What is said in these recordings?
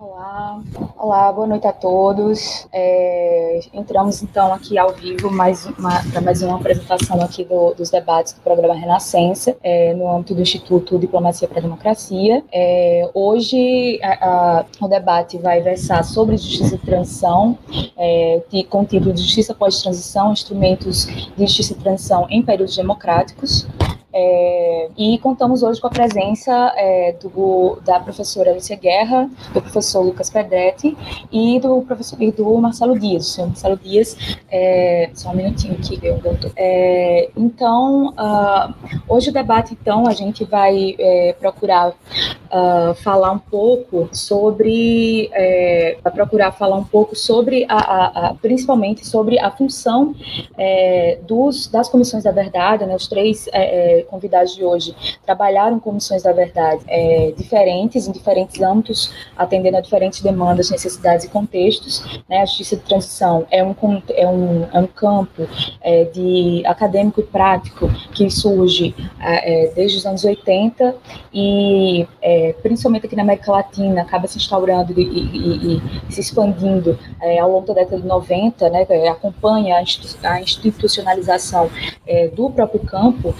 Olá, olá, boa noite a todos. É, entramos então aqui ao vivo para mais uma apresentação aqui do, dos debates do programa Renascença é, no âmbito do Instituto Diplomacia para a Democracia. É, hoje a, a, o debate vai versar sobre justiça e transição, é, com o título de Justiça pós-transição, instrumentos de justiça e transição em períodos democráticos. É, e contamos hoje com a presença é, do, da professora Alicia Guerra, do professor Lucas Pedretti e do professor e do Marcelo Dias. O Marcelo Dias, é, só um minutinho aqui, eu volto. É, então, uh, hoje o debate, então, a gente vai é, procurar uh, falar um pouco sobre, é, vai procurar falar um pouco sobre, a, a, a principalmente sobre a função dos, das comissões da verdade, né, os três convidados de hoje trabalharam comissões da verdade é, diferentes, em diferentes âmbitos, atendendo a diferentes demandas, necessidades e contextos. Né? A justiça de transição é um, é um, é um campo é, de acadêmico e prático que surge é, é desde os anos 80 e, é, principalmente aqui na América Latina, acaba se instaurando e, e, e se expandindo é, ao longo da década de 90, né? acompanha a institucionalização do próprio campo,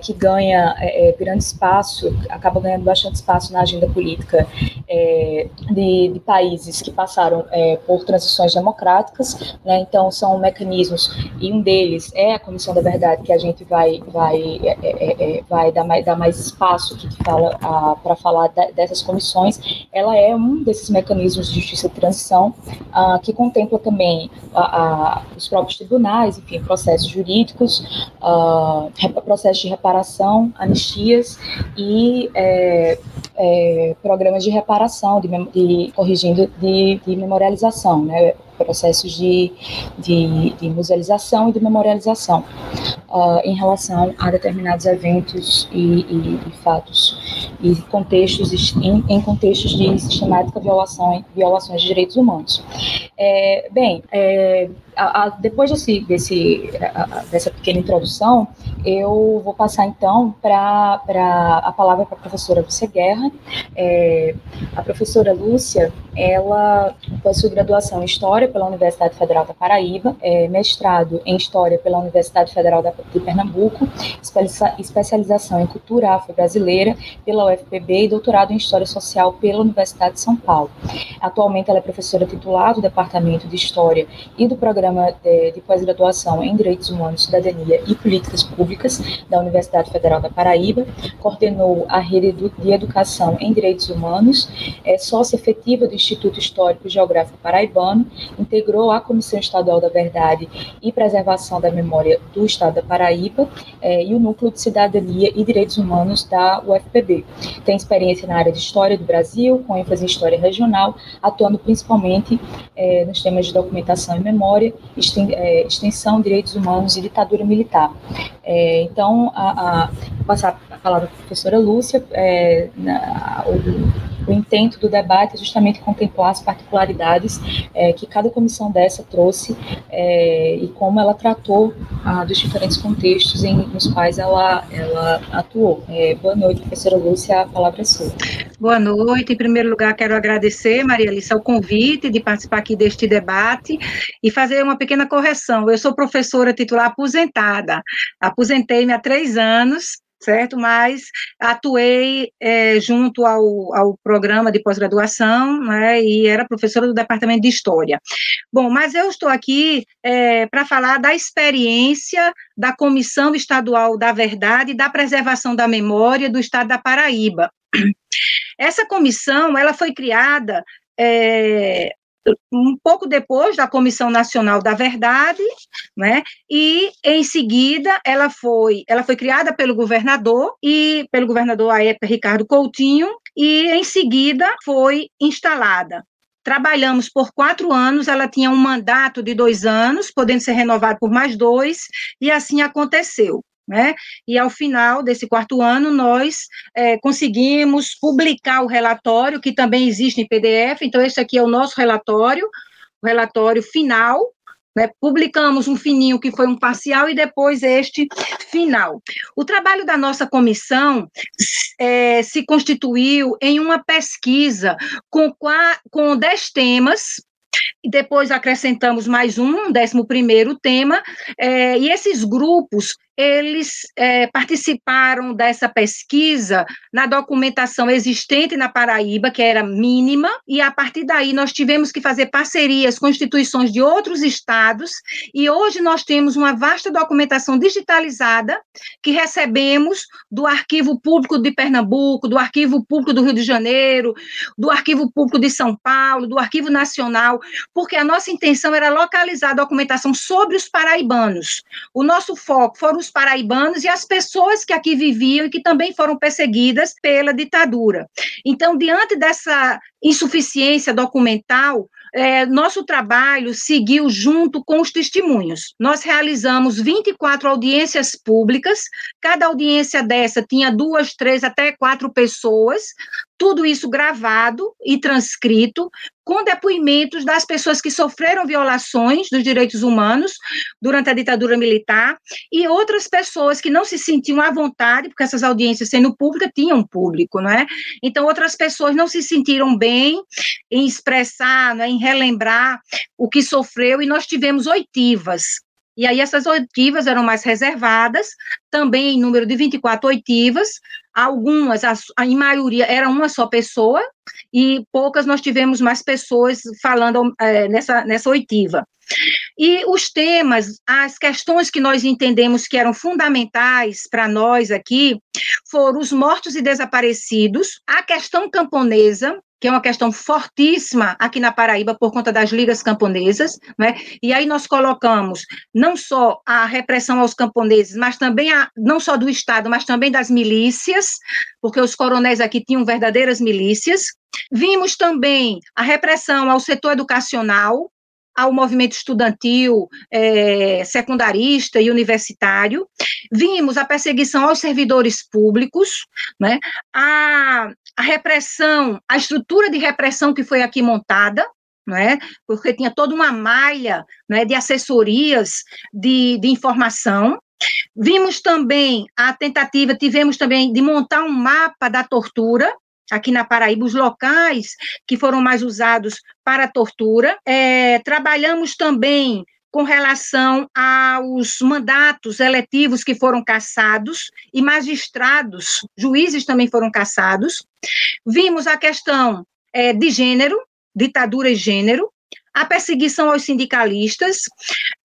que ganha é, é, grande espaço, acaba ganhando bastante espaço na agenda política é, de, de, países que passaram é, por transições democráticas, né? então são mecanismos, e um deles é a Comissão da Verdade, que a gente vai, vai, é, é, vai dar, mais, dar mais espaço que fala para falar da, dessas comissões, ela é um desses mecanismos de justiça de transição, uh, que contempla também a, a, os próprios tribunais, enfim, processos jurídicos, uh, processos de reparação, anistias e é, é, programas de reparação, de, de corrigindo, de, de memorialização, né? processos de, de, de, musealização e de memorialização uh, em relação a determinados eventos e, e, e fatos e contextos em, em, contextos de sistemática violação, violações de direitos humanos. É, bem, é, a, a, depois desse, desse, a, dessa pequena introdução, eu vou passar então para a palavra para a professora Lúcia Guerra. É, a professora Lúcia, ela possui graduação em História pela Universidade Federal da Paraíba, é, mestrado em História pela Universidade Federal de Pernambuco, especialização em Cultura Afro-Brasileira pela UFPB e doutorado em História Social pela Universidade de São Paulo. Atualmente ela é professora titular do Departamento de História e do Programa de, de Pós-Graduação em Direitos Humanos, Cidadania e Políticas Públicas da Universidade Federal da Paraíba, coordenou a rede de educação em direitos humanos, é sócia efetiva do Instituto Histórico e Geográfico Paraibano, integrou a Comissão Estadual da Verdade e Preservação da Memória do Estado da Paraíba é, e o Núcleo de Cidadania e Direitos Humanos da UFPB. Tem experiência na área de História do Brasil, com ênfase em História Regional, atuando principalmente é, nos temas de documentação e memória, é, extensão, direitos humanos e ditadura militar. É, então, a, a, vou passar a palavra para a professora Lúcia, é, na, o, o intento do debate é justamente contemplar as particularidades é, que cada comissão dessa trouxe é, e como ela tratou ah, dos diferentes contextos em, nos quais ela, ela atuou. É, boa noite, professora Lúcia, a palavra é sua. Boa noite. Em primeiro lugar, quero agradecer, Maria Alice, o convite de participar aqui deste debate e fazer uma pequena correção. Eu sou professora titular aposentada. Aposentei-me há três anos certo? Mas atuei é, junto ao, ao programa de pós-graduação, né, e era professora do departamento de História. Bom, mas eu estou aqui é, para falar da experiência da Comissão Estadual da Verdade e da Preservação da Memória do Estado da Paraíba. Essa comissão, ela foi criada é, um pouco depois da Comissão Nacional da Verdade, né? E em seguida ela foi, ela foi criada pelo governador e pelo governador à época Ricardo Coutinho e em seguida foi instalada. Trabalhamos por quatro anos, ela tinha um mandato de dois anos, podendo ser renovado por mais dois, e assim aconteceu. Né? E ao final desse quarto ano, nós é, conseguimos publicar o relatório, que também existe em PDF. Então, esse aqui é o nosso relatório, o relatório final né? Publicamos um fininho que foi um parcial e depois este final. O trabalho da nossa comissão é, se constituiu em uma pesquisa com, com dez temas e depois acrescentamos mais um, um décimo primeiro tema, é, e esses grupos eles é, participaram dessa pesquisa na documentação existente na Paraíba, que era mínima, e a partir daí nós tivemos que fazer parcerias com instituições de outros estados, e hoje nós temos uma vasta documentação digitalizada que recebemos do Arquivo Público de Pernambuco, do Arquivo Público do Rio de Janeiro, do Arquivo Público de São Paulo, do Arquivo Nacional, porque a nossa intenção era localizar a documentação sobre os paraibanos. O nosso foco foram os paraibanos e as pessoas que aqui viviam e que também foram perseguidas pela ditadura. Então, diante dessa insuficiência documental, é, nosso trabalho seguiu junto com os testemunhos. Nós realizamos 24 audiências públicas, cada audiência dessa tinha duas, três, até quatro pessoas, tudo isso gravado e transcrito, com depoimentos das pessoas que sofreram violações dos direitos humanos durante a ditadura militar e outras pessoas que não se sentiam à vontade, porque essas audiências sendo públicas tinham público, não é? Então outras pessoas não se sentiram bem em expressar, é, em relembrar o que sofreu e nós tivemos oitivas. E aí essas oitivas eram mais reservadas, também em número de 24 oitivas, algumas, em maioria, era uma só pessoa, e poucas nós tivemos mais pessoas falando é, nessa, nessa oitiva. E os temas, as questões que nós entendemos que eram fundamentais para nós aqui, foram os mortos e desaparecidos, a questão camponesa, que é uma questão fortíssima aqui na Paraíba por conta das ligas camponesas, né? E aí nós colocamos não só a repressão aos camponeses, mas também a, não só do Estado, mas também das milícias, porque os coronéis aqui tinham verdadeiras milícias. Vimos também a repressão ao setor educacional, ao movimento estudantil, é, secundarista e universitário. Vimos a perseguição aos servidores públicos, né, a, a repressão, a estrutura de repressão que foi aqui montada, não é? porque tinha toda uma malha não é, de assessorias de, de informação. Vimos também a tentativa, tivemos também de montar um mapa da tortura, aqui na Paraíba, os locais que foram mais usados para tortura. É, trabalhamos também com relação aos mandatos eletivos que foram cassados e magistrados, juízes também foram cassados. Vimos a questão é, de gênero, ditadura e gênero, a perseguição aos sindicalistas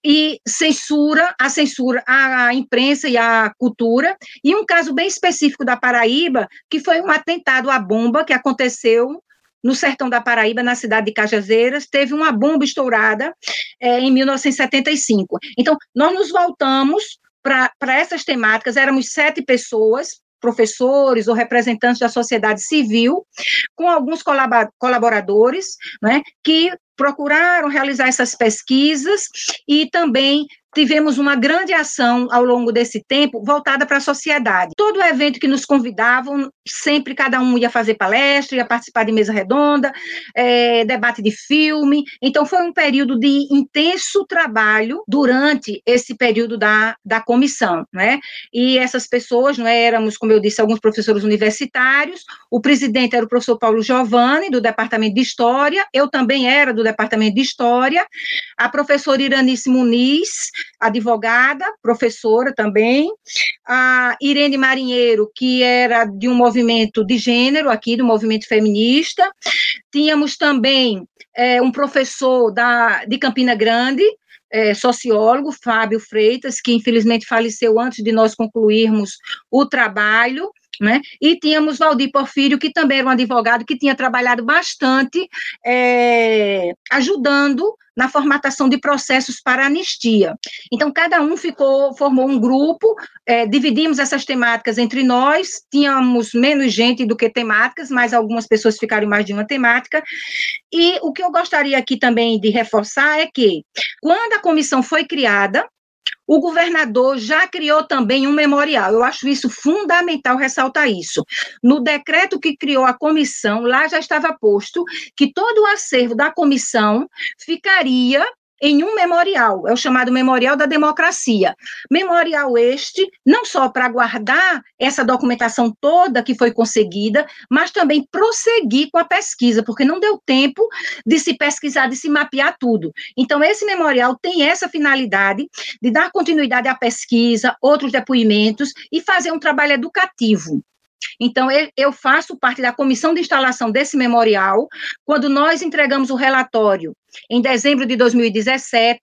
e censura, a censura à imprensa e à cultura, e um caso bem específico da Paraíba, que foi um atentado à bomba que aconteceu no sertão da Paraíba, na cidade de Cajazeiras, teve uma bomba estourada é, em 1975. Então, nós nos voltamos para essas temáticas, éramos sete pessoas, professores ou representantes da sociedade civil, com alguns colaboradores, né, que procuraram realizar essas pesquisas e também tivemos uma grande ação ao longo desse tempo voltada para a sociedade. Todo evento que nos convidavam, sempre cada um ia fazer palestra, ia participar de mesa redonda, é, debate de filme. Então, foi um período de intenso trabalho durante esse período da, da comissão. Né? E essas pessoas, não é, éramos, como eu disse, alguns professores universitários, o presidente era o professor Paulo Giovanni, do Departamento de História, eu também era do Departamento de História, a professora Iranice Muniz, advogada, professora também, a Irene Marinheiro, que era de um movimento de gênero aqui, do movimento feminista, tínhamos também é, um professor da, de Campina Grande, é, sociólogo, Fábio Freitas, que infelizmente faleceu antes de nós concluirmos o trabalho, né? E tínhamos Valdir Porfírio, que também era um advogado que tinha trabalhado bastante é, ajudando na formatação de processos para anistia. Então, cada um ficou, formou um grupo, é, dividimos essas temáticas entre nós, tínhamos menos gente do que temáticas, mas algumas pessoas ficaram mais de uma temática. E o que eu gostaria aqui também de reforçar é que, quando a comissão foi criada, o governador já criou também um memorial. Eu acho isso fundamental ressaltar isso. No decreto que criou a comissão, lá já estava posto que todo o acervo da comissão ficaria em um memorial, é o chamado Memorial da Democracia. Memorial este, não só para guardar essa documentação toda que foi conseguida, mas também prosseguir com a pesquisa, porque não deu tempo de se pesquisar, de se mapear tudo. Então, esse memorial tem essa finalidade de dar continuidade à pesquisa, outros depoimentos e fazer um trabalho educativo. Então, eu faço parte da comissão de instalação desse memorial. Quando nós entregamos o relatório em dezembro de 2017,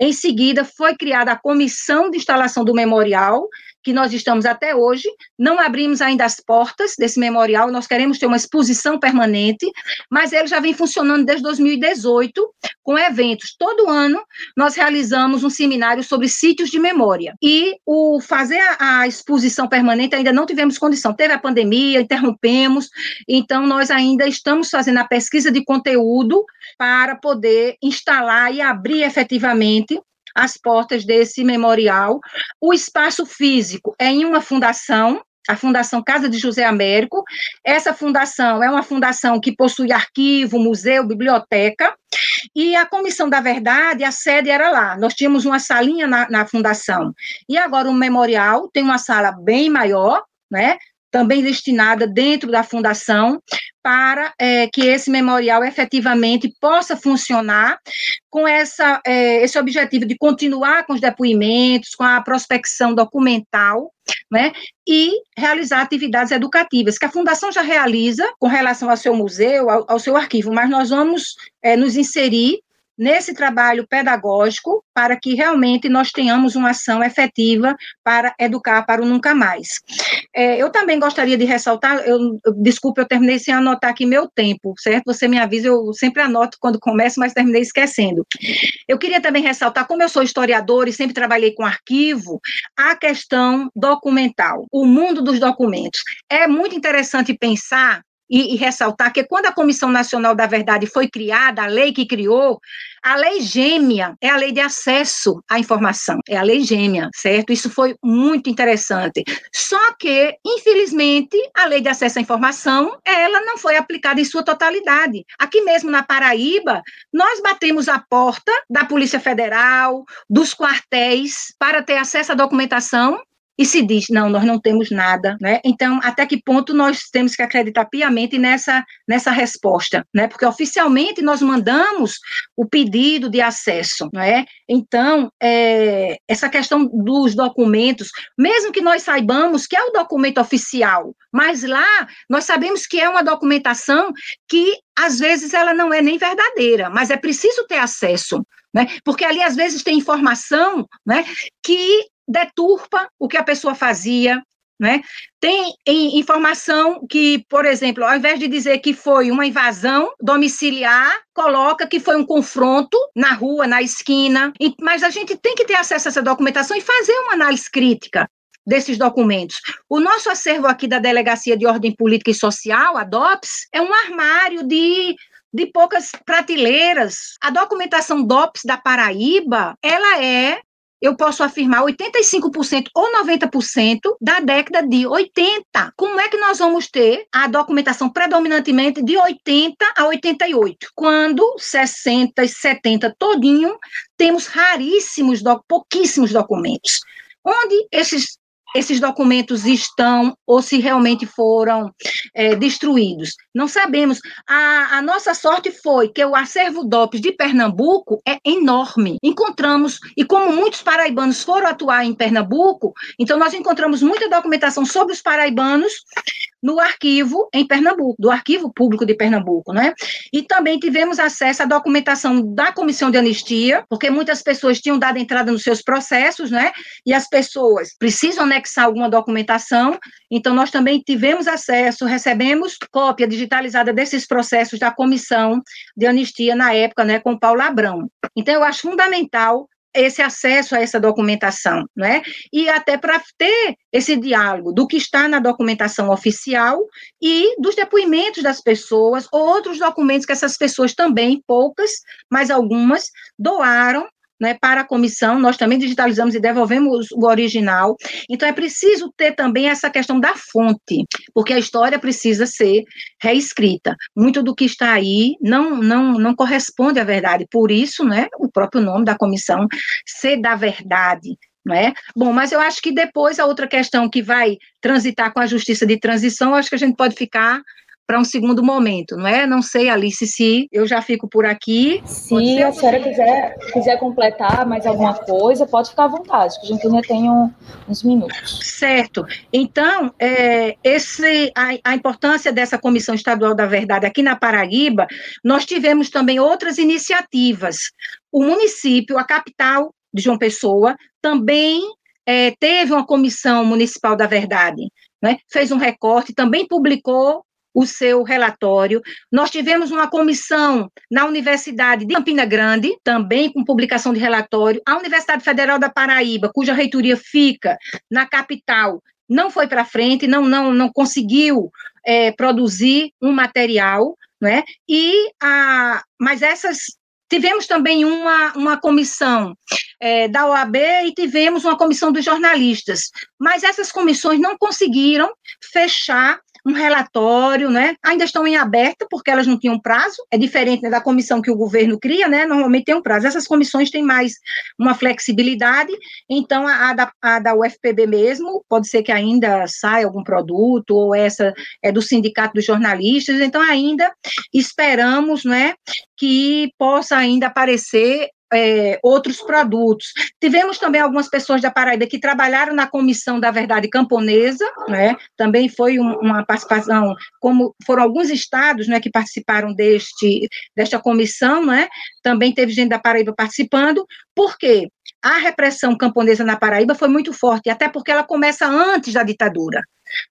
em seguida foi criada a comissão de instalação do memorial, que nós estamos até hoje. Não abrimos ainda as portas desse memorial, nós queremos ter uma exposição permanente, mas ele já vem funcionando desde 2018, com eventos. Todo ano nós realizamos um seminário sobre sítios de memória. E o fazer a, a exposição permanente ainda não tivemos condição. Teve a pandemia, interrompemos, então nós ainda estamos fazendo a pesquisa de conteúdo para poder instalar e abrir efetivamente as portas desse memorial. O espaço físico é em uma fundação, a Fundação Casa de José Américo. Essa fundação é uma fundação que possui arquivo, museu, biblioteca, e a Comissão da Verdade, a sede era lá. Nós tínhamos uma salinha na, na fundação. E agora o memorial tem uma sala bem maior, né? Também destinada dentro da fundação para é, que esse memorial efetivamente possa funcionar com essa, é, esse objetivo de continuar com os depoimentos, com a prospecção documental, né, e realizar atividades educativas, que a Fundação já realiza com relação ao seu museu, ao, ao seu arquivo, mas nós vamos é, nos inserir nesse trabalho pedagógico para que realmente nós tenhamos uma ação efetiva para educar para o nunca mais. É, eu também gostaria de ressaltar, eu, desculpe, eu terminei sem anotar aqui meu tempo, certo? Você me avisa, eu sempre anoto quando começo, mas terminei esquecendo. Eu queria também ressaltar, como eu sou historiadora e sempre trabalhei com arquivo, a questão documental, o mundo dos documentos. É muito interessante pensar e, e, ressaltar que quando a Comissão Nacional da Verdade foi criada, a lei que criou, a lei gêmea é a lei de acesso à informação, é a lei gêmea, certo? Isso foi muito interessante. Só que, infelizmente, a lei de acesso à informação, ela não foi aplicada em sua totalidade. Aqui mesmo na Paraíba, nós batemos a porta da Polícia Federal, dos quartéis, para ter acesso à documentação e se diz, não, nós não temos nada, né? Então, até que ponto nós temos que acreditar piamente nessa, nessa resposta, né? Porque oficialmente nós mandamos o pedido de acesso, não é? Então, é, essa questão dos documentos, mesmo que nós saibamos que é o documento oficial, mas lá nós sabemos que é uma documentação que às vezes ela não é nem verdadeira, mas é preciso ter acesso, né? Porque ali às vezes tem informação, né, que deturpa o que a pessoa fazia, né? Tem informação que, por exemplo, ao invés de dizer que foi uma invasão domiciliar, coloca que foi um confronto na rua, na esquina. Mas a gente tem que ter acesso a essa documentação e fazer uma análise crítica desses documentos. O nosso acervo aqui da Delegacia de Ordem Política e Social, a DOPS, é um armário de de poucas prateleiras. A documentação DOPS da Paraíba, ela é eu posso afirmar 85% ou 90% da década de 80. Como é que nós vamos ter a documentação predominantemente de 80 a 88? Quando 60 e 70 todinho, temos raríssimos, pouquíssimos documentos. Onde esses esses documentos estão ou se realmente foram é, destruídos. Não sabemos. A, a, nossa sorte foi que o acervo DOPS de Pernambuco é enorme. Encontramos, e como muitos paraibanos foram atuar em Pernambuco, então nós encontramos muita documentação sobre os paraibanos no arquivo em Pernambuco, do Arquivo Público de Pernambuco, né? E também tivemos acesso à documentação da Comissão de Anistia, porque muitas pessoas tinham dado entrada nos seus processos, né? E as pessoas precisam anexar alguma documentação, então nós também tivemos acesso, recebemos cópia digitalizada desses processos da Comissão de Anistia na época, né, com Paulo Abrão. Então eu acho fundamental esse acesso a essa documentação, né? E até para ter esse diálogo do que está na documentação oficial e dos depoimentos das pessoas, outros documentos que essas pessoas também, poucas, mas algumas, doaram né, para a comissão, nós também digitalizamos e devolvemos o original. Então, é preciso ter também essa questão da fonte, porque a história precisa ser reescrita. Muito do que está aí não, não, não corresponde à verdade. Por isso, né, o próprio nome da comissão, ser da verdade. É? Bom, mas eu acho que depois a outra questão que vai transitar com a justiça de transição, acho que a gente pode ficar para um segundo momento, não é? Não sei, Alice, se eu já fico por aqui. Se a senhora quiser, quiser completar mais alguma coisa, pode ficar à vontade, que a gente ainda tem um, uns minutos. Certo. Então, é, esse, a, a importância dessa Comissão Estadual da Verdade aqui na Paraíba, nós tivemos também outras iniciativas. O município, a capital de João Pessoa, também é, teve uma Comissão Municipal da Verdade. Né? Fez um recorte, também publicou o seu relatório. Nós tivemos uma comissão na Universidade de Campina Grande, também com publicação de relatório. A Universidade Federal da Paraíba, cuja reitoria fica na capital, não foi para frente, não, não, não conseguiu é, produzir um material, né? E a, mas essas Tivemos também uma, uma comissão é, da OAB e tivemos uma comissão dos jornalistas, mas essas comissões não conseguiram fechar um relatório, né? Ainda estão em aberto, porque elas não tinham prazo, é diferente né, da comissão que o governo cria, né? Normalmente tem um prazo. Essas comissões têm mais uma flexibilidade, então a, a, da, a da UFPB mesmo, pode ser que ainda saia algum produto, ou essa é do Sindicato dos Jornalistas, então ainda esperamos, né, que possa ainda aparecer é, outros produtos. Tivemos também algumas pessoas da Paraíba que trabalharam na Comissão da Verdade Camponesa, né? também foi um, uma participação, como foram alguns estados né, que participaram deste, desta comissão, né? também teve gente da Paraíba participando, por quê? A repressão camponesa na Paraíba foi muito forte, até porque ela começa antes da ditadura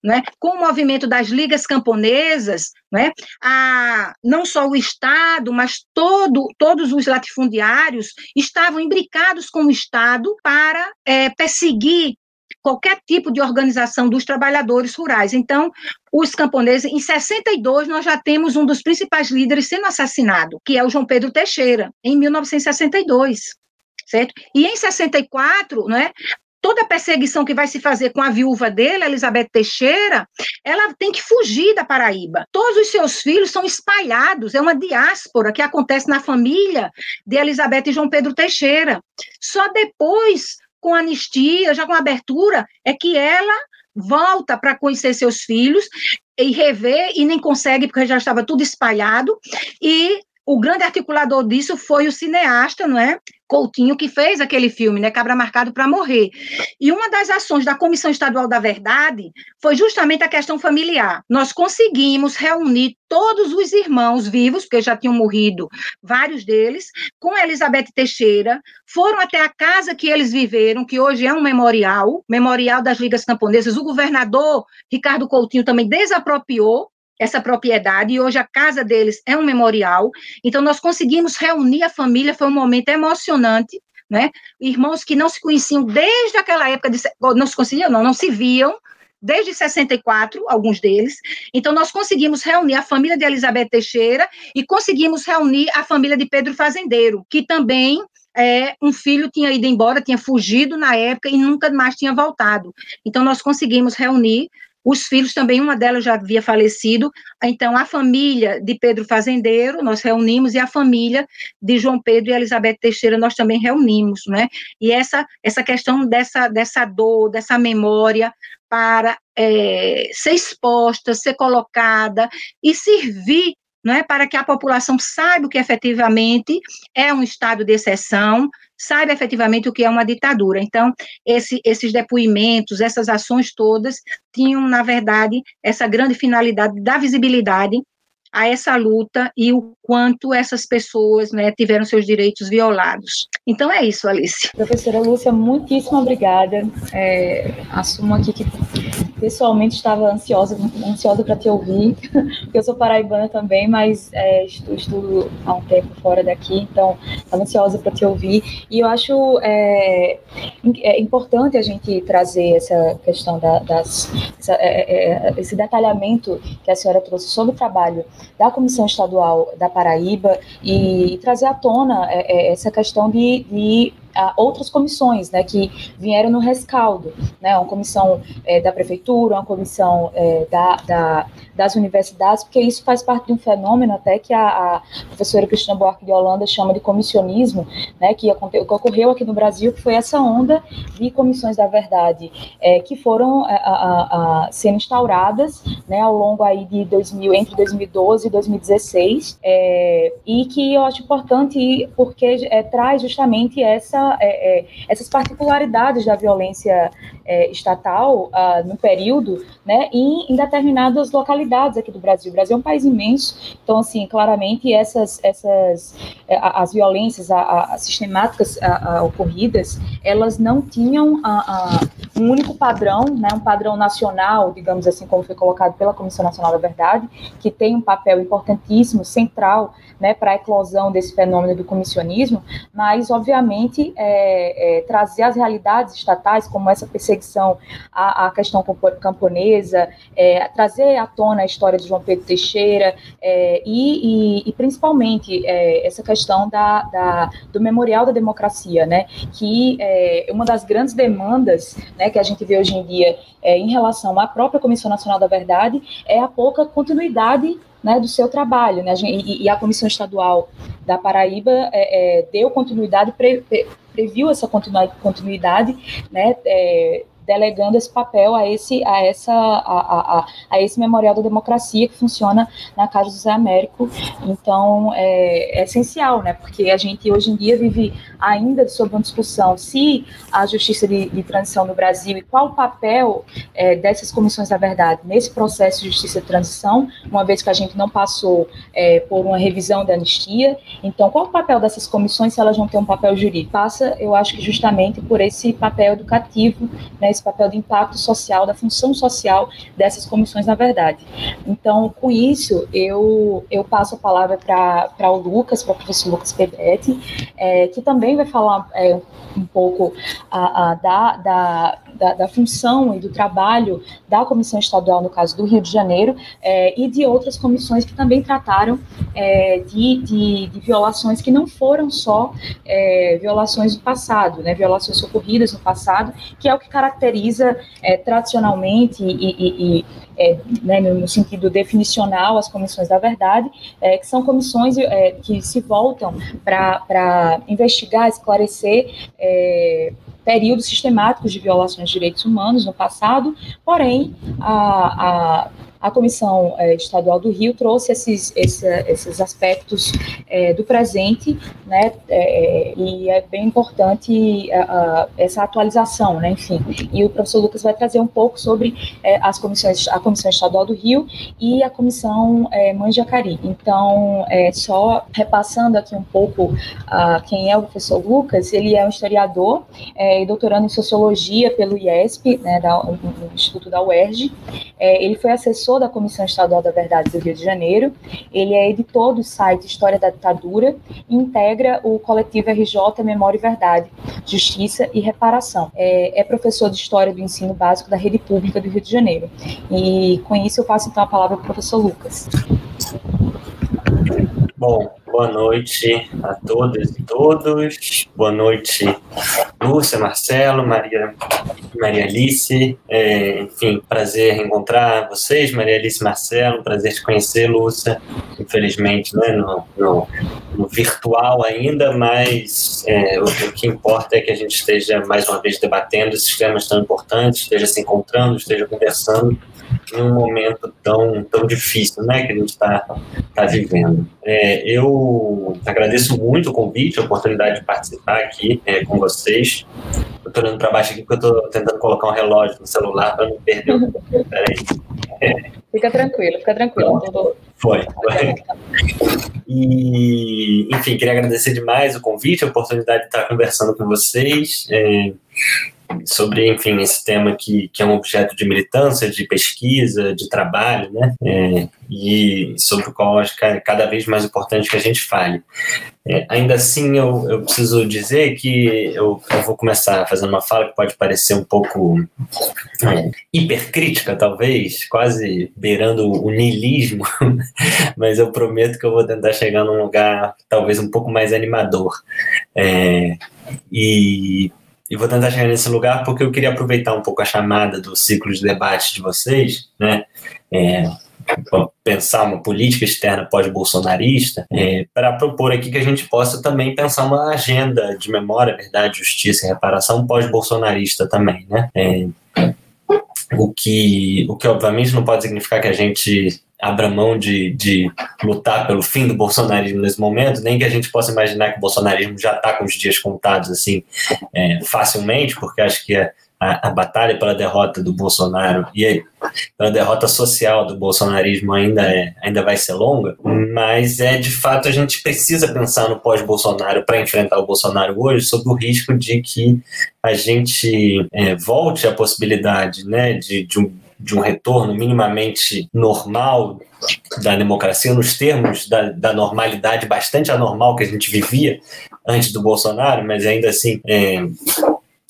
né? com o movimento das ligas camponesas, né? a, não só o Estado, mas todo, todos os latifundiários estavam imbricados com o Estado para é, perseguir qualquer tipo de organização dos trabalhadores rurais. Então, os camponeses, em 62, nós já temos um dos principais líderes sendo assassinado, que é o João Pedro Teixeira, em 1962 certo? E em 64, né, toda a perseguição que vai se fazer com a viúva dele, Elizabeth Teixeira, ela tem que fugir da Paraíba. Todos os seus filhos são espalhados, é uma diáspora que acontece na família de Elizabeth e João Pedro Teixeira. Só depois, com anistia, já com abertura, é que ela volta para conhecer seus filhos e rever e nem consegue porque já estava tudo espalhado e o grande articulador disso foi o cineasta, não é? Coutinho, que fez aquele filme, né, Cabra Marcado para Morrer. E uma das ações da Comissão Estadual da Verdade foi justamente a questão familiar. Nós conseguimos reunir todos os irmãos vivos, porque já tinham morrido vários deles, com Elizabeth Teixeira, foram até a casa que eles viveram, que hoje é um memorial, memorial das Ligas Camponesas. O governador Ricardo Coutinho também desapropriou essa propriedade e hoje a casa deles é um memorial. Então nós conseguimos reunir a família, foi um momento emocionante, né? Irmãos que não se conheciam desde aquela época, de, não se conheciam, não, não se viam, desde 64, alguns deles. Então, nós conseguimos reunir a família de Elizabeth Teixeira e conseguimos reunir a família de Pedro Fazendeiro, que também é, um filho tinha ido embora, tinha fugido na época e nunca mais tinha voltado. Então, nós conseguimos reunir os filhos também, uma delas já havia falecido, então a família de Pedro Fazendeiro, nós reunimos, e a família de João Pedro e Elizabeth Teixeira, nós também reunimos, né? E essa, essa questão dessa, dessa dor, dessa memória, para é, ser exposta, ser colocada e servir não é, para que a população saiba que efetivamente é um estado de exceção, saiba efetivamente o que é uma ditadura. Então, esse, esses depoimentos, essas ações todas, tinham, na verdade, essa grande finalidade da visibilidade a essa luta e o quanto essas pessoas né, tiveram seus direitos violados. Então é isso, Alice. Professora Lúcia, muitíssimo obrigada. É, assumo aqui que pessoalmente estava ansiosa, ansiosa para te ouvir, porque eu sou paraibana também, mas é, estudo, estudo, há um tempo fora daqui, então estava ansiosa para te ouvir. E eu acho é, é, importante a gente trazer essa questão da, das, essa, é, é, é, esse detalhamento que a senhora trouxe sobre o trabalho da Comissão Estadual da Paraíba e, e trazer à tona essa questão de, de outras comissões, né, que vieram no rescaldo, né, uma comissão é, da prefeitura, uma comissão é, da, da, das universidades, porque isso faz parte de um fenômeno até que a, a professora Cristina Buarque de Holanda chama de comissionismo, né, que, que ocorreu aqui no Brasil, que foi essa onda de comissões da verdade é, que foram é, a, a, sendo instauradas, né, ao longo aí de 2000, entre 2012 e 2016, é, e que eu acho importante porque é, traz justamente essa é, é, essas particularidades da violência é, estatal uh, no período, né, em, em, determinadas localidades aqui do Brasil. O Brasil é um país imenso, então, assim, claramente essas, essas é, as violências a, a sistemáticas a, ocorridas, elas não tinham um único padrão, né, um padrão nacional, digamos assim, como foi colocado pela Comissão Nacional da Verdade, que tem um papel importantíssimo, central, né, para a eclosão desse fenômeno do comissionismo, mas, obviamente, é, é, trazer as realidades estatais, como essa perseguição à, à questão camponesa, é, trazer à tona a história de João Pedro Teixeira é, e, e, e, principalmente é, essa questão da, da, do memorial da democracia, né, que é uma das grandes demandas né, que a gente vê hoje em dia em relação à própria Comissão Nacional da Verdade é a pouca continuidade né, do seu trabalho. Né, e, a Comissão Estadual da Paraíba é, é, deu continuidade, pre, pre, previu essa continuidade, né, é, delegando esse papel a esse, a essa, a, a, a, esse memorial da democracia que funciona na Casa José Américo. Então, é, é, essencial, né? Porque a gente hoje em dia vive ainda sob uma discussão se a justiça de, de transição no Brasil e qual o papel é, dessas comissões da verdade nesse processo de justiça de transição, uma vez que a gente não passou é, por uma revisão da anistia. Então, qual o papel dessas comissões se elas vão ter um papel jurídico? Passa, eu acho que justamente por esse papel educativo, né? Esse papel de impacto social, da função social dessas comissões, na verdade. Então, com isso, eu, eu passo a palavra para o Lucas, para o professor Lucas Pedretti, é, que também vai falar é, um pouco a, a, da, da, da, da, função e do trabalho da Comissão Estadual, no caso do Rio de Janeiro, é, e de outras comissões que também trataram é, de, de, de, violações que não foram só é, violações do passado, né, violações ocorridas no passado, que é o que caracteriza é, tradicionalmente e, e, e é, né, no sentido definicional, as comissões da verdade, é, que são comissões é, que se voltam para investigar, esclarecer é, períodos sistemáticos de violações de direitos humanos no passado, porém, a, a a Comissão é, Estadual do Rio trouxe esses, esse, esses aspectos é, do presente, né, é, e é bem importante essa atualização, né, enfim. E o professor Lucas vai trazer um pouco sobre é, as comissões, a Comissão Estadual do Rio e a Comissão é, Manjacari. Então, é, só repassando aqui um pouco quem é o professor Lucas, ele é um historiador e doutorando em Sociologia pelo IESP, né, da, no Instituto da UERJ. ele foi assessor professor da Comissão Estadual da Verdade do Rio de Janeiro, ele é editor do site História da Ditadura e integra o coletivo RJ Memória e Verdade, Justiça e Reparação. É, é professor de História do Ensino Básico da Rede Pública do Rio de Janeiro. E com isso eu passo então a palavra para o professor Lucas. Bom, boa noite a todas e todos. Boa noite, Lúcia, Marcelo, Maria, Maria Alice. É, enfim, prazer encontrar vocês, Maria Alice Marcelo. Prazer te conhecer, Lúcia. Infelizmente, né, no, no, no virtual ainda, mas é, o, o, que importa é que a gente esteja mais uma vez debatendo esses temas tão importantes, esteja se encontrando, esteja conversando em um momento tão, tão difícil né, que a gente está tá vivendo. É, eu agradeço muito o convite, a oportunidade de participar aqui é, com vocês. Eu estou olhando para baixo aqui porque eu estou tentando colocar um relógio no celular para não perder o. Peraí. Fica tranquilo, fica tranquilo. Foi. foi. E, enfim, queria agradecer demais o convite, a oportunidade de estar conversando com vocês. É, sobre, enfim, esse tema que, que é um objeto de militância, de pesquisa, de trabalho, né? É, e sobre o qual acho que é cada vez mais importante que a gente fale. É, ainda assim, eu, eu preciso dizer que eu, eu, vou começar fazendo uma fala que pode parecer um pouco é, hipercrítica, talvez, quase beirando o niilismo, mas eu prometo que eu vou tentar chegar num lugar talvez um pouco mais animador. É, e e vou tentar chegar nesse lugar porque eu queria aproveitar um pouco a chamada do ciclo de debate de vocês, né? É, pensar uma política externa pós-bolsonarista, é, para propor aqui que a gente possa também pensar uma agenda de memória, verdade, justiça e reparação pós-bolsonarista também, né? É, o que, o que obviamente não pode significar que a gente abra mão de, de lutar pelo fim do bolsonarismo nesse momento, nem que a gente possa imaginar que o bolsonarismo já está com os dias contados assim é, facilmente, porque acho que a, a, a, batalha pela derrota do Bolsonaro e a, pela derrota social do bolsonarismo ainda, é, ainda vai ser longa, mas é de fato a gente precisa pensar no pós-Bolsonaro para enfrentar o Bolsonaro hoje, sob o risco de que a gente é, volte à possibilidade né, de, de um de um retorno minimamente normal da democracia, nos termos da, da, normalidade bastante anormal que a gente vivia antes do Bolsonaro, mas ainda assim é,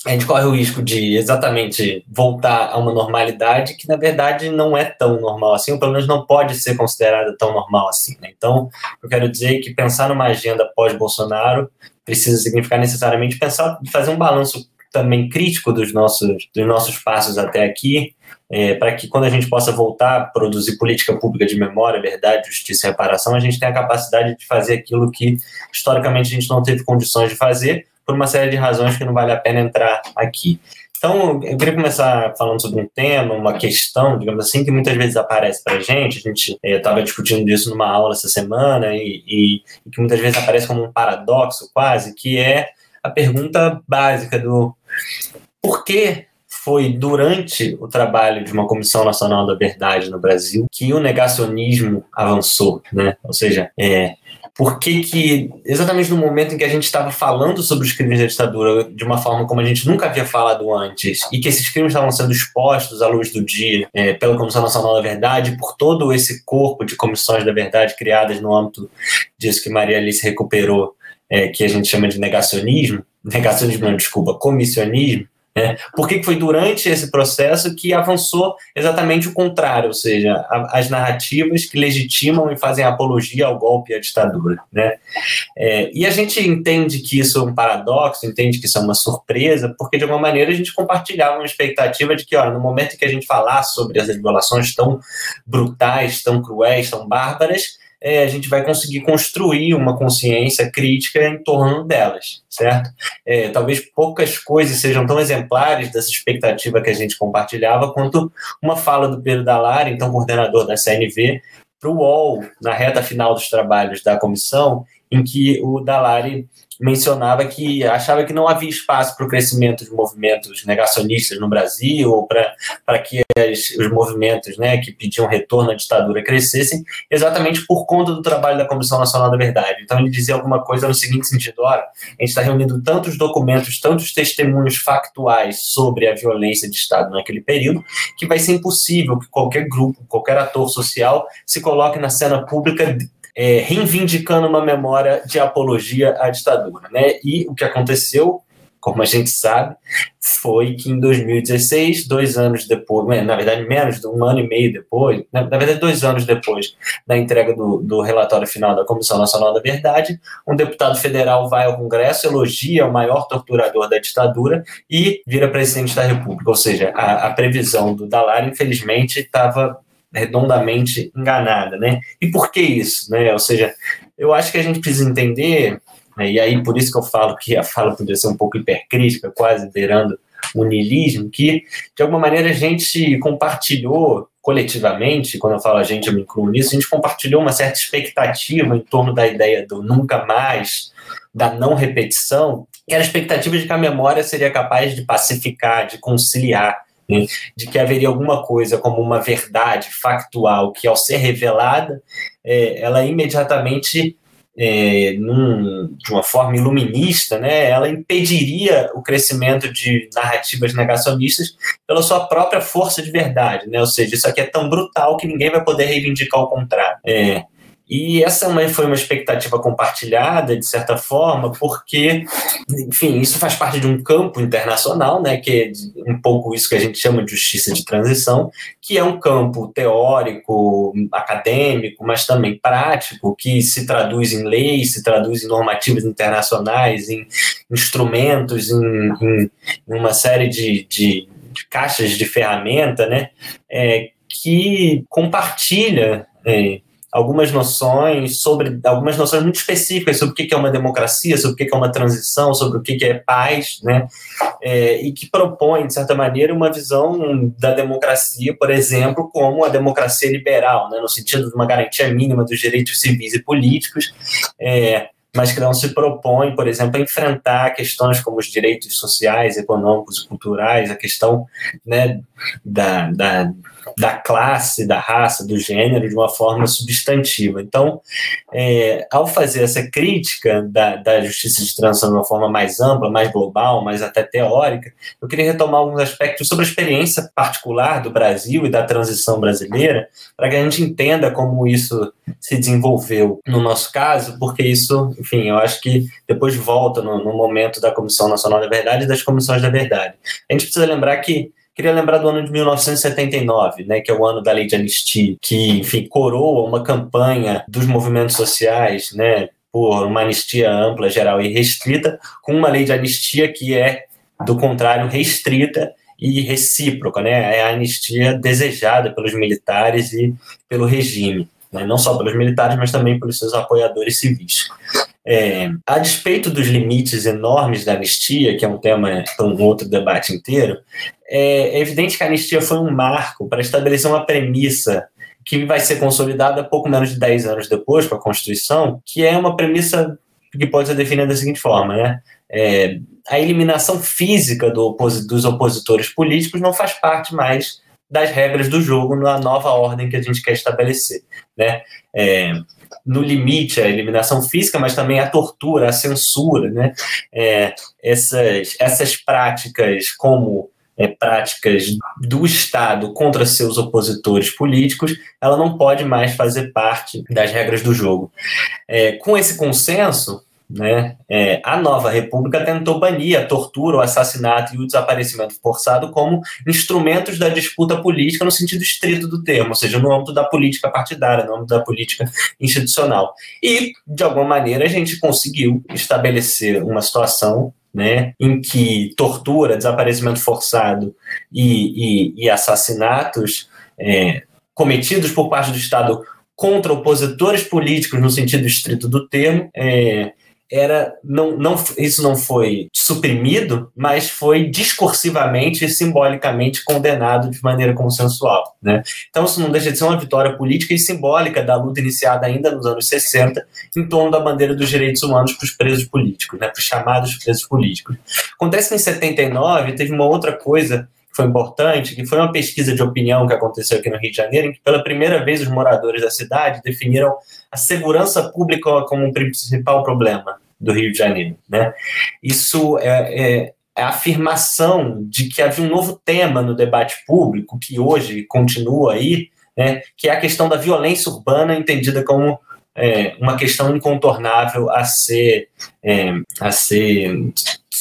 a gente corre o risco de exatamente voltar a uma normalidade que na verdade não é tão normal assim, ou pelo menos não pode ser considerada tão normal assim. Né? Então, eu quero dizer que pensar numa agenda pós-Bolsonaro precisa significar necessariamente pensar, fazer um balanço também crítico dos nossos, dos nossos passos até aqui, é, para que quando a gente possa voltar a produzir política pública de memória, verdade, justiça e reparação, a gente tenha a capacidade de fazer aquilo que historicamente a gente não teve condições de fazer, por uma série de razões que não vale a pena entrar aqui. Então, eu queria começar falando sobre um tema, uma questão, digamos assim, que muitas vezes aparece para a gente. A gente estava discutindo isso numa aula essa semana e, e, e, que muitas vezes aparece como um paradoxo quase, que é a pergunta básica do por que foi durante o trabalho de uma Comissão Nacional da Verdade no Brasil que o negacionismo avançou, né? Ou seja, é, por que, que, exatamente no momento em que a gente estava falando sobre os crimes da ditadura de uma forma como a gente nunca havia falado antes, e que esses crimes estavam sendo expostos à luz do dia é, pela Comissão Nacional da Verdade, por todo esse corpo de comissões da verdade criadas no âmbito disso que Maria Alice recuperou, é, que a gente chama de negacionismo, negacionismo não, desculpa, comissionismo, né? Por que foi durante esse processo que avançou exatamente o contrário, ou seja, a, as narrativas que legitimam e fazem apologia ao golpe e à ditadura. Né? É, e a gente entende que isso é um paradoxo, entende que isso é uma surpresa, porque de alguma maneira a gente compartilhava uma expectativa de que, olha, no momento que a gente falar sobre essas violações tão brutais, tão cruéis, tão bárbaras, é, a gente vai conseguir construir uma consciência crítica em torno delas, certo? É, talvez poucas coisas sejam tão exemplares dessa expectativa que a gente compartilhava quanto uma fala do Pedro Dallara, então coordenador da CNV, para o UOL, na reta final dos trabalhos da comissão, em que o Dalari mencionava que achava que não havia espaço para o crescimento de movimentos negacionistas no Brasil, ou para que as, os movimentos né, que pediam retorno à ditadura crescessem, exatamente por conta do trabalho da Comissão Nacional da Verdade. Então ele dizia alguma coisa no seguinte sentido: olha, a gente está reunindo tantos documentos, tantos testemunhos factuais sobre a violência de Estado naquele período, que vai ser impossível que qualquer grupo, qualquer ator social se coloque na cena pública é, reivindicando uma memória de apologia à ditadura. Né? E o que aconteceu, como a gente sabe, foi que em 2016, dois anos depois, né, na verdade menos de um ano e meio depois, na, verdade dois anos depois da entrega do, do relatório final da Comissão Nacional da Verdade, um deputado federal vai ao Congresso, elogia o maior torturador da ditadura e vira presidente da República. Ou seja, a, a previsão do Dallar, infelizmente, estava redondamente enganada, né? E por que isso, né? Ou seja, eu acho que a gente precisa entender, né, e aí por isso que eu falo que a fala poderia ser um pouco hipercrítica, quase beirando o niilismo, que de alguma maneira a gente compartilhou coletivamente, quando eu falo a gente, eu me incluo nisso, a gente compartilhou uma certa expectativa em torno da ideia do nunca mais, da não repetição, que era a expectativa de que a memória seria capaz de pacificar, de conciliar, de que haveria alguma coisa como uma verdade factual que, ao ser revelada, é, ela imediatamente é, num, de uma forma iluminista, né, ela impediria o crescimento de narrativas negacionistas pela sua própria força de verdade, né, ou seja, isso aqui é tão brutal que ninguém vai poder reivindicar o contrário. É, e essa foi uma expectativa compartilhada, de certa forma, porque, enfim, isso faz parte de um campo internacional, né, que é um pouco isso que a gente chama de justiça de transição, que é um campo teórico, acadêmico, mas também prático, que se traduz em leis, se traduz em normativas internacionais, em instrumentos, em, em uma série de, de, de caixas de ferramenta, né, é, que compartilha. É, algumas noções sobre algumas noções muito específicas sobre o que é uma democracia, sobre o que é uma transição, sobre o que é paz, né? É, e que propõe de certa maneira uma visão da democracia, por exemplo, como a democracia liberal, né? No sentido de uma garantia mínima dos direitos civis e políticos. É, mas que não se propõe, por exemplo, a enfrentar questões como os direitos sociais, econômicos e culturais, a questão né, da, da, da classe, da raça, do gênero, de uma forma substantiva. Então, é, ao fazer essa crítica da, da justiça de transição de uma forma mais ampla, mais global, mais até teórica, eu queria retomar alguns aspectos sobre a experiência particular do Brasil e da transição brasileira, para que a gente entenda como isso se desenvolveu no nosso caso, porque isso, enfim, eu acho que depois volta no, no momento da Comissão Nacional da Verdade e das Comissões da Verdade. A gente precisa lembrar que Queria lembrar do ano de 1979, né, que é o ano da lei de anistia, que, enfim, coroa uma campanha dos movimentos sociais, né, por uma anistia ampla, geral e restrita, com uma lei de anistia que é, do contrário, restrita e recíproca, né, é a anistia desejada pelos militares e pelo regime né, não só pelos militares, mas também pelos seus apoiadores civis. É, a despeito dos limites enormes da anistia, que é um tema para um outro debate inteiro, é, é evidente que a anistia foi um marco para estabelecer uma premissa que vai ser consolidada pouco menos de 10 anos depois com a Constituição, que é uma premissa que pode ser definida da seguinte forma, né? É, a eliminação física do dos opositores políticos não faz parte mais das regras do jogo na nova ordem que a gente quer estabelecer, né? É, no limite a eliminação física, mas também a tortura, a censura, né? É, essas, essas práticas como é, práticas do Estado contra seus opositores políticos, ela não pode mais fazer parte das regras do jogo. É, com esse consenso, né? É, a nova república tentou banir a tortura, o assassinato e o desaparecimento forçado como instrumentos da disputa política no sentido estrito do termo, ou seja, no âmbito da política partidária, no âmbito da política institucional. E, de alguma maneira, a gente conseguiu estabelecer uma situação né, em que tortura, desaparecimento forçado e, e, e assassinatos é, cometidos por parte do Estado contra opositores políticos no sentido estrito do termo, é, era não, não isso não foi suprimido, mas foi discursivamente e simbolicamente condenado de maneira consensual, né? Então isso não deixa de ser uma vitória política e simbólica da luta iniciada ainda nos anos 60 em torno da bandeira dos direitos humanos para os presos políticos, né, para os chamados presos políticos. Acontece que em 79 teve uma outra coisa foi importante, que foi uma pesquisa de opinião que aconteceu aqui no Rio de Janeiro, em que pela primeira vez os moradores da cidade definiram a segurança pública como um principal problema do Rio de Janeiro. Né? Isso é, é, é, a afirmação de que havia um novo tema no debate público, que hoje continua aí, né, que é a questão da violência urbana entendida como é, uma questão incontornável a ser, é, a ser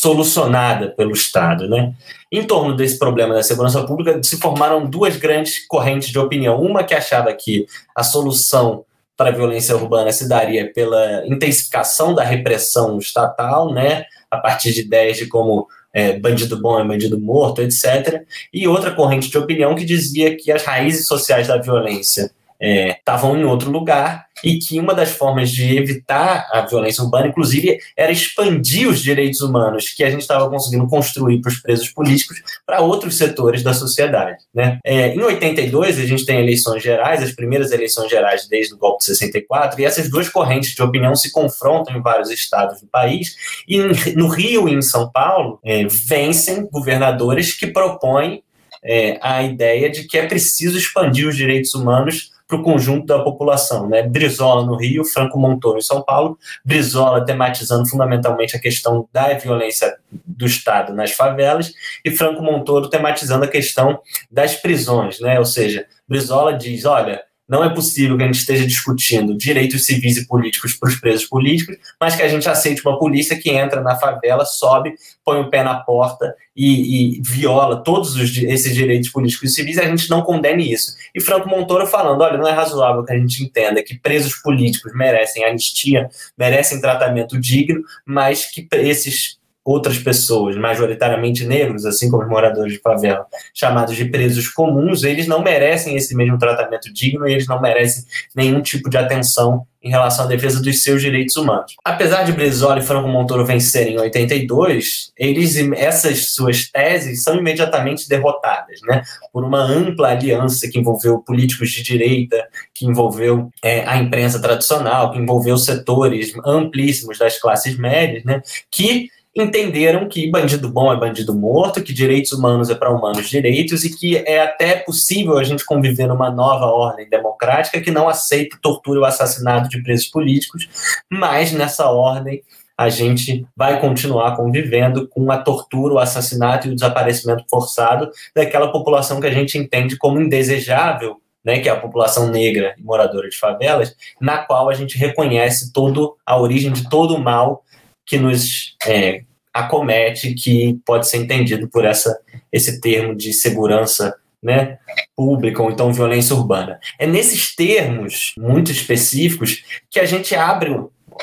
solucionada pelo Estado. Né? Em torno desse problema da segurança pública, se formaram duas grandes correntes de opinião. Uma que achava que a solução para a violência urbana se daria pela intensificação da repressão estatal, né, a partir de ideias de como é, bandido bom é bandido morto, etc. E outra corrente de opinião que dizia que as raízes sociais da violência estavam é, em outro lugar e que uma das formas de evitar a violência urbana, inclusive, era expandir os direitos humanos que a gente estava conseguindo construir para os presos políticos para outros setores da sociedade. Né? É, em 82, a gente tem eleições gerais, as primeiras eleições gerais desde o golpe de 64, e essas duas correntes de opinião se confrontam em vários estados do país, e no Rio e em São Paulo é, vencem governadores que propõem é, a ideia de que é preciso expandir os direitos humanos para o conjunto da população. Né? Brizola no Rio, Franco Montoro em São Paulo, Brizola tematizando fundamentalmente a questão da violência do Estado nas favelas e Franco Montoro tematizando a questão das prisões, né? ou seja, Brizola diz, olha, não é possível que a gente esteja discutindo direitos civis e políticos para os presos políticos, mas que a gente aceite uma polícia que entra na favela, sobe, põe o pé na porta e, e viola todos os, esses direitos políticos e civis, e a gente não condene isso. E Franco Montoro falando: olha, não é razoável que a gente entenda que presos políticos merecem anistia, merecem tratamento digno, mas que esses outras pessoas, majoritariamente negros, assim como os moradores de favela, chamados de presos comuns, eles não merecem esse mesmo tratamento digno e eles não merecem nenhum tipo de atenção em relação à defesa dos seus direitos humanos. Apesar de Brizola e Franco Montoro vencerem em 82, eles, essas suas teses são imediatamente derrotadas, né, por uma ampla aliança que envolveu políticos de direita, que envolveu é, a imprensa tradicional, que envolveu setores amplíssimos das classes médias, né, que entenderam que bandido bom é bandido morto, que direitos humanos é para humanos direitos e que é até possível a gente conviver numa nova ordem democrática que não aceita tortura ou assassinato de presos políticos, mas nessa ordem a gente vai continuar convivendo com a tortura, o assassinato e o desaparecimento forçado daquela população que a gente entende como indesejável né, que é a população negra e moradora de favelas, na qual a gente reconhece todo a origem de todo o mal que nos é, acomete, que pode ser entendido por essa, esse termo de segurança né, pública ou então violência urbana. É nesses termos muito específicos que a gente abre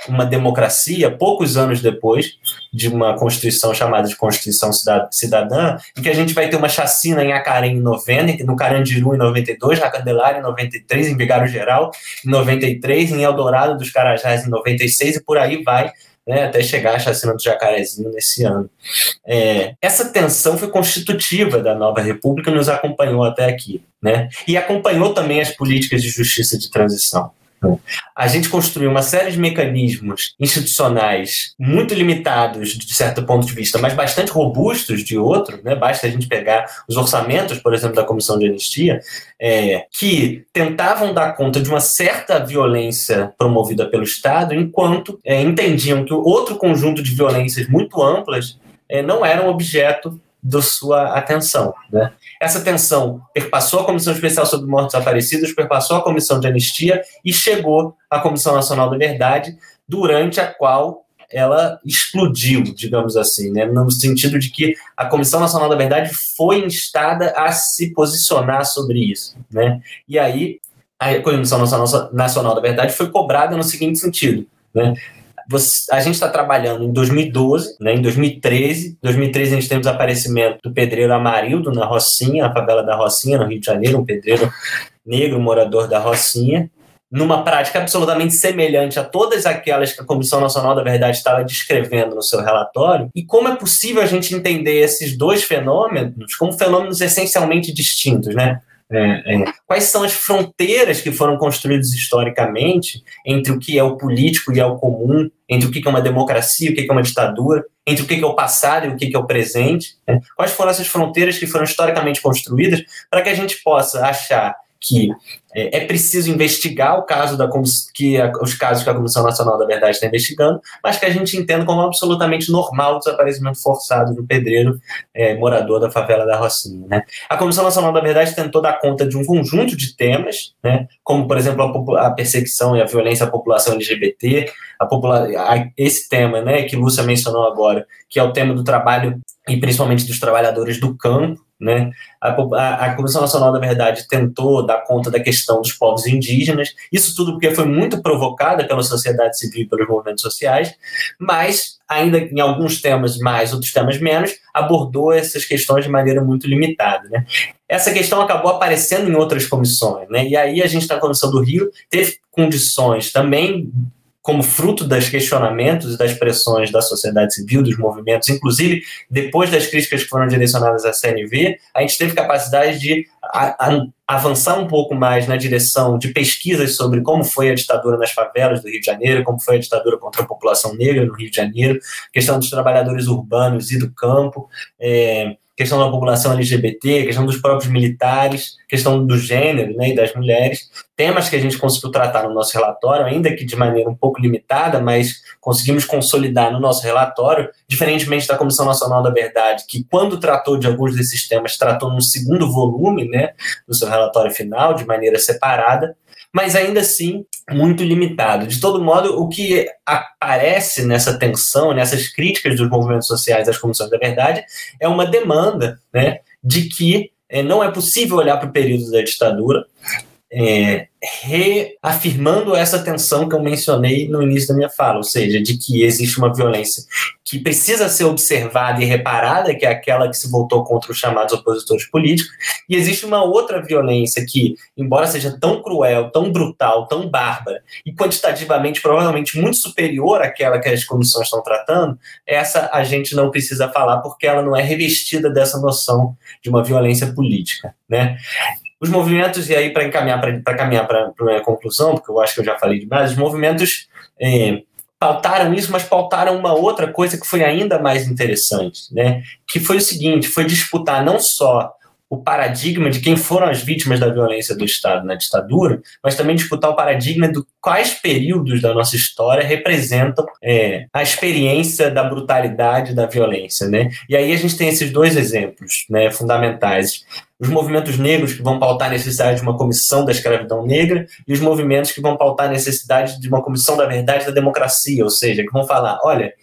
uma democracia poucos anos depois de uma constituição chamada de Constituição Cidadã, em que a gente vai ter uma chacina em Acarém em 90, no Carandiru em 92, na Candelária em 93, em Vigário Geral em 93, em Eldorado dos Carajás em 96 e por aí vai né, até chegar à chacina do Jacarezinho nesse ano. É, essa tensão foi constitutiva da nova república e nos acompanhou até aqui. Né, e acompanhou também as políticas de justiça de transição. A gente construiu uma série de mecanismos institucionais muito limitados, de certo ponto de vista, mas bastante robustos de outro, né? basta a gente pegar os orçamentos, por exemplo, da Comissão de Anistia, é, que tentavam dar conta de uma certa violência promovida pelo Estado, enquanto é, entendiam que outro conjunto de violências muito amplas é, não eram objeto da sua atenção. Né? Essa atenção perpassou a Comissão Especial sobre Mortos Desaparecidos, perpassou a Comissão de Anistia e chegou à Comissão Nacional da Verdade, durante a qual ela explodiu, digamos assim, né? no sentido de que a Comissão Nacional da Verdade foi instada a se posicionar sobre isso. Né? E aí a Comissão Nacional da Verdade foi cobrada no seguinte sentido, né? Você, a gente está trabalhando em 2012, né, em 2013. 2013 a gente tem o desaparecimento do pedreiro Amarildo na Rocinha, a favela da Rocinha, no Rio de Janeiro, um pedreiro negro morador da Rocinha, numa prática absolutamente semelhante a todas aquelas que a Comissão Nacional da Verdade estava descrevendo no seu relatório. E como é possível a gente entender esses dois fenômenos como fenômenos essencialmente distintos, né? É, é. Quais são as fronteiras que foram construídas historicamente entre o que é o político e é o comum, entre o que é uma democracia e o que é uma ditadura, entre o que é o passado e o que é o presente? Né? Quais foram essas fronteiras que foram historicamente construídas para que a gente possa achar que é, é, preciso investigar o caso da que a, os casos que a Comissão Nacional da Verdade está investigando, mas que a gente entenda como absolutamente normal o desaparecimento forçado do pedreiro é, morador da favela da Rocinha. Né? A Comissão Nacional da Verdade tentou dar conta de um conjunto de temas, né, como, por exemplo, a, a perseguição e a violência à população LGBT, a popula esse tema né, que Lúcia mencionou agora, que é o tema do trabalho e principalmente dos trabalhadores do campo, né? A, a, a, Comissão Nacional da Verdade tentou dar conta da questão dos povos indígenas, isso tudo porque foi muito provocada pela sociedade civil e pelos movimentos sociais, mas ainda em alguns temas mais, outros temas menos, abordou essas questões de maneira muito limitada. Né? Essa questão acabou aparecendo em outras comissões, né? e aí a gente, na Comissão do Rio, teve condições também como fruto dos questionamentos e das pressões da sociedade civil, dos movimentos, inclusive depois das críticas que foram direcionadas à CNV, a gente teve capacidade de avançar um pouco mais na direção de pesquisas sobre como foi a ditadura nas favelas do Rio de Janeiro, como foi a ditadura contra a população negra no Rio de Janeiro, questão dos trabalhadores urbanos e do campo, é, questão da população LGBT, questão dos próprios militares, questão do gênero né, e das mulheres, temas que a gente conseguiu tratar no nosso relatório, ainda que de maneira um pouco limitada, mas conseguimos consolidar no nosso relatório, diferentemente da Comissão Nacional da Verdade, que quando tratou de alguns desses temas, tratou num segundo volume né, do seu relatório final, de maneira separada, mas ainda assim muito limitado. De todo modo, o que aparece nessa tensão, nessas críticas dos movimentos sociais às comissões da verdade, é uma demanda né, de que é, não é possível olhar para o período da ditadura é, reafirmando essa tensão que eu mencionei no início da minha fala, ou seja, de que existe uma violência que precisa ser observada e reparada, que é aquela que se voltou contra os chamados opositores políticos, e existe uma outra violência que, embora seja tão cruel, tão brutal, tão bárbara, e quantitativamente provavelmente muito superior àquela que as comissões estão tratando, essa a gente não precisa falar porque ela não é revestida dessa noção de uma violência política, né? Os movimentos, e aí para encaminhar para caminhar para a minha conclusão, porque eu acho que eu já falei demais, os movimentos é, pautaram isso, mas pautaram uma outra coisa que foi ainda mais interessante, né? Que foi o seguinte: foi disputar não só o paradigma de quem foram as vítimas da violência do Estado na ditadura, mas também disputar o paradigma de quais períodos da nossa história representam é, a experiência da brutalidade da violência, né? E aí a gente tem esses dois exemplos, né, fundamentais os movimentos negros que vão pautar a necessidade de uma comissão da escravidão negra e os movimentos que vão pautar a necessidade de uma comissão da verdade da democracia, ou seja, que vão falar, olha,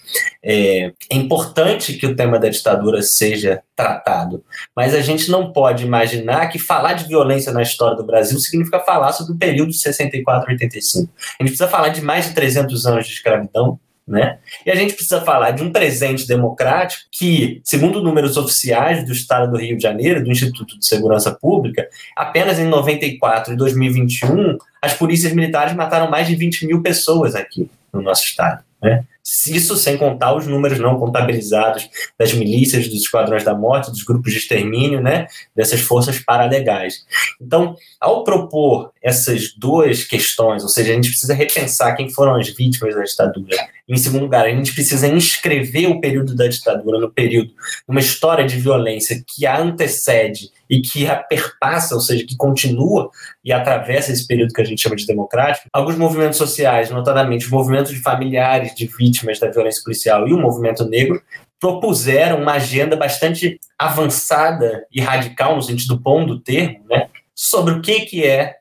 é, é importante que o tema da ditadura seja tratado, mas a gente não pode imaginar que falar de violência na história do Brasil significa falar sobre o período de 64 a 85. A gente precisa falar de mais de 300 anos de escravidão, né? E a gente precisa falar de um presente democrático que, segundo números oficiais do Estado do Rio de Janeiro, do Instituto de Segurança Pública, apenas em 94 e 2021, as polícias militares mataram mais de 20 mil pessoas aqui no nosso Estado. Né? Isso sem contar os números não contabilizados das milícias, dos esquadrões da morte, dos grupos de extermínio, né, dessas forças paralegais. Então, ao propor essas duas questões, ou seja, a gente precisa repensar quem foram as vítimas da ditadura. Em segundo lugar, a gente precisa inscrever o período da ditadura no período, uma história de violência que a antecede e que a perpassa, ou seja, que continua e atravessa esse período que a gente chama de democrático, alguns movimentos sociais, notadamente os movimentos de familiares de vítimas da violência policial e o movimento negro, propuseram uma agenda bastante avançada e radical, no sentido bom do termo, né, sobre o que, que é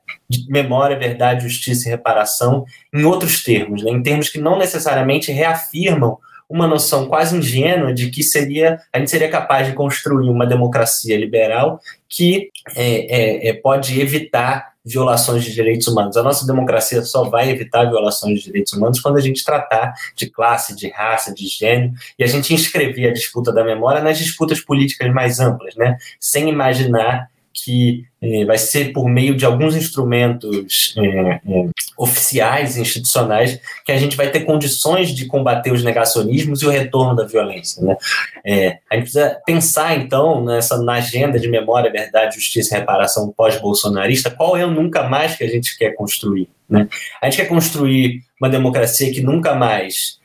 memória, verdade, justiça e reparação, em outros termos, né, em termos que não necessariamente reafirmam uma noção quase ingênua de que seria a gente seria capaz de construir uma democracia liberal que é, é, é, pode evitar violações de direitos humanos. A nossa democracia só vai evitar violações de direitos humanos quando a gente tratar de classe, de raça, de gênero, e a gente inscrever a disputa da memória nas disputas políticas mais amplas, né? sem imaginar que é, vai ser por meio de alguns instrumentos é, é, oficiais, institucionais, que a gente vai ter condições de combater os negacionismos e o retorno da violência. Né? A gente precisa pensar, então, nessa, na agenda de memória, verdade, justiça e reparação pós-bolsonarista, qual é o nunca mais que a gente quer construir. Né? A gente quer construir uma democracia que nunca mais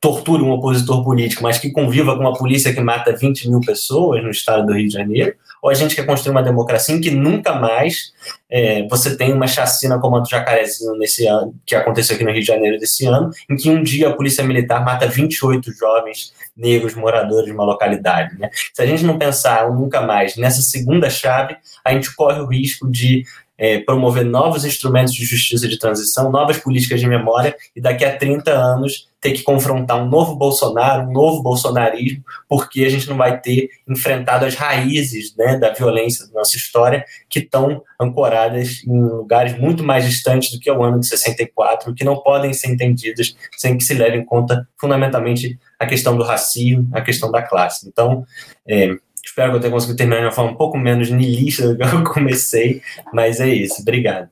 torture um opositor político, mas que conviva com uma polícia que mata 20 mil pessoas no estado do Rio de Janeiro, ou a gente quer construir uma democracia em que nunca mais é, você tem uma chacina como a do Jacarezinho nesse ano, que aconteceu aqui no Rio de Janeiro desse ano, em que um dia a polícia militar mata 28 jovens negros moradores de uma localidade. Né? Se a gente não pensar nunca mais nessa segunda chave, a gente corre o risco de é, promover novos instrumentos de justiça de transição, novas políticas de memória, e daqui a 30 anos ter que confrontar um novo Bolsonaro, um novo bolsonarismo, porque a gente não vai ter enfrentado as raízes né, da violência da nossa história, que estão ancoradas em lugares muito mais distantes do que o ano de 64, que não podem ser entendidas sem que se leve em conta fundamentalmente a questão do racismo, a questão da classe. Então, é, Espero que eu tenha conseguido terminar de uma forma um pouco menos niilista do que eu comecei, mas é isso. Obrigado.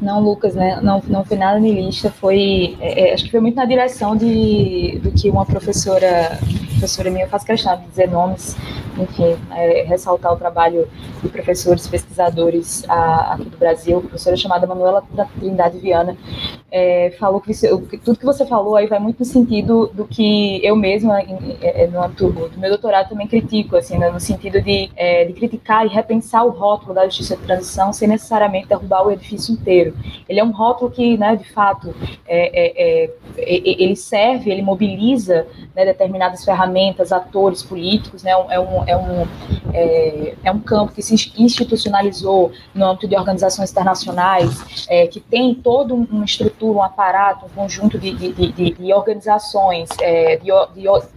Não, Lucas, né? Não, não foi nada niilista, foi. É, é, acho que foi muito na direção de, do que uma professora, professora minha, faz questão de dizer nomes, enfim, é, ressaltar o trabalho de professores, pesquisadores a, aqui do Brasil, professora chamada Manuela da Trindade Viana, é, falou que tudo que você falou aí vai muito no sentido do que eu mesma, é, no âmbito do meu doutorado, também critico, assim, né, no sentido de, é, de criticar e repensar o rótulo da justiça de transição sem necessariamente derrubar o edifício inteiro. Ele é um rótulo que, né, de fato, é, é, ele serve, ele mobiliza né, determinadas ferramentas, atores políticos, né, é, um, é, um, é, é um campo que se institucionalizou no âmbito de organizações internacionais, é, que tem toda uma estrutura, um aparato, um conjunto de, de, de, de organizações, é, de,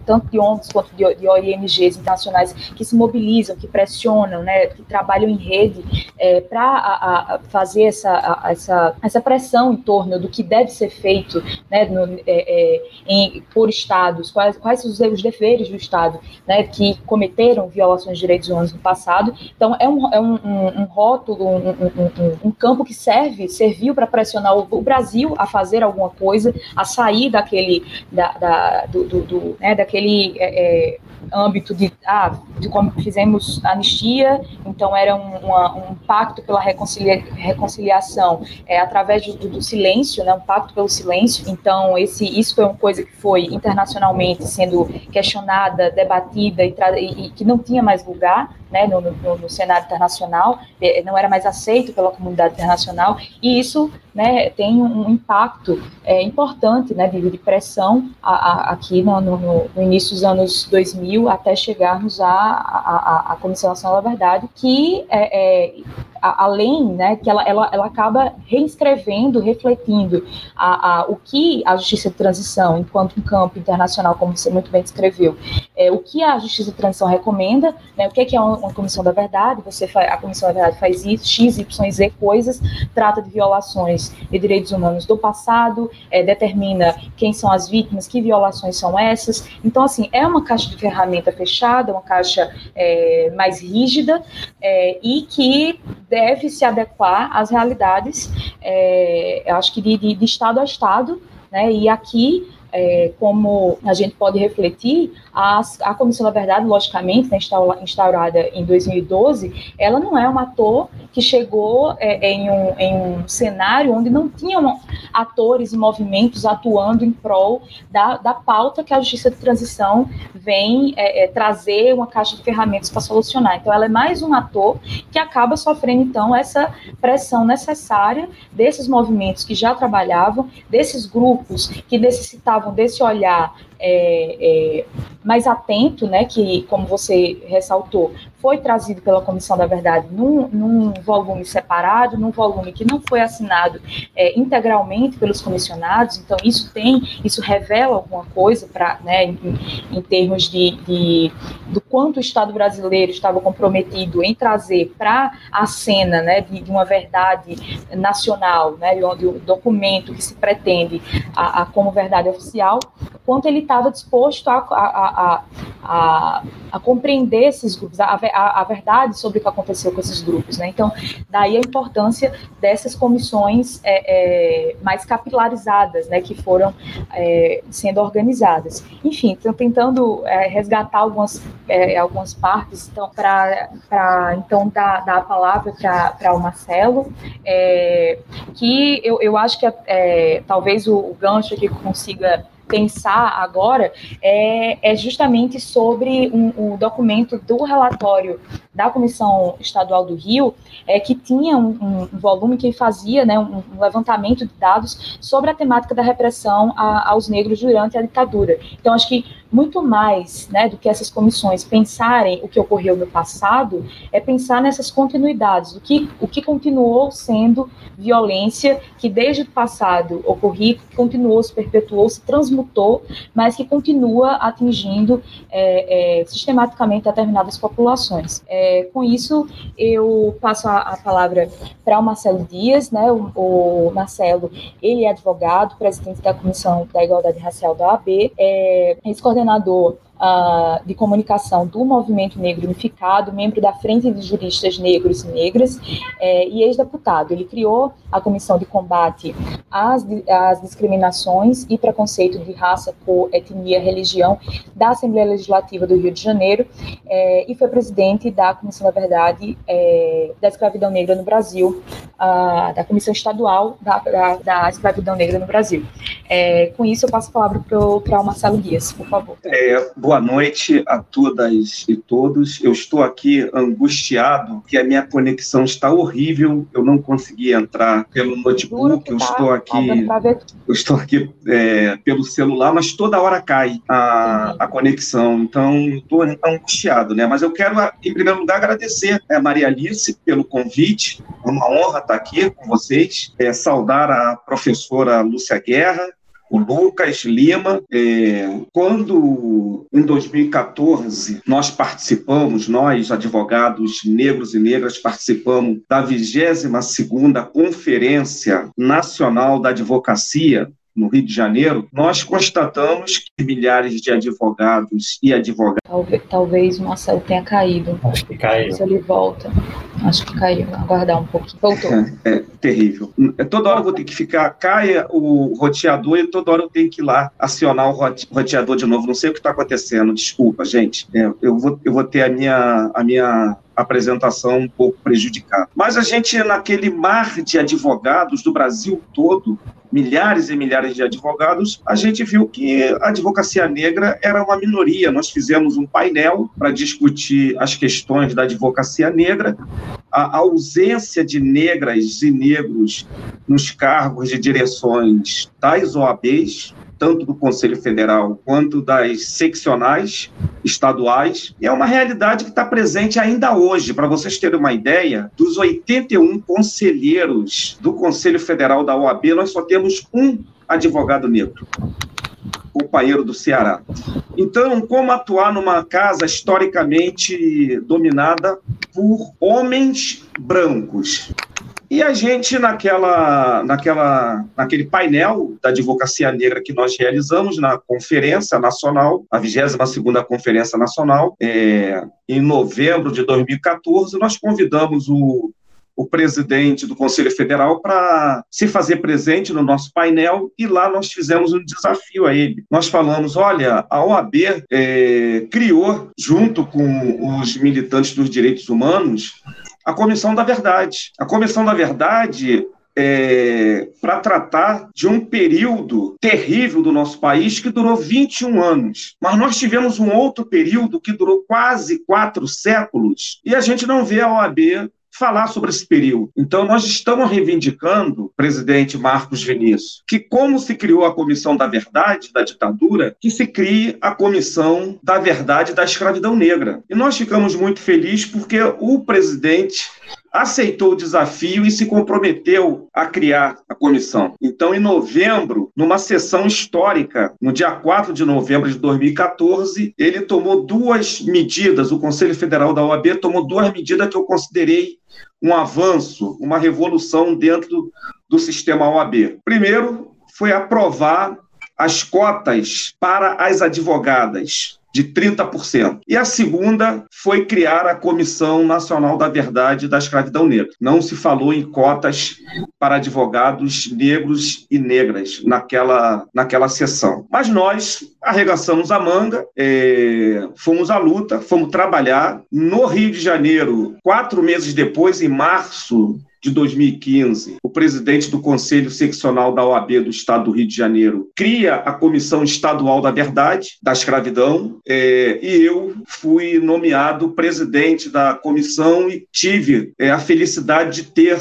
tanto de ONGs quanto de, de ONGs internacionais, que se mobilizam, que pressionam, né, que trabalham em rede é, para fazer essa, a, essa, essa pressão em torno do que deve ser feito né, no, é, é, em, por estados, quais, quais os, os deveres do Estado né, que cometeram violações de direitos humanos no passado. Então, é um, é um, um, um rótulo, um, campo que serve, serviu para pressionar o, o, Brasil a fazer alguma coisa, a sair daquele, da, da do, do, do né, daquele é, é âmbito de, ah, de como fizemos anistia, então era um, uma, um pacto pela reconcilia, reconciliação é, através do, do, silêncio, né, um pacto pelo silêncio. Então esse, isso foi uma coisa que foi internacionalmente sendo questionada, debatida e, e, e que não tinha mais lugar né, no, no, no, cenário internacional, não era mais aceito pela comunidade internacional, e isso né, tem um impacto é, importante né, de, de pressão a, a, aqui no, no, início dos anos 2000 até chegarmos à Comissão Nacional da Verdade, que é, é além, né, que ela, ela, ela acaba reescrevendo, refletindo a, a, o que a justiça de transição, enquanto um campo internacional, como você muito bem descreveu, é, o que a justiça de transição recomenda, né, o que é, que é uma, uma, comissão da verdade, você a comissão da verdade faz isso, X, Y, Z coisas, trata de violações de direitos humanos do passado, é, determina quem são as vítimas, que violações são essas, então, assim, é uma caixa de ferramenta fechada, uma caixa é, mais rígida, é, e que deve se adequar às realidades, é, acho que de, de, de Estado a Estado, né, e aqui é, como a gente pode refletir, a, a Comissão da Verdade, logicamente, né, instaurada em 2012, ela não é um ator que chegou é, em, um, em, um, cenário onde não tinham atores e movimentos atuando em prol da, da pauta que a Justiça de Transição vem é, é, trazer uma caixa de ferramentas para solucionar. Então, ela é mais um ator que acaba sofrendo, então, essa pressão necessária desses movimentos que já trabalhavam, desses grupos que necessitavam desse olhar é, é, mais atento, né, que, como você ressaltou, foi trazido pela Comissão da Verdade num, num volume separado, num volume que não foi assinado é, integralmente pelos comissionados, então isso tem, isso revela alguma coisa né, em, em, termos de, de, do quanto o Estado brasileiro estava comprometido em trazer para a cena, né, de, de, uma verdade nacional, né, de um documento que se pretende a, a como verdade oficial, quanto ele estava disposto a, a, a, a, compreender esses grupos, a, verdade sobre o que aconteceu com esses grupos. Né? Então, daí a importância dessas comissões é, é, mais capilarizadas, né, que foram é, sendo organizadas. Enfim, estou tentando é, resgatar algumas, é, algumas partes então, para então dar, dar a palavra para o Marcelo, é, que eu, eu acho que talvez o, o gancho que consiga pensar agora é, é justamente sobre um, um, documento do relatório da Comissão Estadual do Rio, é, que tinha um, um volume que fazia né, um, um, levantamento de dados sobre a temática da repressão a, aos negros durante a ditadura. Então, acho que muito mais né, do que essas comissões pensarem o que ocorreu no passado, é pensar nessas continuidades, do que, o que continuou sendo violência que desde o passado ocorria, continuou, se perpetuou, se transmutou, mas que continua atingindo é, é, sistematicamente determinadas populações. É, com isso, eu passo a, a palavra para o Marcelo Dias, né, o, o, Marcelo, ele é advogado, presidente da Comissão da Igualdade Racial da OAB, é, ex-coordenador uh, de comunicação do Movimento Negro Unificado, membro da Frente de Juristas Negros e Negras é, e ex-deputado. Ele criou a Comissão de Combate às, às Discriminações e Preconceito de Raça, cor, etnia, religião da Assembleia Legislativa do Rio de Janeiro é, e foi presidente da Comissão da Verdade é, da Escravidão Negra no Brasil, a, da Comissão Estadual da, da, da Escravidão Negra no Brasil. Com isso, eu passo a palavra para o Marcelo Dias, por favor. É, boa noite a todas e todos. Eu estou aqui angustiado, que a minha conexão está horrível, eu não consegui entrar pelo notebook, eu tá, estou aqui, eu estou aqui é, pelo celular, mas toda hora cai a, a conexão, então estou angustiado, né? Mas eu quero, em primeiro lugar, agradecer a Maria Alice pelo convite, é uma honra estar aqui com vocês, é, saudar a professora Lúcia Guerra, o Lucas Lima. É, quando, em 2014, nós participamos, nós, advogados negros e negras, participamos da 22ª Conferência Nacional da Advocacia, no Rio de Janeiro, nós constatamos que milhares de advogados e advogadas. Talvez, talvez o Marcelo tenha caído. Acho que caiu. Se ele volta. Acho que caiu. Aguardar um pouquinho. Voltou. É, é terrível. É, toda hora eu vou ter que ficar, caia o roteador e toda hora eu tenho que ir lá acionar o roteador de novo. Não sei o que está acontecendo. Desculpa, gente. É, eu, vou, eu vou ter a minha, a minha apresentação um pouco prejudicada. Mas a gente, naquele mar de advogados do Brasil todo, milhares e milhares de advogados, a gente viu que a advocacia negra era uma minoria. Nós fizemos um painel para discutir as questões da advocacia negra, a ausência de negras e negros nos cargos de direções das OABs, tanto do Conselho Federal quanto das seccionais estaduais, é uma realidade que está presente ainda hoje. Para vocês terem uma ideia, dos 81 conselheiros do Conselho Federal da OAB, nós só temos um advogado negro companheiro do Ceará. Então, como atuar numa casa historicamente dominada por homens brancos? E a gente, naquela, naquela, naquele painel da advocacia negra que nós realizamos na Conferência Nacional, a 22ª Conferência Nacional, é, em novembro de 2014, nós convidamos o, o presidente do Conselho Federal para se fazer presente no nosso painel e lá nós fizemos um desafio a ele. Nós falamos, olha, a OAB é, criou, junto com os militantes dos direitos humanos, a Comissão da Verdade. A Comissão da Verdade é, para tratar de um período terrível do nosso país que durou 21 anos. Mas nós tivemos um outro período que durou quase quatro séculos e a gente não vê a OAB falar sobre esse período. Então, nós estamos reivindicando, presidente Marcos Vinícius, que como se criou a Comissão da Verdade da ditadura, que se crie a Comissão da Verdade da Escravidão Negra. E nós ficamos muito felizes porque o presidente aceitou o desafio e se comprometeu a criar a comissão. Então, em novembro, numa sessão histórica, no dia 4 de novembro de 2014, ele tomou duas medidas, o Conselho Federal da OAB tomou duas medidas que eu considerei um avanço, uma revolução dentro do, sistema OAB. Primeiro, foi aprovar as cotas para as advogadas de 30%. E a segunda foi criar a Comissão Nacional da Verdade da Escravidão Negra. Não se falou em cotas para advogados negros e negras naquela, naquela sessão. Mas nós arregaçamos a manga, é, fomos à luta, fomos trabalhar. No Rio de Janeiro, quatro meses depois, em março de 2015, o presidente do Conselho Seccional da OAB do Estado do Rio de Janeiro cria a Comissão Estadual da Verdade, da Escravidão, é, e eu fui nomeado presidente da comissão e tive é, a felicidade de ter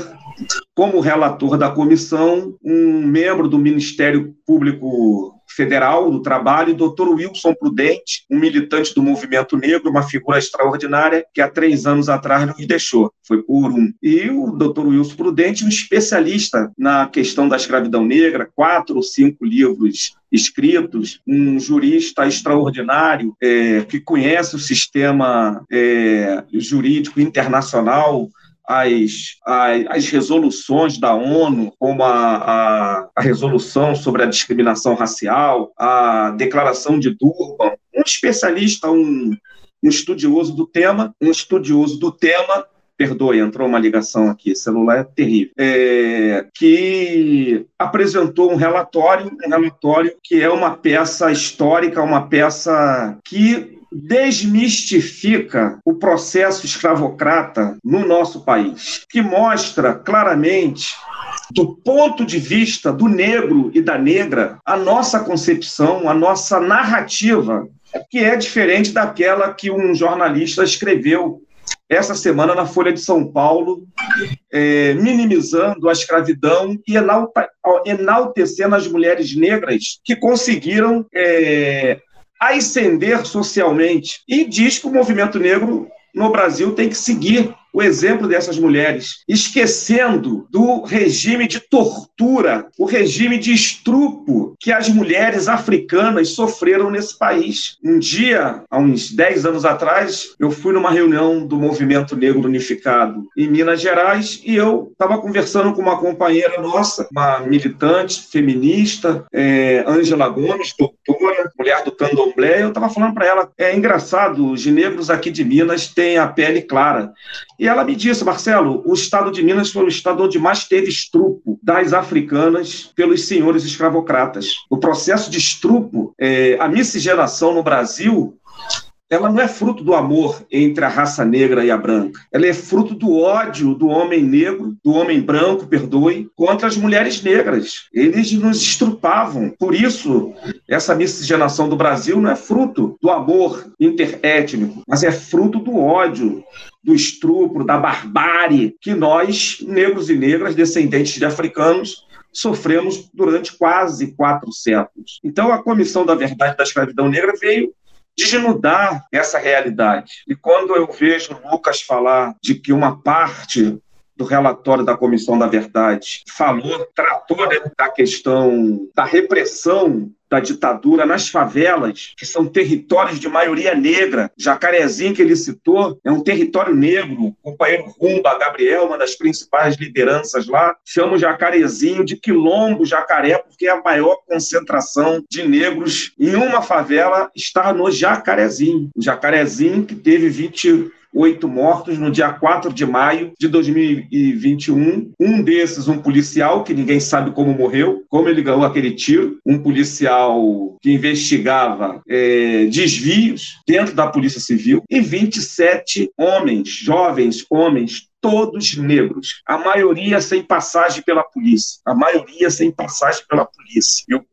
como relator da comissão um membro do Ministério Público Federal do Trabalho, doutor Wilson Prudente, um militante do movimento negro, uma figura extraordinária que há três anos atrás nos deixou, foi por um. E o doutor Wilson Prudente, um especialista na questão da escravidão negra, quatro ou cinco livros escritos, um jurista extraordinário é, que conhece o sistema é, jurídico internacional, as, as, as, resoluções da ONU, como a, a, a, resolução sobre a discriminação racial, a declaração de Durban, um especialista, um, um estudioso do tema, um estudioso do tema perdoe, entrou uma ligação aqui, celular é terrível, é, que apresentou um relatório, um relatório que é uma peça histórica, uma peça que desmistifica o processo escravocrata no nosso país, que mostra claramente do ponto de vista do negro e da negra, a nossa concepção, a nossa narrativa, que é diferente daquela que um jornalista escreveu essa semana na Folha de São Paulo, é, minimizando a escravidão e enaltecendo as mulheres negras que conseguiram é, ascender socialmente. E diz que o movimento negro no Brasil tem que seguir o exemplo dessas mulheres, esquecendo do regime de tortura, o regime de estrupo que as mulheres africanas sofreram nesse país. Um dia, há uns 10 anos atrás, eu fui numa reunião do Movimento Negro Unificado em Minas Gerais e eu estava conversando com uma companheira nossa, uma militante feminista, é, Ângela Gomes, doutora, mulher do candomblé. Eu estava falando para ela: é engraçado, os negros aqui de Minas têm a pele clara. E ela me disse, Marcelo, o estado de Minas foi o estado onde mais teve estrupo das africanas pelos senhores escravocratas. O processo de estrupo, é, a miscigenação no Brasil ela não é fruto do amor entre a raça negra e a branca. Ela é fruto do ódio do homem negro, do homem branco, perdoe, contra as mulheres negras. Eles nos estrupavam. Por isso, essa miscigenação do Brasil não é fruto do amor interétnico, mas é fruto do ódio, do estupro, da barbárie que nós, negros e negras, descendentes de africanos, sofremos durante quase quatro séculos. Então, a Comissão da Verdade da Escravidão Negra veio desnudar essa realidade. E quando eu vejo Lucas falar de que uma parte do relatório da Comissão da Verdade falou, tratou né, da questão da repressão da ditadura nas favelas, que são territórios de maioria negra. Jacarezinho, que ele citou, é um território negro. O companheiro Rumba, Gabriel, uma das principais lideranças lá, chama o Jacarezinho de Quilombo Jacaré, porque é a maior concentração de negros em uma favela está no Jacarezinho. O Jacarezinho, que teve 20 oito mortos no dia 4 de maio de 2021. Um desses, um policial, que ninguém sabe como morreu, como ele ganhou aquele tiro, um policial que investigava é, desvios dentro da Polícia Civil, e 27 homens, jovens homens, todos negros, a maioria sem passagem pela polícia, a maioria sem passagem pela polícia. E o,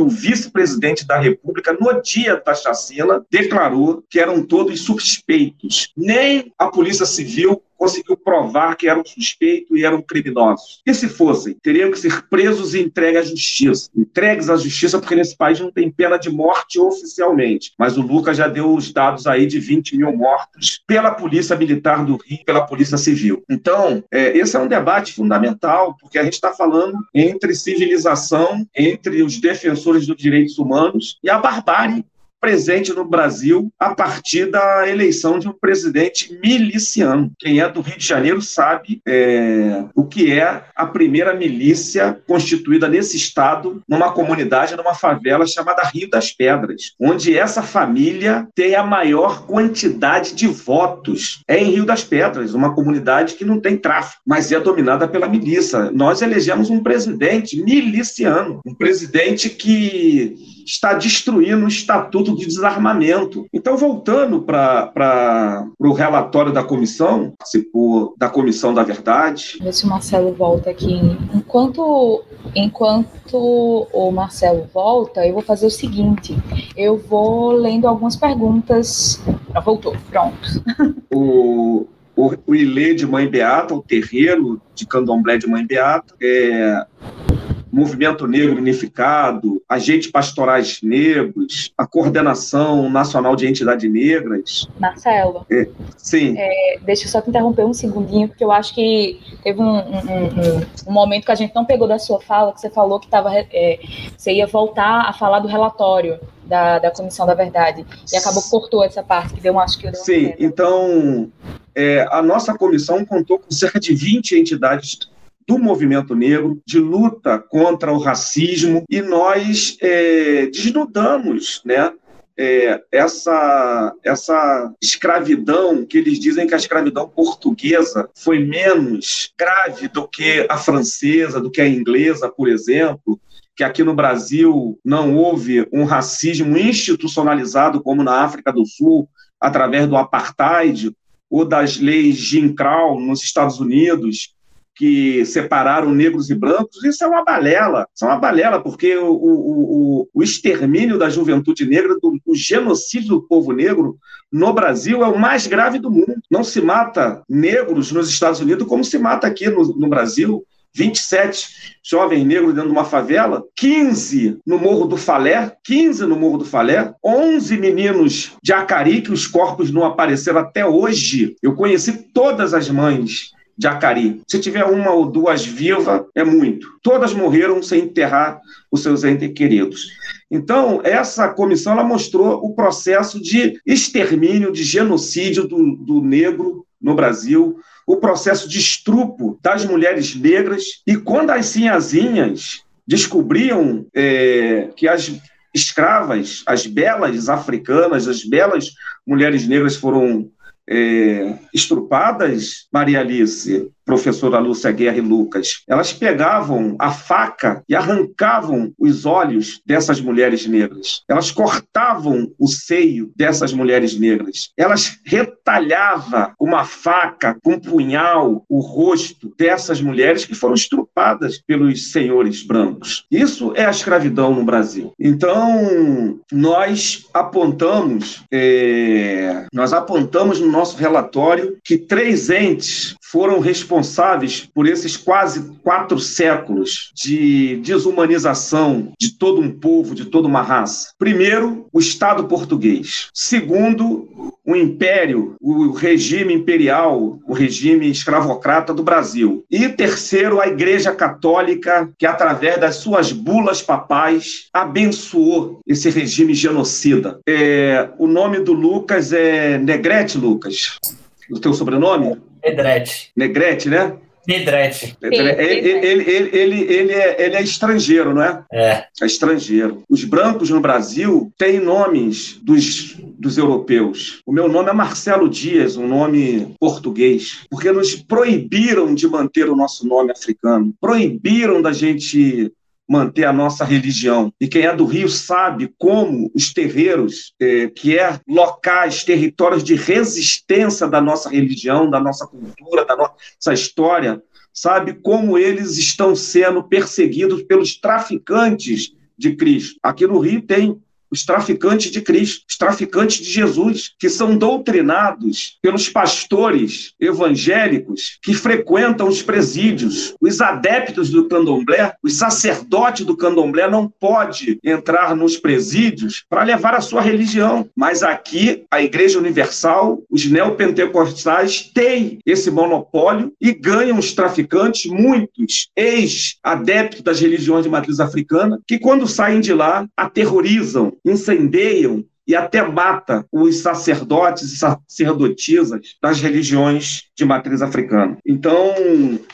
o vice-presidente da República, no dia da chacina, declarou que eram todos suspeitos. Nem a Polícia Civil conseguiu provar que eram suspeitos e eram criminosos. E se fossem, teriam que ser presos e entregues à justiça. Entregues à justiça, porque nesse país não tem pena de morte oficialmente. Mas o Lucas já deu os dados aí de 20 mil mortos pela Polícia Militar do Rio, pela Polícia Civil. Então, é, esse é um debate fundamental, porque a gente está falando entre civilização, entre os defensores dos direitos humanos e a barbárie presente no Brasil a partir da eleição de um presidente miliciano. Quem é do Rio de Janeiro sabe é, o que é a primeira milícia constituída nesse estado, numa comunidade, numa favela chamada Rio das Pedras, onde essa família tem a maior quantidade de votos. É em Rio das Pedras, uma comunidade que não tem tráfico, mas é dominada pela milícia. Nós elegemos um presidente miliciano, um presidente que está destruindo o Estatuto de Desarmamento. Então, voltando para o relatório da comissão, participou da Comissão da Verdade. Ver se o Marcelo volta aqui. Enquanto, enquanto o Marcelo volta, eu vou fazer o seguinte: eu vou lendo algumas perguntas. Ah, voltou, pronto. O, o, o Ilê de Mãe Beata, o terreiro de candomblé de Mãe Beata, é, Movimento Negro Unificado, agentes pastorais negros, a Coordenação Nacional de Entidades Negras. Marcelo. É, sim. É, deixa eu só te interromper um segundinho, porque eu acho que teve um, um, um, um momento que a gente não pegou da sua fala, que você falou que tava, é, você ia voltar a falar do relatório. Da, da Comissão da Verdade. E acabou cortou essa parte, que deu, acho que deu Sim, então é, a nossa comissão contou com cerca de 20 entidades do movimento negro, de luta contra o racismo, e nós é, desnudamos né, é, essa, essa escravidão, que eles dizem que a escravidão portuguesa foi menos grave do que a francesa, do que a inglesa, por exemplo, que aqui no Brasil não houve um racismo institucionalizado como na África do Sul, através do apartheid ou das leis Jim Crow nos Estados Unidos, que separaram negros e brancos, isso é uma balela. Isso é uma balela, porque o, o, o, o extermínio da juventude negra, do, o genocídio do povo negro no Brasil é o mais grave do mundo. Não se mata negros nos Estados Unidos como se mata aqui no, no Brasil. 27 jovens negros dentro de uma favela, 15 no Morro do Falé, 15 no Morro do Falé, 11 meninos de Acari, que os corpos não apareceram até hoje. Eu conheci todas as mães de Acari. Se tiver uma ou duas vivas, é muito. Todas morreram sem enterrar os seus entes queridos. Então, essa comissão ela mostrou o processo de extermínio, de genocídio do, do negro no Brasil, o processo de estrupo das mulheres negras. E quando as sinhazinhas descobriam é, que as escravas, as belas africanas, as belas mulheres negras foram é, estrupadas, Maria Alice, professora Lúcia Guerra e Lucas, elas pegavam a faca e arrancavam os olhos dessas mulheres negras. Elas cortavam o seio dessas mulheres negras. Elas retalhavam com uma faca, com um punhal, o rosto dessas mulheres que foram estrupadas pelos senhores brancos. Isso é a escravidão no Brasil. Então, nós apontamos, é, nós apontamos no nosso relatório que três entes foram responsáveis por esses quase quatro séculos de desumanização de todo um povo, de toda uma raça. Primeiro, o Estado português. Segundo, o império, o regime imperial, o regime escravocrata do Brasil. E terceiro, a Igreja Católica, que através das suas bulas papais abençoou esse regime genocida. É, o nome do Lucas é Negrete Lucas. O teu sobrenome? Negrete. Negrete, né? Nedrete. Ele, ele, ele, ele, ele, é, ele é estrangeiro, não é? É. É estrangeiro. Os brancos no Brasil têm nomes dos, dos europeus. O meu nome é Marcelo Dias, um nome português, porque nos proibiram de manter o nosso nome africano. Proibiram da gente manter a nossa religião. E quem é do Rio sabe como os terreiros, eh, que é locais, territórios de resistência da nossa religião, da nossa cultura, da nossa história, sabe como eles estão sendo perseguidos pelos traficantes de Cristo. Aqui no Rio tem os traficantes de Cristo, os traficantes de Jesus, que são doutrinados pelos pastores evangélicos que frequentam os presídios. Os adeptos do candomblé, os sacerdotes do candomblé não pode entrar nos presídios para levar a sua religião. Mas aqui, a Igreja Universal, os neopentecostais têm esse monopólio e ganham os traficantes, muitos ex-adeptos das religiões de matriz africana, que quando saem de lá, aterrorizam incendeiam e até mata os sacerdotes e sacerdotisas das religiões de matriz africana. Então,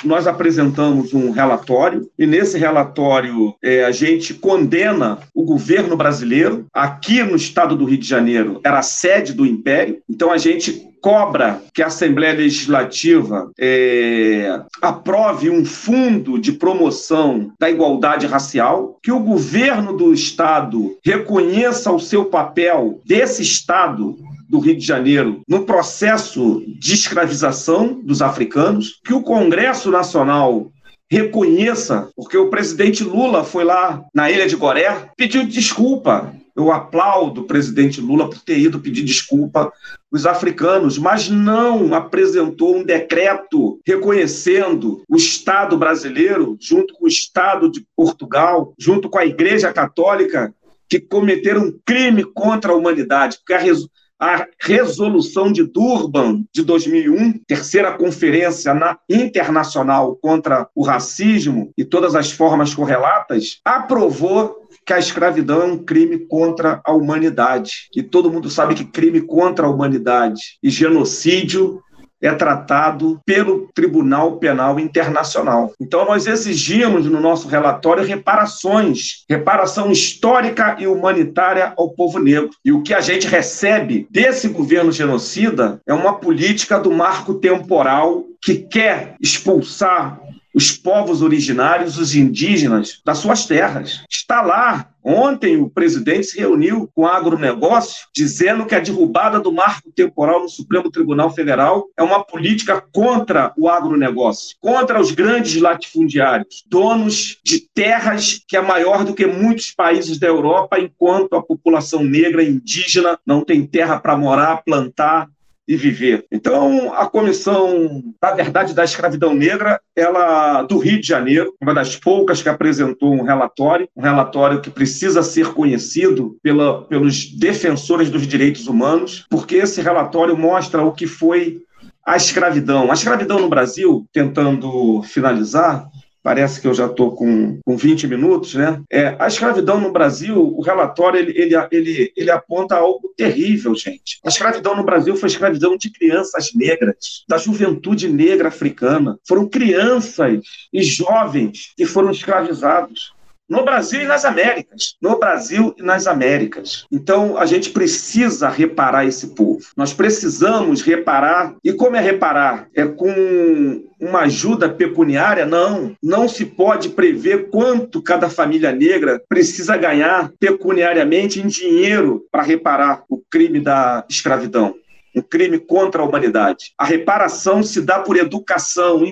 nós apresentamos um relatório e nesse relatório é, a gente condena o governo brasileiro. Aqui no estado do Rio de Janeiro era a sede do Império, então a gente cobra que a Assembleia Legislativa é, aprove um fundo de promoção da igualdade racial, que o governo do Estado reconheça o seu papel desse Estado do Rio de Janeiro no processo de escravização dos africanos, que o Congresso Nacional reconheça, porque o presidente Lula foi lá na Ilha de Goré, pediu desculpa eu aplaudo o presidente Lula por ter ido pedir desculpa. Os africanos, mas não apresentou um decreto reconhecendo o Estado brasileiro, junto com o Estado de Portugal, junto com a Igreja Católica, que cometeram um crime contra a humanidade, porque a, res a resolução de Durban de 2001, terceira conferência na, internacional contra o racismo e todas as formas correlatas, aprovou que a escravidão é um crime contra a humanidade. E todo mundo sabe que crime contra a humanidade e genocídio é tratado pelo Tribunal Penal Internacional. Então, nós exigimos no nosso relatório reparações, reparação histórica e humanitária ao povo negro. E o que a gente recebe desse governo genocida é uma política do marco temporal que quer expulsar os povos originários, os indígenas, das suas terras. Está lá Ontem, o presidente se reuniu com o agronegócio, dizendo que a derrubada do marco temporal no Supremo Tribunal Federal é uma política contra o agronegócio, contra os grandes latifundiários, donos de terras que é maior do que muitos países da Europa, enquanto a população negra e indígena não tem terra para morar, plantar, e viver. Então, a comissão da verdade da escravidão negra, ela do Rio de Janeiro, uma das poucas que apresentou um relatório, um relatório que precisa ser conhecido pela, pelos defensores dos direitos humanos, porque esse relatório mostra o que foi a escravidão. A escravidão no Brasil, tentando finalizar, parece que eu já estou com, com 20 minutos, né? É, a escravidão no Brasil, o relatório, ele, ele, ele, ele aponta algo terrível, gente. A escravidão no Brasil foi escravidão de crianças negras, da juventude negra africana. Foram crianças e jovens que foram escravizados no Brasil e nas Américas. No Brasil e nas Américas. Então, a gente precisa reparar esse povo. Nós precisamos reparar. E como é reparar? É com uma ajuda pecuniária? Não. Não se pode prever quanto cada família negra precisa ganhar pecuniariamente em dinheiro para reparar o crime da escravidão um crime contra a humanidade. A reparação se dá por educação.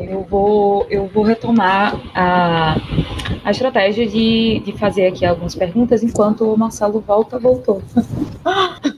Eu vou, eu vou retomar a, a estratégia de, de fazer aqui algumas perguntas enquanto o Marcelo volta, voltou.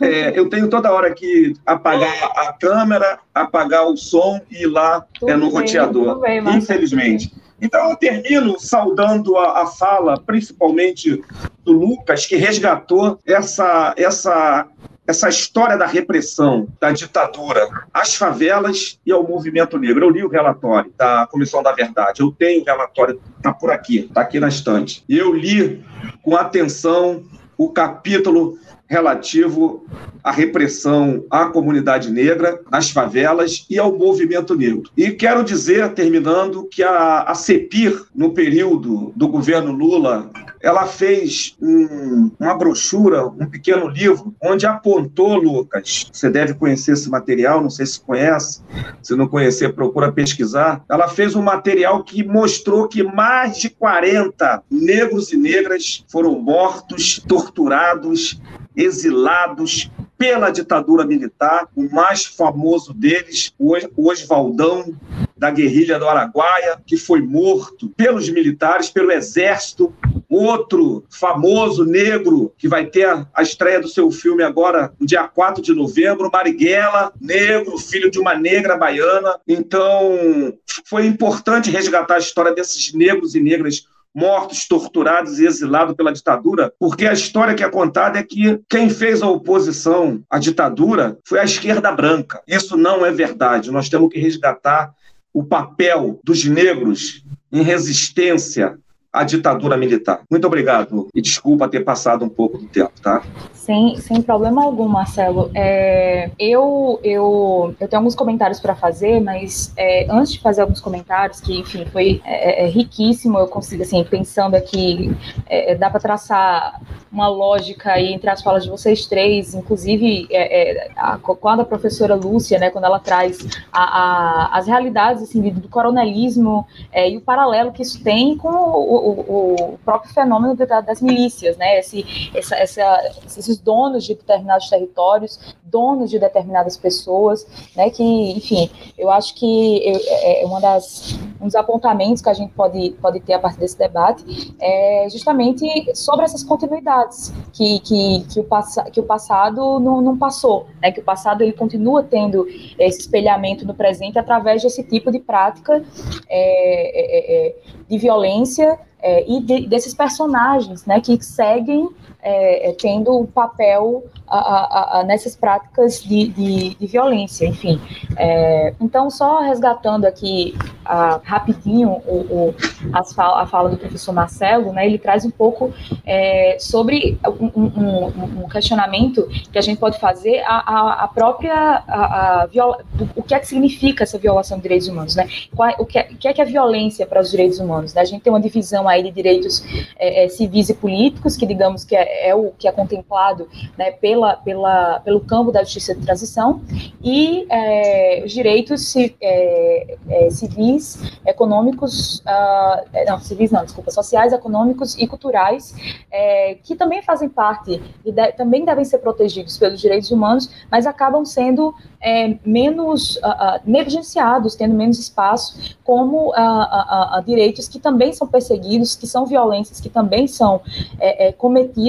É, eu tenho toda hora que apagar a câmera, apagar o som e ir lá é, no bem, roteador. Bem, infelizmente. Então eu termino saudando a, a, fala, principalmente do Lucas, que resgatou essa, essa essa história da repressão, da ditadura, às favelas e ao movimento negro. Eu li o relatório da Comissão da Verdade, eu tenho o relatório, está por aqui, está aqui na estante. Eu li com atenção o capítulo relativo à repressão à comunidade negra, nas favelas e ao movimento negro. E quero dizer, terminando, que a, a CEPIR, no período do governo Lula, ela fez um, uma brochura, um pequeno livro, onde apontou, Lucas, você deve conhecer esse material, não sei se conhece, se não conhecer, procura pesquisar. Ela fez um material que mostrou que mais de 40 negros e negras foram mortos, torturados, exilados pela ditadura militar, o mais famoso deles, o Oswaldão, da guerrilha do Araguaia, que foi morto pelos militares, pelo exército. Outro famoso negro que vai ter a estreia do seu filme agora, no dia 4 de novembro, Marighella, negro, filho de uma negra baiana. Então, foi importante resgatar a história desses negros e negras mortos, torturados e exilados pela ditadura, porque a história que é contada é que quem fez a oposição à ditadura foi a esquerda branca. Isso não é verdade. Nós temos que resgatar o papel dos negros em resistência à ditadura militar. Muito obrigado e desculpa ter passado um pouco do tempo, tá? Sem, sem problema algum, Marcelo. É, eu, eu, eu tenho alguns comentários para fazer, mas é, antes de fazer alguns comentários, que, enfim, foi é, é riquíssimo, eu consigo, assim, pensando aqui, é, é, dá para traçar uma lógica aí entre as falas de vocês três, inclusive a, quando a professora Lúcia, né, quando ela traz a, a, as realidades assim, do coronelismo e o paralelo que isso tem com o, o, o próprio fenômeno das milícias, né, esse, essa, essa, esses donos de determinados territórios, donos de determinadas pessoas, né, que, enfim, eu acho que é, é uma das, um dos apontamentos que a gente pode, pode ter a partir desse debate é justamente sobre essas continuidades que, que, que, o, pass que o passado não, não passou, né, que o passado ele continua tendo esse espelhamento no presente através desse tipo de prática é, é, é de violência é, e de, desses personagens né, que seguem é, é tendo um papel a, a, a, nessas práticas de, de, de violência, enfim. É, então, só resgatando aqui rapidinho o, o a fala do professor Marcelo, né, ele traz um pouco é, sobre um, um, um, questionamento que a gente pode fazer a, própria a, viola, o que é que significa essa violação de direitos humanos, né? Qual, o, que é, o que é que é violência para os direitos humanos? Né? A gente tem uma divisão aí de direitos é, é, civis e políticos, que digamos que é, é, o que é contemplado né, pela, pela, pelo campo da justiça de transição, e é, os direitos é, civis, econômicos, uh, não, civis não, desculpa, sociais, econômicos e culturais, que também fazem parte e de, também devem ser protegidos pelos direitos humanos, mas acabam sendo menos uh, uh, negligenciados, tendo menos espaço, como direitos que também são perseguidos, que são violências que também são é,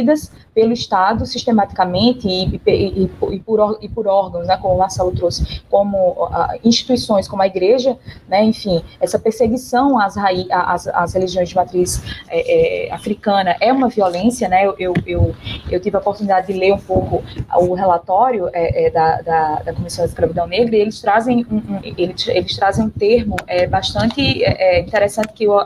é, cometidas pelo Estado sistematicamente e, e, e, por, e por órgãos, né, como o Marcelo trouxe, como instituições como a igreja, né, enfim, essa perseguição às, às, às religiões de matriz é, é, africana é uma violência, né, eu, eu, eu, eu, tive a oportunidade de ler um pouco o relatório é, é, da, da, da, Comissão da Escravidão Negra e eles trazem um, um eles, eles, trazem um termo é, bastante interessante que eu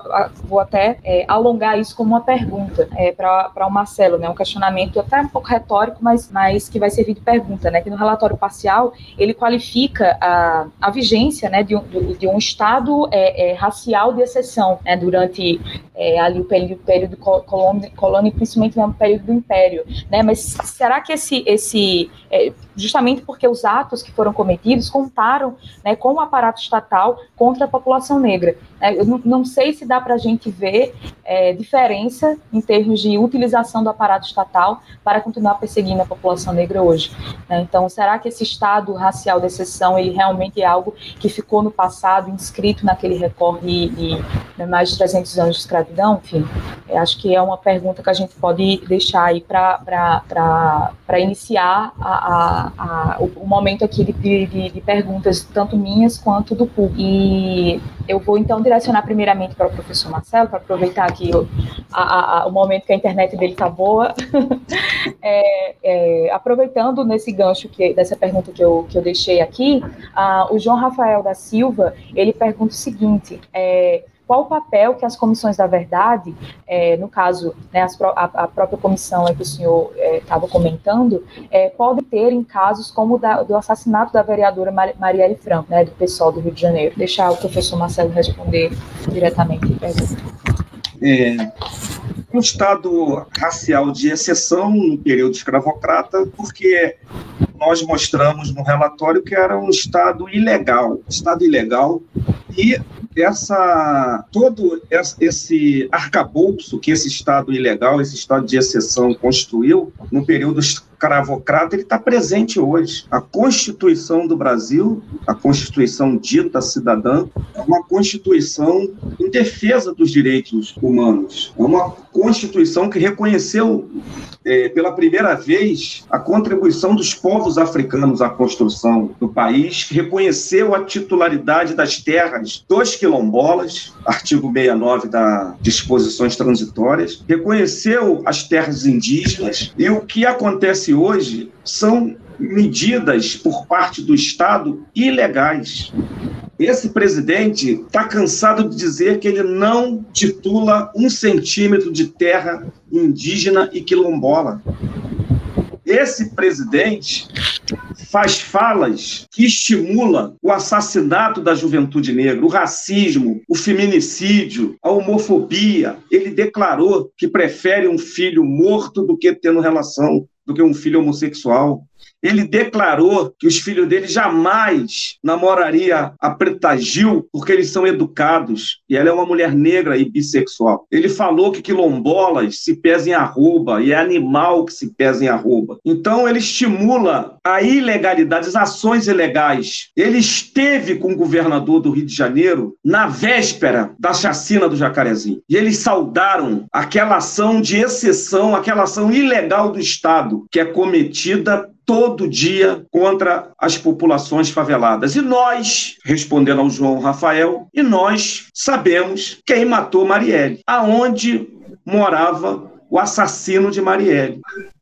vou até alongar isso como uma pergunta para o Marcelo, né, um questionamento questionamento até um pouco retórico, mas, mas que vai servir de pergunta, né? Que no relatório parcial ele qualifica a, a vigência, né, de um, de um estado é, é, racial de exceção, né, durante é, ali o período, período colônia, principalmente no período do Império, né? Mas será que esse, esse é, justamente porque os atos que foram cometidos contaram, né, com o aparato estatal contra a população negra? É, eu não, não, sei se dá para a gente ver é, diferença em termos de utilização do aparato estatal para continuar perseguindo a população negra hoje. Né? Então, será que esse estado racial de exceção ele realmente é algo que ficou no passado, inscrito naquele recorte de, mais de 300 anos de escravidão? Enfim, acho que é uma pergunta que a gente pode deixar aí para iniciar a, a, a, o, momento aqui de, de, de, perguntas, tanto minhas quanto do público. E eu vou então direcionar primeiramente para o professor Marcelo, para aproveitar aqui o, o momento que a internet dele está boa. é, é, aproveitando nesse gancho que, dessa pergunta que eu, que eu deixei aqui, o João Rafael da Silva, ele pergunta o seguinte, é, qual o papel que as comissões da verdade, é, no caso, né, as, a, a, própria comissão que o senhor estava é, comentando, é, pode ter em casos como da, do assassinato da vereadora Mar Marielle Franco, né, do pessoal do Rio de Janeiro. Deixar o professor Marcelo responder diretamente. É, um Estado racial de exceção no período escravocrata, porque nós mostramos no relatório que era um Estado ilegal, Estado ilegal, e essa todo esse arcabouço que esse Estado ilegal, esse Estado de exceção construiu no período escravocrata, ele está presente hoje. A Constituição do Brasil, a Constituição dita cidadã, é uma Constituição em defesa dos direitos humanos. É uma Constituição que reconheceu é, pela primeira vez a contribuição dos povos africanos à construção do país, que reconheceu a titularidade das terras dos quilombolas, artigo 69 das disposições transitórias, reconheceu as terras indígenas e o que acontece hoje são medidas por parte do Estado ilegais. Esse presidente está cansado de dizer que ele não titula um centímetro de terra indígena e quilombola. Esse presidente faz falas que estimulam o assassinato da juventude negra, o racismo, o feminicídio, a homofobia. Ele declarou que prefere um filho morto do que tendo relação, do que um filho homossexual. Ele declarou que os filhos dele jamais namoraria a Preta Gil porque eles são educados e ela é uma mulher negra e bissexual. Ele falou que quilombolas se pesam em arroba e é animal que se pesa em arroba. Então ele estimula a ilegalidade, as ações ilegais. Ele esteve com o governador do Rio de Janeiro na véspera da chacina do Jacarezinho. E eles saudaram aquela ação de exceção, aquela ação ilegal do Estado que é cometida todo dia contra as populações faveladas. E nós, respondendo ao João Rafael, e nós sabemos quem matou Marielle, aonde morava o assassino de Marielle.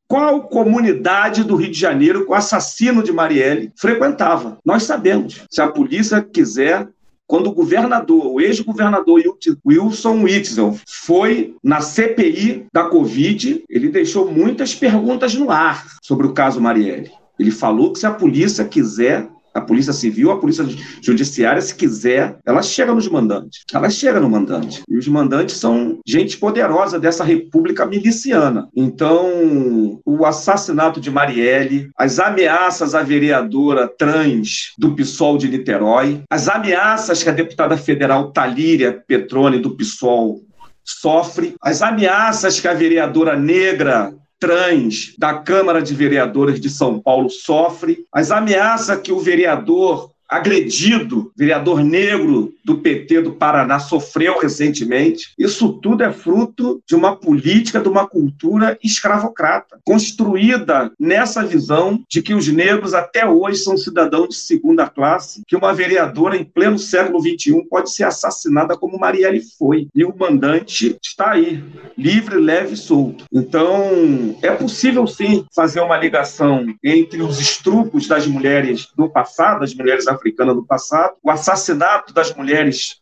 Qual comunidade do Rio de Janeiro que o assassino de Marielle frequentava? Nós sabemos. Se a polícia quiser, quando o governador, o ex-governador Wilson Witzel foi na CPI da Covid, ele deixou muitas perguntas no ar sobre o caso Marielle. Ele falou que se a polícia quiser, A polícia civil, a polícia judiciária, se quiser, ela chega nos mandantes. Ela chega no mandante. E os mandantes são gente poderosa dessa república miliciana. Então, o assassinato de Marielle, as ameaças à vereadora trans do PSOL de Niterói, as ameaças que a deputada federal Talíria Petrone do PSOL sofre, as ameaças que a vereadora negra trans da Câmara de Vereadores de São Paulo sofre, as ameaças que o vereador agredido, vereador negro do PT do Paraná sofreu recentemente. Isso tudo é fruto de uma política, de uma cultura escravocrata, construída nessa visão de que os negros até hoje são cidadãos de segunda classe, que uma vereadora em pleno século XXI pode ser assassinada como Marielle foi. E o mandante está aí, livre, leve e solto. Então, é possível sim fazer uma ligação entre os estrupos das mulheres do passado, das mulheres africanas, africana no passado, o assassinato das mulheres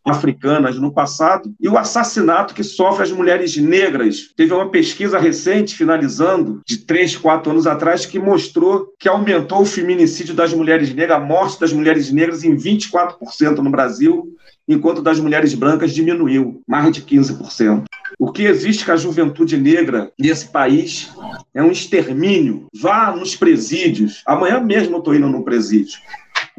africanas no passado e o assassinato que sofrem as mulheres negras. Teve uma pesquisa recente, finalizando, de três, quatro anos atrás, que mostrou que aumentou o feminicídio das mulheres negras, a morte das mulheres negras em 24% no Brasil, enquanto das mulheres brancas diminuiu, mais de 15%. O que existe com a juventude negra nesse país é um extermínio. Vá nos presídios. Amanhã mesmo eu estou indo no presídio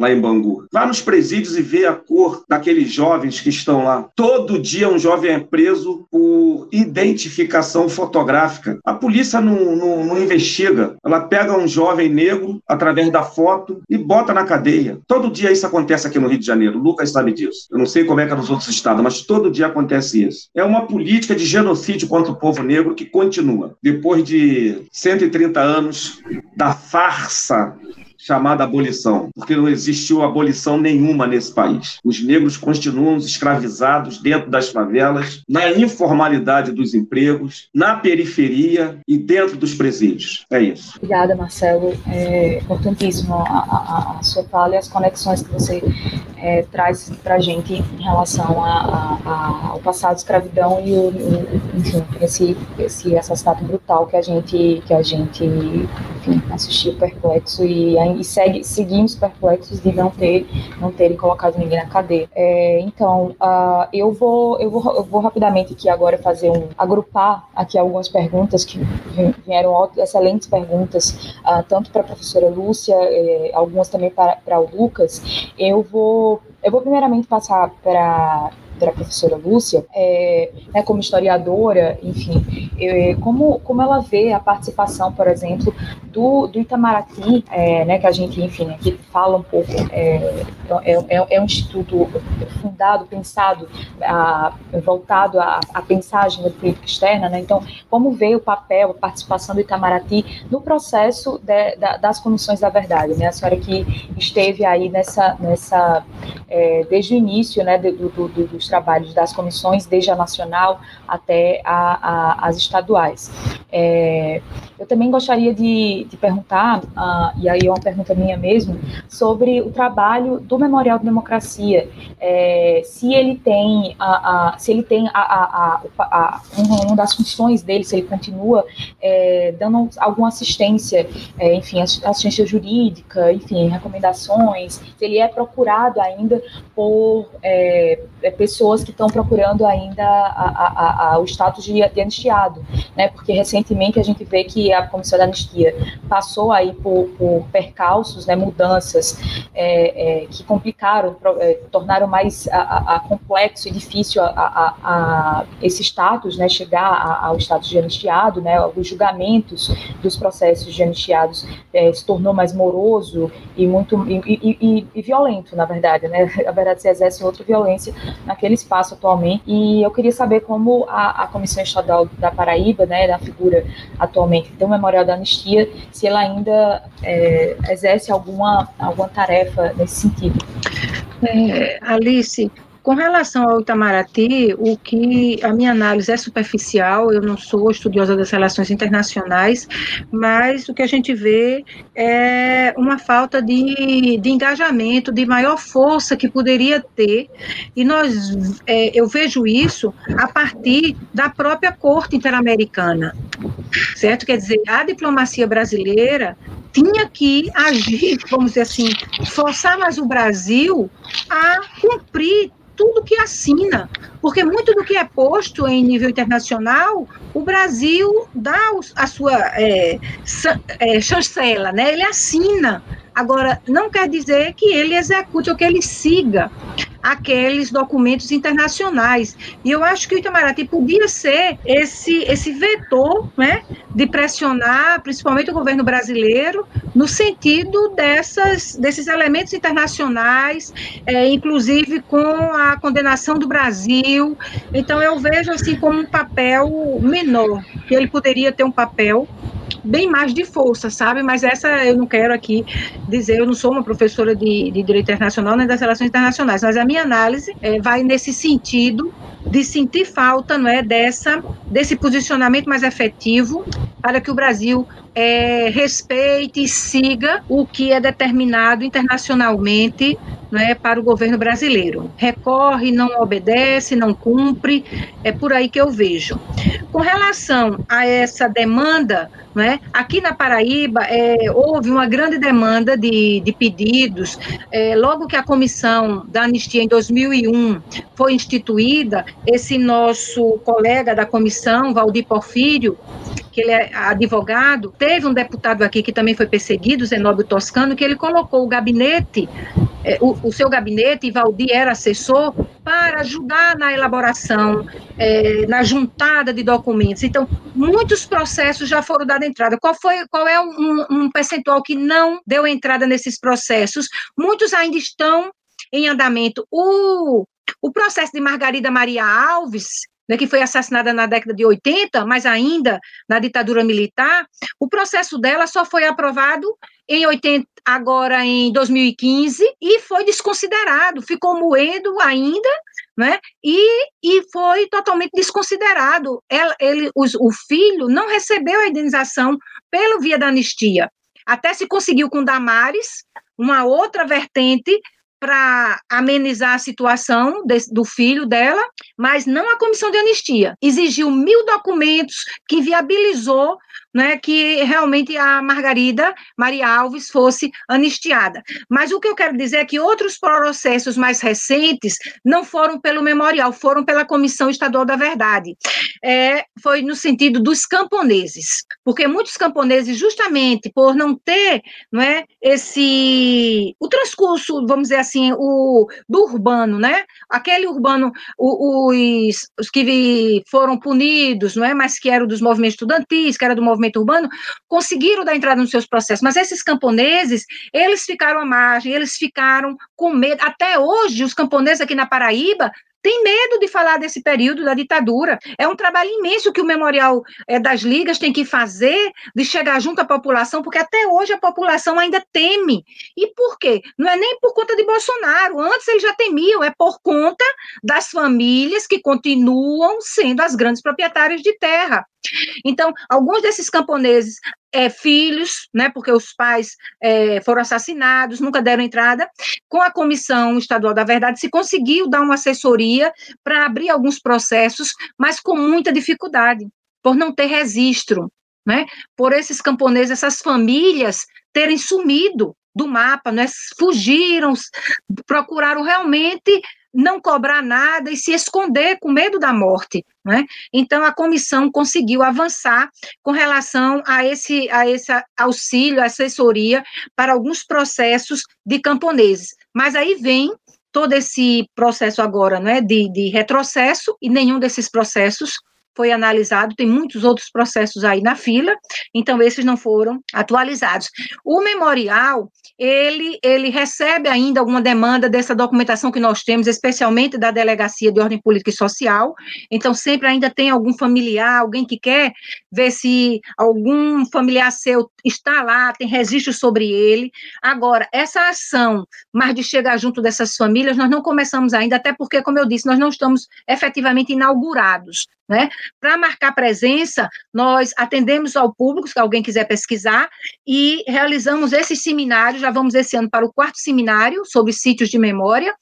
lá em Bangu. Vá nos presídios e vê a cor daqueles jovens que estão lá. Todo dia um jovem é preso por identificação fotográfica. A polícia não, não, não investiga. Ela pega um jovem negro através da foto e bota na cadeia. Todo dia isso acontece aqui no Rio de Janeiro. O Lucas sabe disso. Eu não sei como é que é nos outros estados, mas todo dia acontece isso. É uma política de genocídio contra o povo negro que continua. Depois de 130 anos da farsa chamada abolição, porque não existiu abolição nenhuma nesse país. Os negros continuam escravizados dentro das favelas, na informalidade dos empregos, na periferia e dentro dos presídios. É isso. Obrigada, Marcelo. É importantíssimo a, a, a sua fala e as conexões que você é, traz para a gente em relação a, a, ao passado escravidão e o, enfim, esse, esse assassinato brutal que a gente que a gente enfim, assistiu perplexo e, e segue, seguimos perplexos de não ter não terem colocado ninguém na cadeia. É, então, uh, eu vou eu vou eu vou rapidamente aqui agora fazer um agrupar aqui algumas perguntas que vieram excelentes perguntas uh, tanto para a professora Lúcia, eh, algumas também para o Lucas. Eu vou eu vou primeiramente passar para para a professora Lúcia, é, né, como historiadora, enfim, eu, como, como ela vê a participação, por exemplo, do, do Itamaraty, é, né, que a gente, enfim, aqui fala um pouco, é, é, é, é um instituto fundado, pensado, a, voltado a, a pensar a agenda política externa, né, então, como vê o papel, a participação do Itamaraty no processo de, da, das comissões da verdade, né, a senhora que esteve aí nessa, nessa é, desde o início, né, do, do, do, dos trabalhos das comissões, desde a nacional até a, a, as estaduais. É, eu também gostaria de, de perguntar, uh, e aí é uma pergunta minha mesmo, sobre o trabalho do Memorial de Democracia, é, se ele tem, a, se ele tem a, a, uma das funções dele, se ele continua é, dando alguma assistência, é, enfim, assistência jurídica, enfim, recomendações, se ele é procurado ainda por é, é, pessoas que estão procurando ainda a, a, a, o status de, de anistiado, né? Porque recentemente a gente vê que a Comissão da Anistia passou aí por, por percalços, né, mudanças é, é, que complicaram, é, tornaram mais complexo e difícil esse status, né, chegar ao status de anistiado, né? Os julgamentos dos processos de anistiados é, se tornou mais moroso e muito e, e, e, violento, na verdade, né? Na verdade, se exerce outra violência naquele espaço atualmente. E eu queria saber como a, a Comissão Estadual da Paraíba, né, da figura atualmente do Memorial da Anistia, se ela ainda é, exerce alguma, alguma tarefa nesse sentido. É, Alice, com relação ao Itamaraty, o que a minha análise é superficial, eu não sou estudiosa das relações internacionais, mas o que a gente vê é uma falta de, de engajamento, de maior força que poderia ter, e nós, é, eu vejo isso a partir da própria Corte Interamericana, certo? Quer dizer, a diplomacia brasileira tinha que agir, vamos dizer assim, forçar mais o Brasil a cumprir tudo que assina, porque muito do que é posto em nível internacional, o Brasil dá a sua é, é, chancela, né? ele assina. Agora, não quer dizer que ele execute ou que ele siga aqueles documentos internacionais. E eu acho que o Itamaraty podia ser esse, esse vetor né, de pressionar, principalmente o governo brasileiro, no sentido dessas, desses elementos internacionais, é, inclusive com a condenação do Brasil. Então, eu vejo assim como um papel menor, que ele poderia ter um papel bem mais de força, sabe? Mas essa eu não quero aqui dizer, eu não sou uma professora de, de direito internacional nem das relações internacionais, mas a minha análise é, vai nesse sentido de sentir falta, não é, dessa desse posicionamento mais efetivo para que o Brasil é, respeite e siga o que é determinado internacionalmente né, para o governo brasileiro. Recorre, não obedece, não cumpre, é por aí que eu vejo. Com relação a essa demanda, né, aqui na Paraíba é, houve uma grande demanda de, de pedidos. É, logo que a comissão da anistia em 2001 foi instituída, esse nosso colega da comissão, Valdir Porfírio, que ele é advogado, teve um deputado aqui que também foi perseguido, Zenóbio Toscano, que ele colocou o gabinete, é, o, o, seu gabinete, e Valdir era assessor, para ajudar na elaboração, é, na juntada de documentos. Então, muitos processos já foram dados entrada. Qual, foi, qual é um, um percentual que não deu entrada nesses processos? Muitos ainda estão em andamento. O, o processo de Margarida Maria Alves, né, que foi assassinada na década de 80, mas ainda na ditadura militar, o processo dela só foi aprovado em 80, agora em 2015 e foi desconsiderado, ficou moendo ainda, né? E, e foi totalmente desconsiderado. Ela, ele, os, o filho não recebeu a indenização pelo via da anistia. Até se conseguiu com Damares, uma outra vertente para amenizar a situação do filho dela, mas não a comissão de anistia. Exigiu mil documentos que viabilizou né, que realmente a Margarida Maria Alves fosse anistiada. Mas o que eu quero dizer é que outros processos mais recentes não foram pelo memorial, foram pela Comissão Estadual da Verdade. É, foi no sentido dos camponeses, porque muitos camponeses, justamente por não ter não é, esse o transcurso, vamos dizer assim, o do urbano, né? Aquele urbano, os, os que foram punidos, não é? Mas que eram dos movimentos estudantis, que era do movimento urbano, conseguiram dar entrada nos seus processos, mas esses camponeses, eles ficaram à margem, eles ficaram com medo. Até hoje, os camponeses aqui na Paraíba tem medo de falar desse período da ditadura. É um trabalho imenso que o Memorial é, das Ligas tem que fazer de chegar junto à população, porque até hoje a população ainda teme. E por quê? Não é nem por conta de Bolsonaro. Antes eles já temiam, é por conta das famílias que continuam sendo as grandes proprietárias de terra. Então, alguns desses camponeses é, filhos, né, porque os pais é, foram assassinados, nunca deram entrada. Com a Comissão Estadual da Verdade, se conseguiu dar uma assessoria para abrir alguns processos, mas com muita dificuldade, por não ter registro, né, por esses camponeses, essas famílias terem sumido do mapa, né, fugiram, procuraram realmente não cobrar nada e se esconder com medo da morte. Né? Então, a comissão conseguiu avançar com relação a esse, a esse auxílio, assessoria para alguns processos de camponeses. Mas aí vem todo esse processo agora né, de, de retrocesso, e nenhum desses processos foi analisado, tem muitos outros processos aí na fila, então esses não foram atualizados. O memorial, ele, ele recebe ainda alguma demanda dessa documentação que nós temos, especialmente da Delegacia de Ordem Política e Social, então sempre ainda tem algum familiar, alguém que quer ver se algum familiar seu está lá, tem registro sobre ele. Agora, essa ação, mais de chegar junto dessas famílias, nós não começamos ainda, até porque, como eu disse, nós não estamos efetivamente inaugurados, né? Para marcar presença, nós atendemos ao público, se alguém quiser pesquisar, e realizamos esses seminários, já vamos esse ano para o quarto seminário sobre sítios de memória,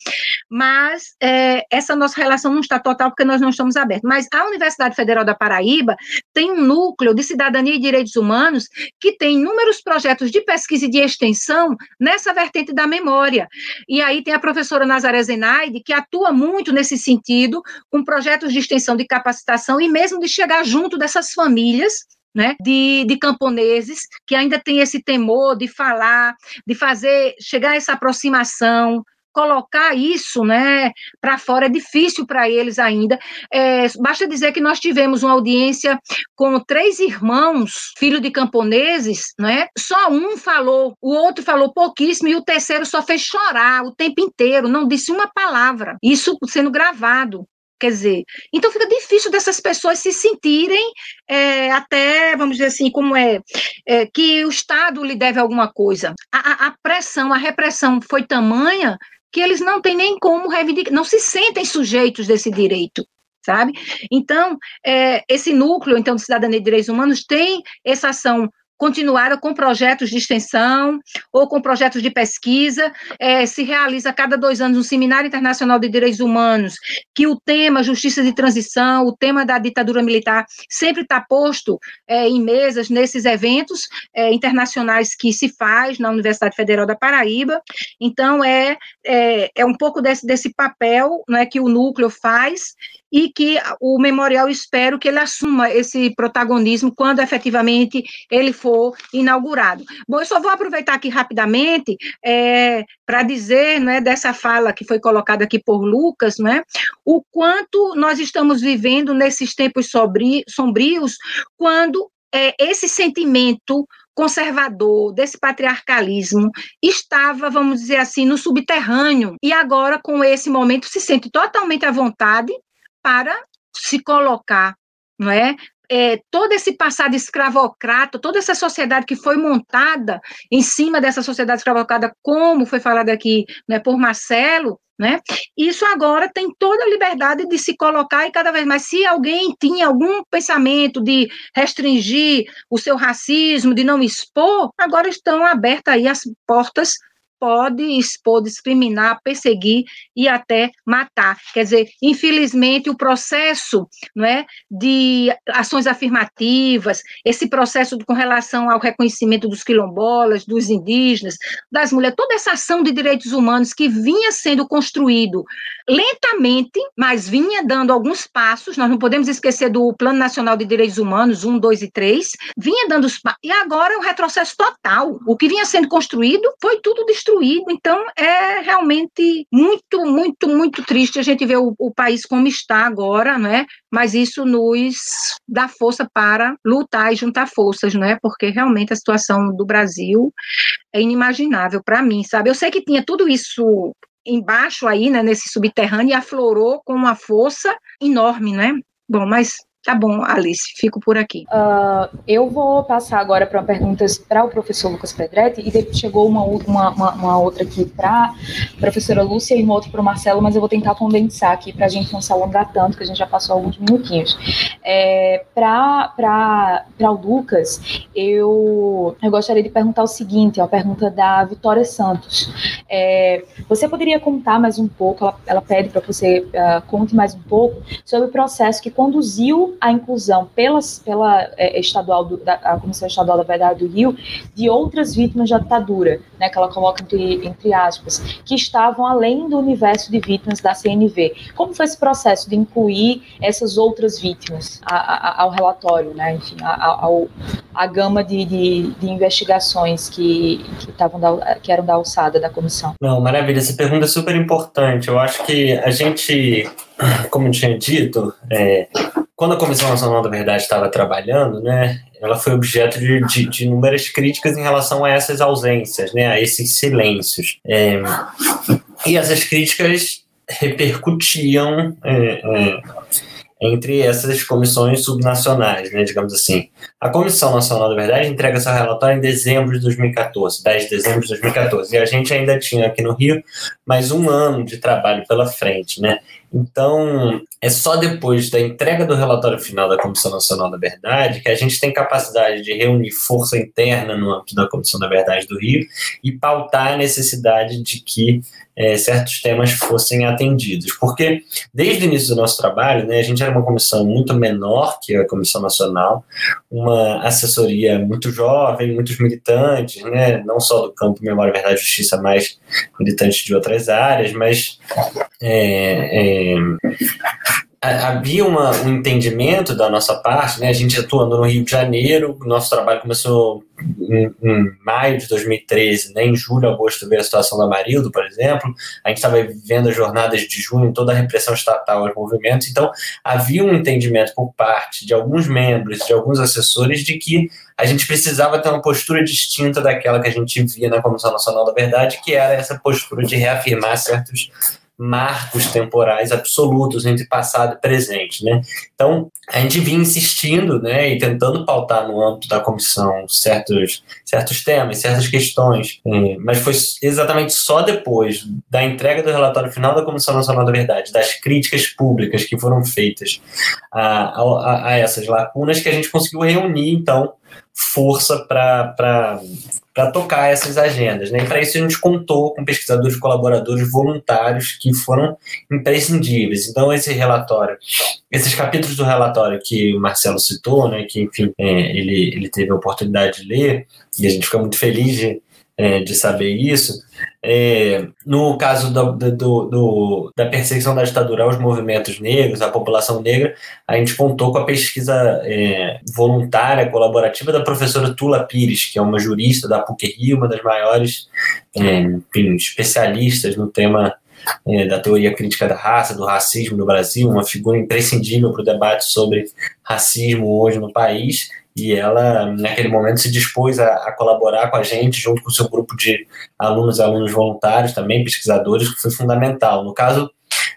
mas é, essa nossa relação não está total porque nós não estamos abertos. Mas a Universidade Federal da Paraíba tem um núcleo de cidadania e direitos humanos que tem inúmeros projetos de pesquisa e de extensão nessa vertente da memória. E aí tem a professora Nazaré Zenaide, que atua muito nesse sentido, com projetos de extensão de capacitação e mesmo de chegar junto dessas famílias né, de, de camponeses que ainda tem esse temor de falar, de fazer, chegar essa aproximação, colocar isso né, para fora é difícil para eles ainda. É, basta dizer que nós tivemos uma audiência com três irmãos, filhos de camponeses, né? Só um falou, o outro falou pouquíssimo e o terceiro só fez chorar o tempo inteiro, não disse uma palavra. Isso sendo gravado. Quer dizer, então fica difícil dessas pessoas se sentirem é, até, vamos dizer assim, como é, é, que o Estado lhe deve alguma coisa. A, a, pressão, a repressão foi tamanha que eles não têm nem como reivindicar, não se sentem sujeitos desse direito, sabe? Então, é, esse núcleo, então, de cidadania e direitos humanos tem essa ação continuaram com projetos de extensão ou com projetos de pesquisa. É, se realiza a cada dois anos um Seminário Internacional de Direitos Humanos, que o tema justiça de transição, o tema da ditadura militar, sempre está posto é, em mesas nesses eventos é, internacionais que se faz na Universidade Federal da Paraíba. Então, é, é, é um pouco desse, desse papel né, que o núcleo faz e que o memorial espero que ele assuma esse protagonismo quando efetivamente ele for inaugurado. Bom, eu só vou aproveitar aqui rapidamente é, para dizer, né, dessa fala que foi colocada aqui por Lucas, né, o quanto nós estamos vivendo nesses tempos sombrios, quando é, esse sentimento conservador, desse patriarcalismo, estava, vamos dizer assim, no subterrâneo, e agora, com esse momento, se sente totalmente à vontade para se colocar, não é? É, todo esse passado escravocrata, toda essa sociedade que foi montada em cima dessa sociedade escravocrata, como foi falado aqui né, por Marcelo, né? Isso agora tem toda a liberdade de se colocar e cada vez mais, se alguém tinha algum pensamento de restringir o seu racismo, de não expor, agora estão abertas aí as portas pode expor, discriminar, perseguir e até matar. Quer dizer, infelizmente, o processo não é, de ações afirmativas, esse processo com relação ao reconhecimento dos quilombolas, dos indígenas, das mulheres, toda essa ação de direitos humanos que vinha sendo construído lentamente, mas vinha dando alguns passos, nós não podemos esquecer do Plano Nacional de Direitos Humanos, 1, 2 e 3, vinha dando os passos, e agora é um retrocesso total. O que vinha sendo construído foi tudo destruído destruído. Então, é realmente muito, muito, muito triste a gente ver o, o país como está agora, né? Mas isso nos dá força para lutar e juntar forças, né? Porque realmente a situação do Brasil é inimaginável para mim, sabe? Eu sei que tinha tudo isso embaixo aí, né, nesse subterrâneo, e aflorou com uma força enorme, né? Bom, mas Tá bom, Alice, fico por aqui. Uh, eu vou passar agora para perguntas para o professor Lucas Pedretti, e depois chegou uma, uma, uma, uma outra aqui para a professora Lúcia e uma outra para o Marcelo, mas eu vou tentar condensar aqui para a gente não se alongar tanto, que a gente já passou alguns minutinhos. É, para o Lucas, eu, eu gostaria de perguntar o seguinte, é a pergunta da Vitória Santos. É, você poderia contar mais um pouco, ela, ela pede para você uh, conte mais um pouco sobre o processo que conduziu a inclusão pelas, pela é, estadual do, da, a Comissão Estadual da Verdade do Rio de outras vítimas da ditadura, né, que ela coloca entre, entre aspas, que estavam além do universo de vítimas da CNV. Como foi esse processo de incluir essas outras vítimas a, a, ao relatório, né, enfim, ao, a gama de, de, de investigações que, que, tavam da, que eram da alçada da comissão? Não, maravilha, essa pergunta é super importante. Eu acho que a gente, como eu tinha dito, é, quando a Comissão Nacional da Verdade estava trabalhando, né, ela foi objeto de, de, de, inúmeras críticas em relação a essas ausências, né, a esses silêncios. É, e essas críticas repercutiam é, é, entre essas comissões subnacionais, né, digamos assim. A Comissão Nacional da Verdade entrega seu relatório em dezembro de 2014, 10 de dezembro de 2014, e a gente ainda tinha aqui no Rio mais um ano de trabalho pela frente, né? Então, é só depois da entrega do relatório final da Comissão Nacional da Verdade que a gente tem capacidade de reunir força interna no âmbito da Comissão da Verdade do Rio e pautar a necessidade de que é, certos temas fossem atendidos. Porque, desde o início do nosso trabalho, né, a gente era uma comissão muito menor que a Comissão Nacional, uma assessoria muito jovem, muitos militantes, né, não só do campo Memória, Verdade e Justiça, mas militantes de outras áreas, mas é, é, havia uma, um entendimento da nossa parte, né? A gente atuando no Rio de Janeiro, nosso trabalho começou em, em maio de 2013, né? Em julho, agosto veio a situação da Marildo, por exemplo. A gente estava vivendo as jornadas de junho, toda a repressão estatal aos movimentos. Então, havia um entendimento por parte de alguns membros, de alguns assessores, de que a gente precisava ter uma postura distinta daquela que a gente via na Comissão Nacional da Verdade, que era essa postura de reafirmar certos marcos temporais absolutos entre passado e presente, né? Então, a gente vinha insistindo, né, e tentando pautar no âmbito da comissão certos, certos temas, certas questões, é, mas foi exatamente só depois da entrega do relatório final da Comissão Nacional da Verdade, das críticas públicas que foram feitas a, a, a essas lacunas, que a gente conseguiu reunir, então, força para tocar essas agendas. Né? E para isso a gente contou com pesquisadores colaboradores voluntários que foram imprescindíveis. Então, esse relatório, esses capítulos do relatório que o Marcelo citou, né, que, enfim, é, ele, ele teve a oportunidade de ler, e a gente fica muito feliz de, é, de saber isso, é, no caso do, do, do, da perseguição da ditadura aos movimentos negros, à população negra, a gente contou com a pesquisa é, voluntária, colaborativa da professora Tula Pires, que é uma jurista da PUC-Rio, uma das maiores é, enfim, especialistas no tema é, da teoria crítica da raça, do racismo no Brasil, uma figura imprescindível para o debate sobre racismo hoje no país e ela, naquele momento, se dispôs a, a, colaborar com a gente, junto com o seu grupo de alunos e alunos voluntários, também pesquisadores, que foi fundamental. No caso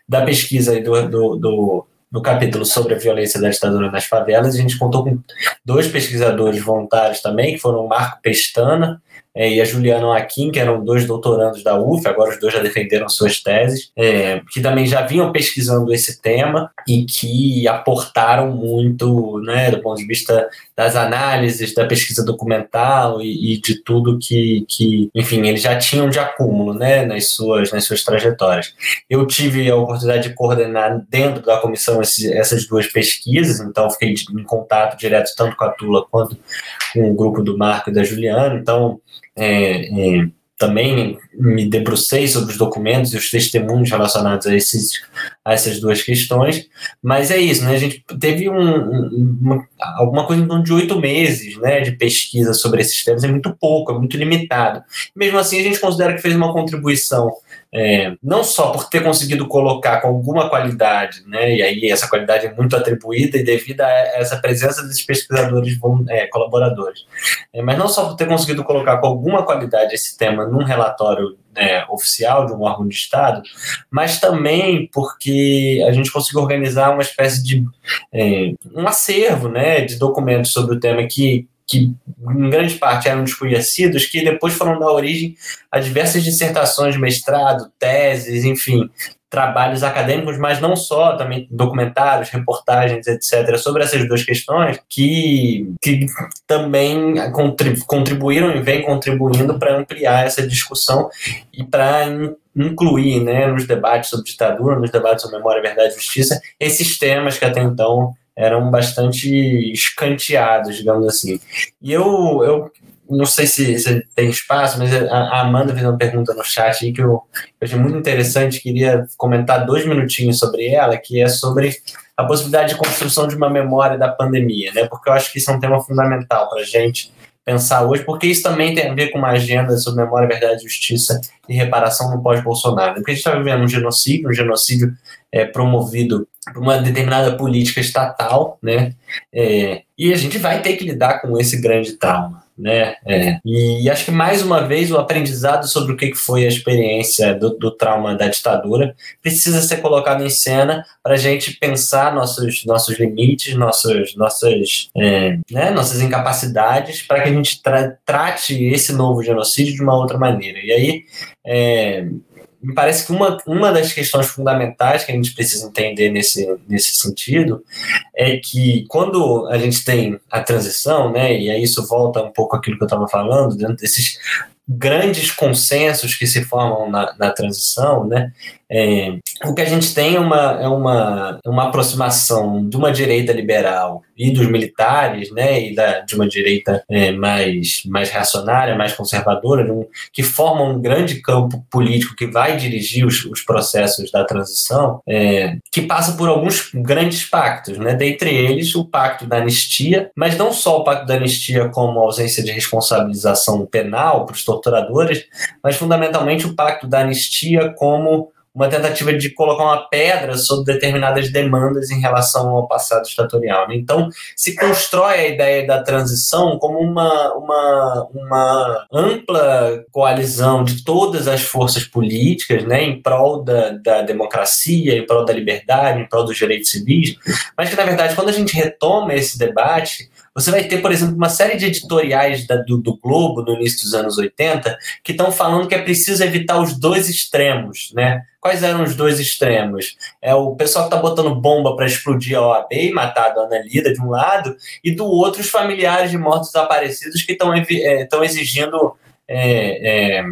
da pesquisa do, do, do, do capítulo sobre a violência da ditadura nas favelas, a gente contou com dois pesquisadores voluntários também, que foram Marco Pestana, é, e a Juliana Akin, que eram dois doutorandos da UF, agora os dois já defenderam suas teses, é, que também já vinham pesquisando esse tema e que aportaram muito, né, do ponto de vista das análises, da pesquisa documental e, e, de tudo que, que, enfim, eles já tinham de acúmulo, né, nas suas, nas suas trajetórias. Eu tive a oportunidade de coordenar dentro da comissão essas duas pesquisas, então fiquei em contato direto tanto com a Tula quanto com o grupo do Marco e da Juliana, então é, é, também me debrucei sobre os documentos e os testemunhos relacionados a, esses, a essas duas questões, mas é isso, né? A gente teve um, um, uma, alguma coisa em torno de oito meses né, de pesquisa sobre esses temas, é muito pouco, é muito limitado. Mesmo assim, a gente considera que fez uma contribuição é, não só por ter conseguido colocar com alguma qualidade, né, e aí essa qualidade é muito atribuída e devida a essa presença desses pesquisadores é, colaboradores, é, mas não só por ter conseguido colocar com alguma qualidade esse tema num relatório né, oficial de um órgão de Estado, mas também porque a gente conseguiu organizar uma espécie de é, um acervo né, de documentos sobre o tema que, que em grande parte eram desconhecidos, que depois foram dar origem a diversas dissertações de mestrado, teses, enfim, trabalhos acadêmicos, mas não só, também documentários, reportagens, etc., sobre essas duas questões, que, que também contribuíram e vêm contribuindo para ampliar essa discussão e para incluir né, nos debates sobre ditadura, nos debates sobre memória, verdade e justiça, esses temas que até então eram bastante escanteados, digamos assim. E eu, eu não sei se, se tem espaço, mas a, Amanda fez uma pergunta no chat aí que eu, eu achei muito interessante, queria comentar dois minutinhos sobre ela, que é sobre a possibilidade de construção de uma memória da pandemia, né? Porque eu acho que isso é um tema fundamental para a gente pensar hoje, porque isso também tem a ver com uma agenda sobre memória, verdade, justiça e reparação no pós-Bolsonaro. Porque a gente está vivendo um genocídio, um genocídio é, promovido uma determinada política estatal, né? É, e a gente vai ter que lidar com esse grande trauma. né? É. E acho que mais uma vez o aprendizado sobre o que foi a experiência do, do trauma da ditadura precisa ser colocado em cena para a gente pensar nossos, nossos limites, nossos, nossas, é, né, nossas incapacidades, para que a gente tra trate esse novo genocídio de uma outra maneira. E aí, é, me parece que uma, uma das questões fundamentais que a gente precisa entender nesse, nesse sentido é que quando a gente tem a transição, né, e aí isso volta um pouco aquilo que eu estava falando, dentro desses grandes consensos que se formam na, na transição, né, é, o que a gente tem é uma, é uma, uma aproximação de uma direita liberal e dos militares, né, e da, de uma direita é, mais, mais reacionária, mais conservadora, um, que formam um grande campo político que vai dirigir os, os processos da transição, é, que passa por alguns grandes pactos, né, dentre eles o pacto da anistia, mas não só o pacto da anistia como ausência de responsabilização penal para os torturadores, mas fundamentalmente o pacto da anistia como uma tentativa de colocar uma pedra sobre determinadas demandas em relação ao passado estatorial. Né? Então, se constrói a ideia da transição como uma, uma, uma ampla coalizão de todas as forças políticas né, em prol da, da democracia, em prol da liberdade, em prol dos direitos civis, mas que, na verdade, quando a gente retoma esse debate, você vai ter, por exemplo, uma série de editoriais da, do, do, Globo no início dos anos 80 que estão falando que é preciso evitar os dois extremos, né? Quais eram os dois extremos? É o pessoal que está botando bomba para explodir a OAB e matar a dona Lida de um lado, e do outro os familiares de mortos desaparecidos que estão é, exigindo é, é,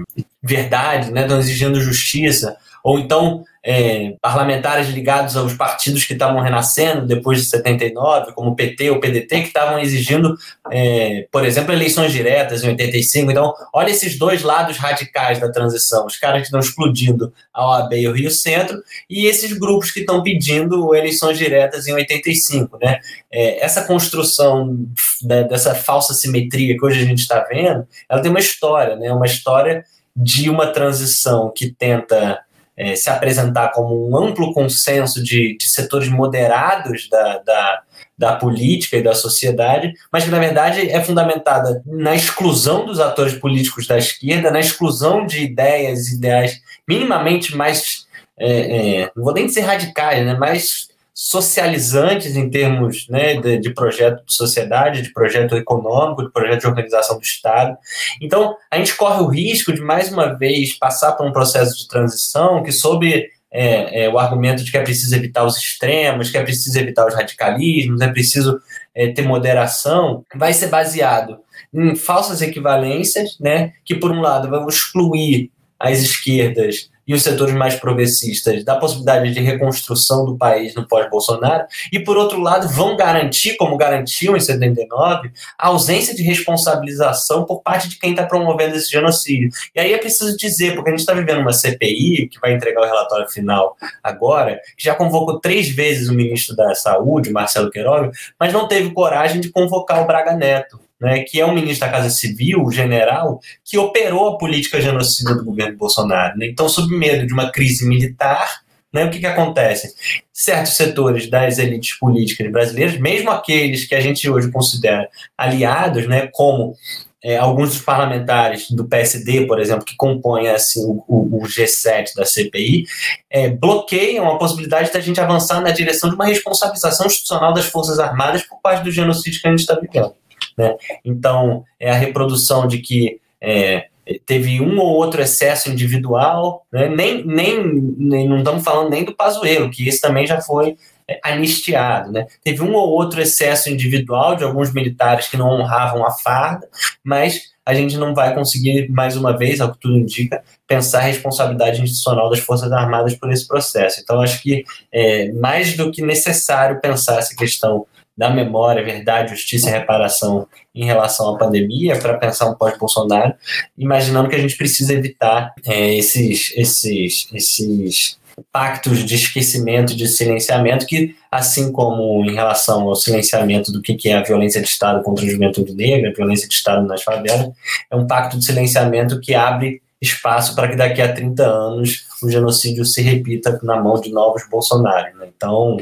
verdade, né? estão exigindo justiça. Ou então é, parlamentares ligados aos partidos que estavam renascendo depois de 79, como o PT ou o PDT, que estavam exigindo, é, por exemplo, eleições diretas em 85. Então, olha esses dois lados radicais da transição: os caras que estão explodindo a OAB e o Rio Centro, e esses grupos que estão pedindo eleições diretas em 85. Né? É, essa construção da, dessa falsa simetria que hoje a gente está vendo, ela tem uma história, né? uma história de uma transição que tenta é, se apresentar como um amplo consenso de, de setores moderados da, da, da, política e da sociedade, mas que, na verdade, é fundamentada na exclusão dos atores políticos da esquerda, na exclusão de ideias, ideais minimamente mais. É, é, não vou nem dizer radicais, né, mais socializantes em termos né, de, de, projeto de sociedade, de projeto econômico, de projeto de organização do Estado. Então, a gente corre o risco de, mais uma vez, passar por um processo de transição que, sob é, é, o argumento de que é preciso evitar os extremos, que é preciso evitar os radicalismos, é preciso é, ter moderação, vai ser baseado em falsas equivalências, né, que, por um lado, vão excluir as esquerdas e os setores mais progressistas da possibilidade de reconstrução do país no pós-Bolsonaro, e, por outro lado, vão garantir, como garantiam em 79, a ausência de responsabilização por parte de quem está promovendo esse genocídio. E aí é preciso dizer, porque a gente está vivendo uma CPI, que vai entregar o relatório final agora, que já convocou três vezes o ministro da Saúde, Marcelo Queiroga, mas não teve coragem de convocar o Braga Neto né, que é um ministro da Casa Civil, o general, que operou a política genocida do governo Bolsonaro. Né? Então, sob medo de uma crise militar, né, o que, que acontece? Certos setores das elites políticas brasileiras, mesmo aqueles que a gente hoje considera aliados, né, como é, alguns dos parlamentares do PSD, por exemplo, que compõem assim, o, o G7 da CPI, é, bloqueiam a possibilidade da gente avançar na direção de uma responsabilização institucional das Forças Armadas por parte do genocídio que a gente está vivendo. Né? Então, é a reprodução de que é, teve um ou outro excesso individual, né? nem, nem, nem, não estamos falando nem do Pazuello, que esse também já foi é, anistiado. Né? Teve um ou outro excesso individual de alguns militares que não honravam a farda, mas a gente não vai conseguir, mais uma vez, ao que tudo indica, pensar a responsabilidade institucional das Forças Armadas por esse processo. Então, acho que é mais do que necessário pensar essa questão da memória, verdade, justiça e reparação em relação à pandemia para pensar um pós-Bolsonaro, imaginando que a gente precisa evitar é, esses, esses, esses pactos de esquecimento, de silenciamento, que, assim como em relação ao silenciamento do que é a violência de Estado contra a juventude negra, a violência de Estado nas favelas, é um pacto de silenciamento que abre espaço para que daqui a 30 anos o genocídio se repita na mão de novos Bolsonaro. Né? Então,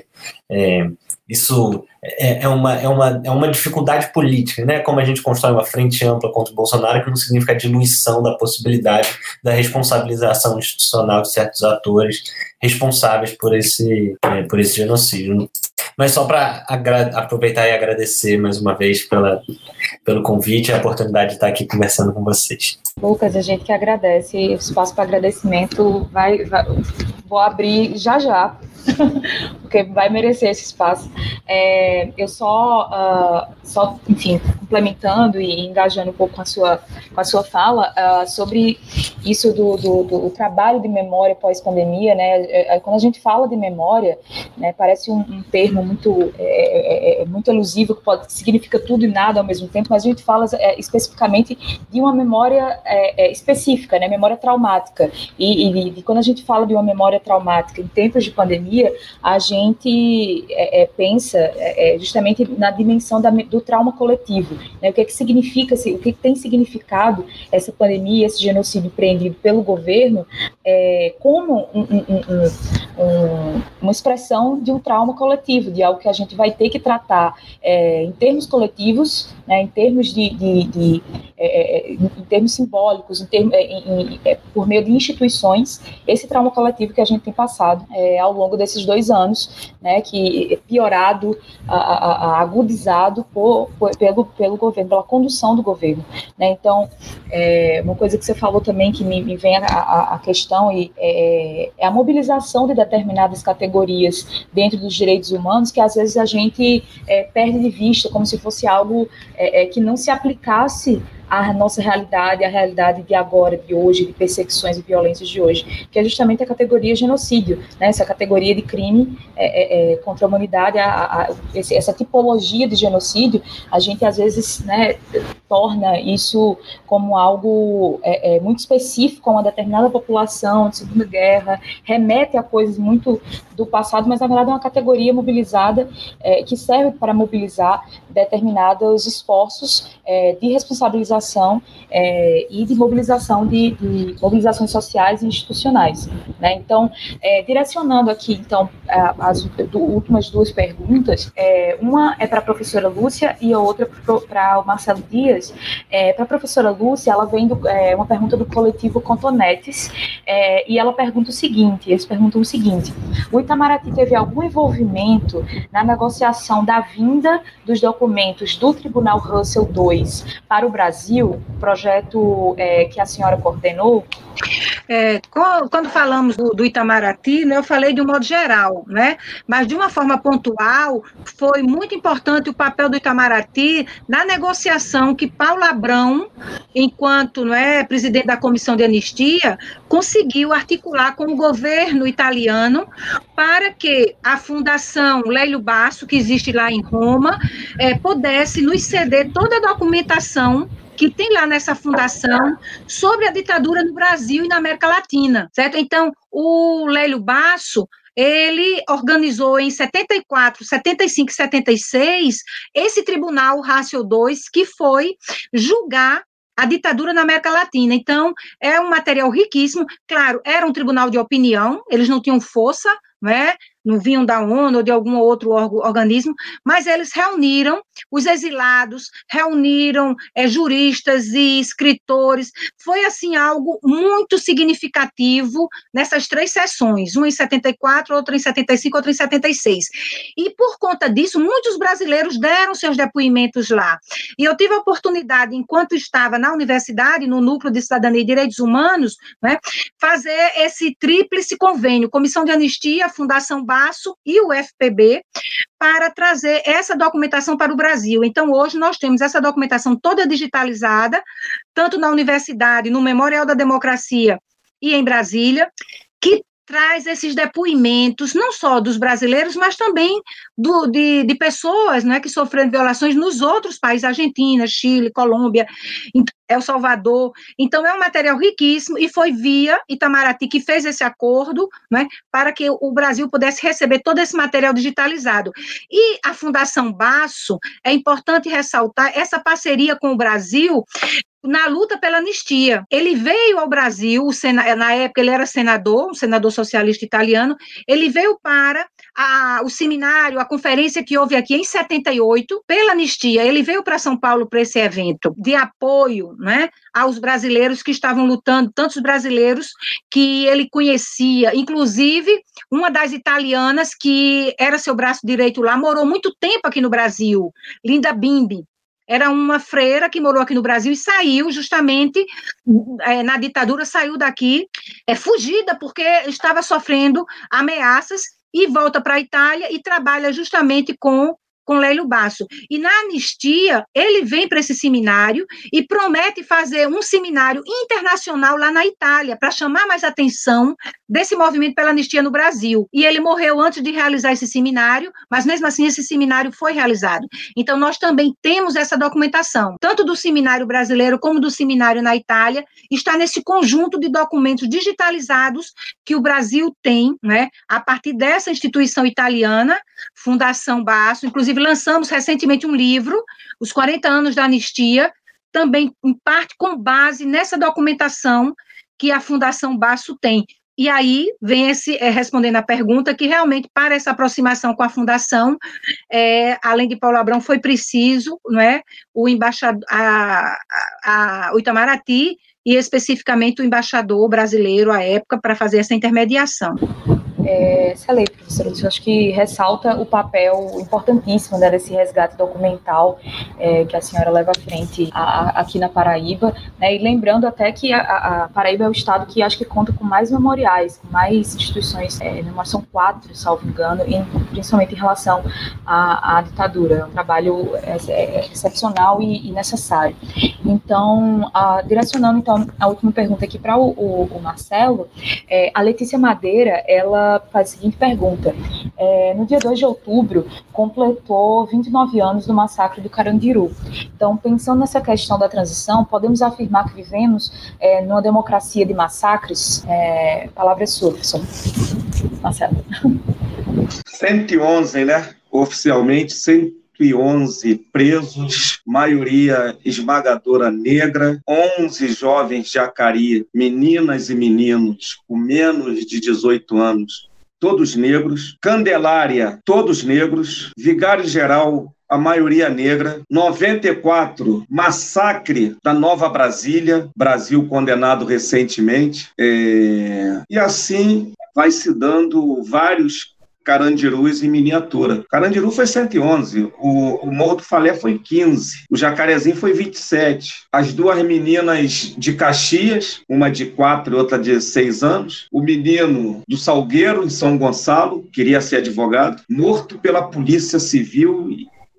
é, isso é, é, uma, é, uma, é uma dificuldade política, né? Como a gente constrói uma frente ampla contra o Bolsonaro, que não significa diluição da possibilidade da responsabilização institucional de certos atores responsáveis por esse, é, por esse genocídio. Mas só para aproveitar e agradecer mais uma vez pela, pelo convite e a oportunidade de estar aqui conversando com vocês. Lucas, a gente que agradece, o espaço para agradecimento vai, vai, vou abrir já já, porque vai merecer esse espaço. É, eu só, uh, só, enfim, complementando e engajando um pouco com a sua, com a sua fala uh, sobre isso do, do, do, trabalho de memória pós-pandemia, né? É, é, quando a gente fala de memória, né, parece um, um termo muito, é, é, é, muito elusivo que pode significa tudo e nada ao mesmo tempo, mas a gente fala é, especificamente de uma memória específica, né? Memória traumática. E, e, e, quando a gente fala de uma memória traumática em tempos de pandemia, a gente pensa justamente na dimensão da, do trauma coletivo, né? O que é que significa, o que, tem significado essa pandemia, esse genocídio empreendido pelo governo, é, como um, um, um, uma expressão de um trauma coletivo, de algo que a gente vai ter que tratar é, em termos coletivos, né, em termos de, de, de é, é em termos simbólicos, em termos, é, em, é, por meio de instituições, esse trauma coletivo que a gente tem passado ao longo desses dois anos, né, que é piorado, a, a, a, agudizado por, por, pelo, pelo governo, pela condução do governo. Né? Então, uma coisa que você falou também que me, me vem a, a questão e é, é, a mobilização de determinadas categorias dentro dos direitos humanos que às vezes a gente é, perde de vista como se fosse algo é, é que não se aplicasse a nossa realidade, a realidade de agora, de hoje, de perseguições e violências de hoje, que é justamente a categoria genocídio, né? essa categoria de crime é, é, é contra a humanidade, a, a, esse, essa tipologia de genocídio, a gente às vezes né, torna isso como algo é, é muito específico a uma determinada população de Segunda Guerra, remete a coisas muito do passado, mas na verdade é uma categoria mobilizada é, que serve para mobilizar determinados esforços de responsabilização é, e de mobilização de, de, mobilizações sociais e institucionais. Né? Então, é, direcionando aqui então as do, últimas duas perguntas, é, uma é para a professora Lúcia e a outra para o Marcelo Dias. É, para a professora Lúcia, ela vem do, é, uma pergunta do coletivo Contonetes é, e ela pergunta o seguinte: eles perguntam o seguinte: o Itamaraty teve algum envolvimento na negociação da vinda dos documentos do Tribunal Russell II para o Brasil? Projeto é, que a senhora coordenou? É, quando falamos do, do, Itamaraty, né, eu falei de um modo geral, né? Mas de uma forma pontual, foi muito importante o papel do Itamaraty na negociação que Paulo Abrão, enquanto não é, presidente da Comissão de Anistia, conseguiu articular com o governo italiano para que a Fundação Lélio Basso, que existe lá em Roma, é, pudesse nos ceder toda a documentação que tem lá nessa fundação sobre a ditadura no Brasil e na América Latina, certo? Então, o Lélio Basso, ele organizou em 74, 75 e 76 esse tribunal Rácio 2 que foi julgar a ditadura na América Latina. Então, é um material riquíssimo. Claro, era um tribunal de opinião, eles não tinham força, né? não vinham da ONU ou de algum outro organismo, mas eles reuniram os exilados, reuniram é, juristas e escritores. Foi, assim, algo muito significativo nessas três sessões, uma em 74, outra em 75, outra em 76. E, por conta disso, muitos brasileiros deram seus depoimentos lá. E eu tive a oportunidade, enquanto estava na universidade, no Núcleo de Cidadania e Direitos Humanos, né, fazer esse tríplice convênio, Comissão de Anistia, Fundação Bar e o FPB para trazer essa documentação para o Brasil. Então, hoje nós temos essa documentação toda digitalizada, tanto na universidade, no Memorial da Democracia e em Brasília, que traz esses depoimentos, não só dos brasileiros, mas também do, de, de, pessoas né, que sofreram violações nos outros países, Argentina, Chile, Colômbia. El Salvador. Então, é um material riquíssimo e foi via Itamaraty que fez esse acordo né, para que o Brasil pudesse receber todo esse material digitalizado. E a Fundação Baço, é importante ressaltar essa parceria com o Brasil, na luta pela anistia. Ele veio ao Brasil, na época ele era senador, um senador socialista italiano, ele veio para a, o seminário, a conferência que houve aqui em 78, pela anistia. Ele veio para São Paulo para esse evento de apoio né, aos brasileiros que estavam lutando, tantos brasileiros que ele conhecia, inclusive uma das italianas que era seu braço direito lá, morou muito tempo aqui no Brasil, Linda Bimbi, era uma freira que morou aqui no Brasil e saiu justamente é, na ditadura, saiu daqui é, fugida porque estava sofrendo ameaças e volta para a Itália e trabalha justamente com com Lélio Basso. E na anistia, ele vem para esse seminário e promete fazer um seminário internacional lá na Itália, para chamar mais atenção desse movimento pela anistia no Brasil. E ele morreu antes de realizar esse seminário, mas mesmo assim esse seminário foi realizado. Então nós também temos essa documentação, tanto do seminário brasileiro como do seminário na Itália, está nesse conjunto de documentos digitalizados que o Brasil tem, né, a partir dessa instituição italiana, Fundação Basso, inclusive Inclusive, lançamos recentemente um livro, Os 40 Anos da Anistia, também, em parte, com base nessa documentação que a Fundação Baço tem. E aí vem esse, é, respondendo a pergunta, que realmente, para essa aproximação com a Fundação, é, além de Paulo Abrão, foi preciso não é, o embaixador, a, a, a, o Itamaraty, e especificamente o embaixador brasileiro à época, para fazer essa intermediação. É, excelente, professora. Eu acho que ressalta o papel importantíssimo né, desse resgate documental é, que a senhora leva à frente a, a, aqui na Paraíba, né, e lembrando até que a, a, Paraíba é o estado que acho que conta com mais memoriais, com mais instituições, é, são quatro, salvo engano, em, principalmente em relação à, à ditadura. É um trabalho é, é, excepcional e, e, necessário. Então, direcionando então a última pergunta aqui para o, o, o, Marcelo, é, a Letícia Madeira, ela faz a seguinte pergunta. É, no dia 2 de outubro, completou 29 anos do massacre do Carandiru. Então, pensando nessa questão da transição, podemos afirmar que vivemos é, numa democracia de massacres? É, palavra é sua, professor. Marcelo. 111, né? Oficialmente, 111 presos, maioria esmagadora negra, 11 jovens de Acari, meninas e meninos com menos de 18 anos, todos negros, Candelária, todos negros, Vigário Geral, a maioria negra, 94, massacre da Nova Brasília, Brasil condenado recentemente, é... e assim vai se dando vários Carandirus em miniatura. Carandiru foi 111, o, o Morro do Falé foi 15, o Jacarezinho foi 27. As duas meninas de Caxias, uma de 4 e outra de 6 anos, o menino do Salgueiro, em São Gonçalo, queria ser advogado, morto pela Polícia Civil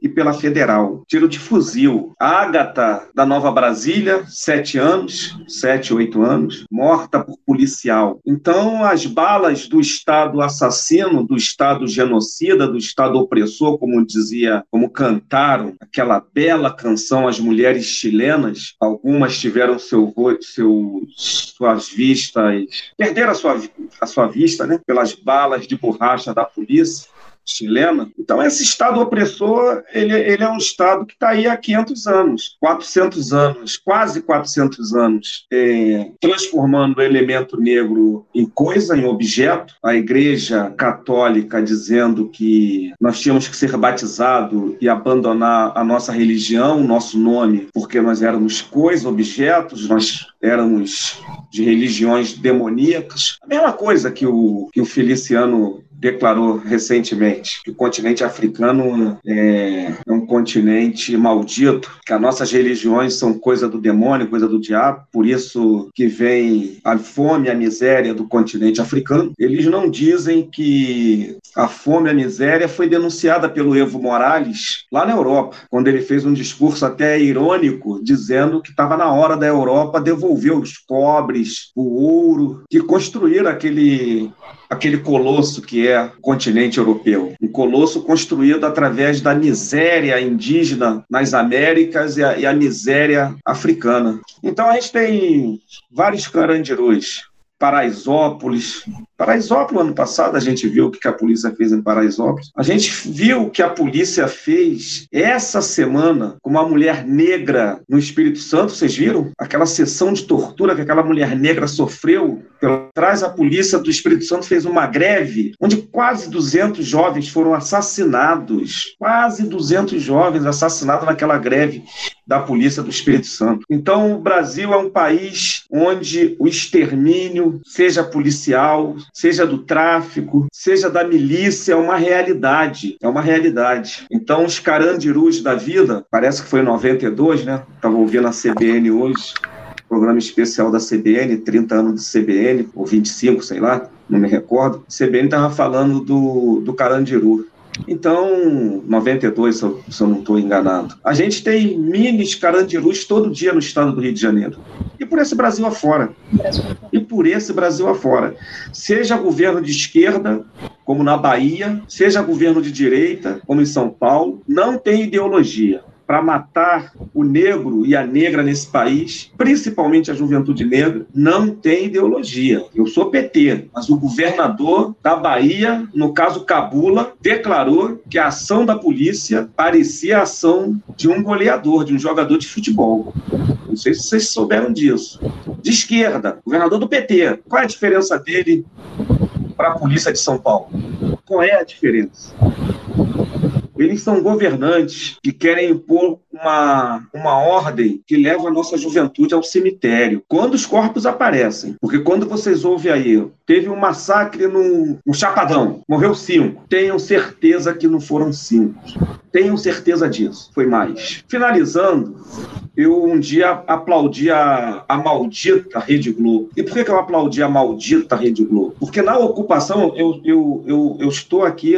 e pela Federal. Tiro de fuzil. Ágata, da Nova Brasília, sete anos, sete, oito anos, morta por policial. Então, as balas do Estado assassino, do Estado genocida, do Estado opressor, como dizia, como cantaram aquela bela canção As Mulheres Chilenas, algumas tiveram seu, seu, suas vistas, perderam a sua, a sua vista, né, pelas balas de borracha da polícia chilena. Então, esse Estado opressor, ele, ele é um Estado que está aí há 500 anos, 400 anos, quase 400 anos, é, transformando o elemento negro em coisa, em objeto. A Igreja Católica dizendo que nós tínhamos que ser batizados e abandonar a nossa religião, o nosso nome, porque nós éramos coisa, objetos, nós éramos de religiões demoníacas. A mesma coisa que o, que o Feliciano declarou recentemente que o continente africano é, é, um continente maldito, que as nossas religiões são coisa do demônio, coisa do diabo, por isso que vem a fome, a miséria do continente africano. Eles não dizem que a fome, a miséria foi denunciada pelo Evo Morales lá na Europa, quando ele fez um discurso até irônico, dizendo que estava na hora da Europa devolver os cobres, o ouro que construíram aquele aquele colosso que é o continente europeu. Um colosso construído através da miséria indígena nas Américas e a, e a miséria africana. Então a gente tem vários carandirus. Paraisópolis, Paraisópolis, ano passado, a gente viu o que a polícia fez em Paraisópolis. A gente viu o que a polícia fez essa semana com uma mulher negra no Espírito Santo. Vocês viram? Aquela sessão de tortura que aquela mulher negra sofreu. Atrás, a polícia do Espírito Santo fez uma greve onde quase 200 jovens foram assassinados. Quase 200 jovens assassinados naquela greve da polícia do Espírito Santo. Então, o Brasil é um país onde o extermínio, seja policial, seja do tráfico, seja da milícia, é uma realidade. É uma realidade. Então, os carandirus da vida, parece que foi em 92, né? Estava ouvindo a CBN hoje, programa especial da CBN, 30 anos de CBN, ou 25, sei lá, não me recordo. CBN estava falando do, do Carandiru. Então, 92, se eu, se eu não estou enganado. A gente tem minis carandirus todo dia no estado do Rio de Janeiro. E por esse Brasil afora. E por esse Brasil afora. Seja governo de esquerda, como na Bahia, seja governo de direita, como em São Paulo, não tem ideologia para matar o negro e a negra nesse país, principalmente a juventude negra, não tem ideologia. Eu sou PT, mas o governador da Bahia, no caso Cabula, declarou que a ação da polícia parecia a ação de um goleador, de um jogador de futebol. Não sei se vocês souberam disso. De esquerda, governador do PT. Qual é a diferença dele para a polícia de São Paulo? Qual é a diferença? Eles são governantes que querem impor uma, uma ordem que leva a nossa juventude ao cemitério. Quando os corpos aparecem, porque quando vocês ouvem aí, teve um massacre no, no Chapadão, morreu cinco. Tenham certeza que não foram cinco. Tenham certeza disso. Foi mais. Finalizando, eu um dia aplaudi a, a maldita Rede Globo. E por que, que eu aplaudi a maldita Rede Globo? Porque na ocupação, eu, eu, eu, eu estou aqui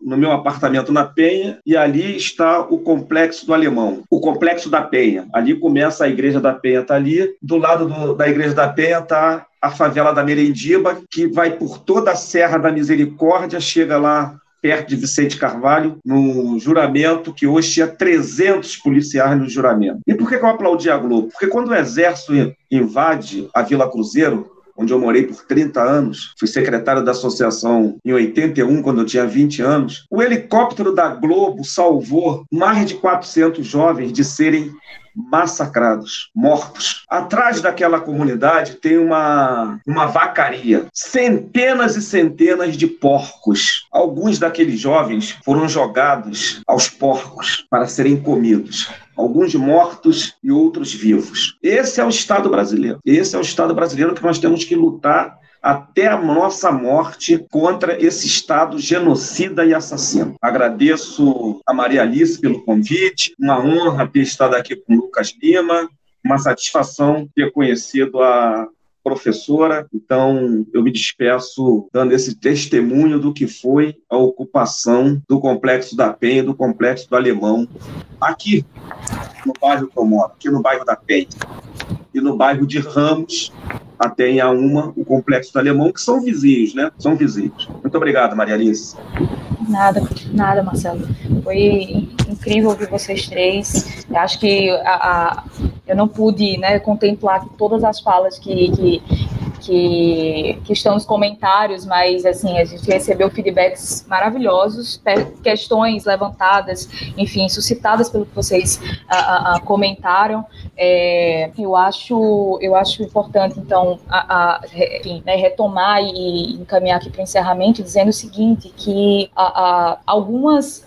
no meu apartamento na Penha e ali está o complexo do Alemão, o complexo da Penha. Ali começa a igreja da Penha, está ali. Do lado do, da igreja da Penha está a favela da Merendiba, que vai por toda a Serra da Misericórdia, chega lá perto de Vicente Carvalho, no juramento, que hoje tinha 300 policiais no juramento. E por que eu aplaudi a Globo? Porque quando o Exército invade a Vila Cruzeiro, onde eu morei por 30 anos, fui secretário da associação em 81, quando eu tinha 20 anos, o helicóptero da Globo salvou mais de 400 jovens de serem massacrados, mortos. Atrás daquela comunidade tem uma, uma vacaria, centenas e centenas de porcos. Alguns daqueles jovens foram jogados aos porcos para serem comidos alguns mortos e outros vivos. Esse é o Estado brasileiro. Esse é o Estado brasileiro que nós temos que lutar até a nossa morte contra esse Estado genocida e assassino. Agradeço a Maria Alice pelo convite, uma honra ter estado aqui com o Lucas Lima, uma satisfação ter conhecido a professora. Então, eu me despeço dando esse testemunho do que foi a ocupação do Complexo da Penha, do Complexo do Alemão, aqui no bairro que eu moro, aqui no bairro da Penha e no bairro de Ramos, até em Auma, o Complexo do Alemão, que são vizinhos, né? São vizinhos. Muito obrigado, Maria Alice. Nada, nada, Marcelo. Foi incrível ouvir vocês três. Eu acho que a, a, eu não pude né, contemplar todas as falas que, que que, que estão nos comentários, mas assim, a gente recebeu feedbacks maravilhosos, questões levantadas, enfim, suscitadas pelo que vocês a, a, comentaram. É, eu acho eu acho importante, então, a, enfim, né, retomar e encaminhar aqui para o encerramento, dizendo o seguinte, que algumas...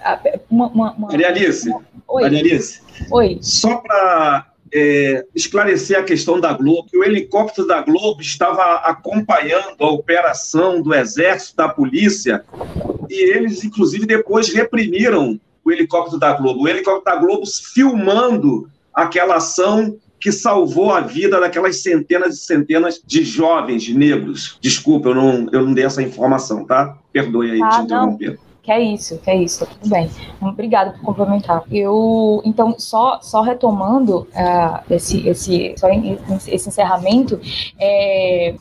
Uma, uma, uma, Maria Alice, Oi. Maria Alice, Oi. só para é, esclarecer a questão da Globo, que o helicóptero da Globo estava acompanhando a operação do Exército, da polícia, e eles, inclusive, depois reprimiram o helicóptero da Globo. O helicóptero da Globo filmando aquela ação que salvou a vida daquelas centenas e centenas de jovens negros. Desculpa, eu não, eu não dei essa informação, tá? Perdoe aí ah, te interromper. Não que é isso, que é isso, tudo bem. Obrigada por complementar. Eu, então, só, só retomando uh, esse, esse, esse encerramento, é,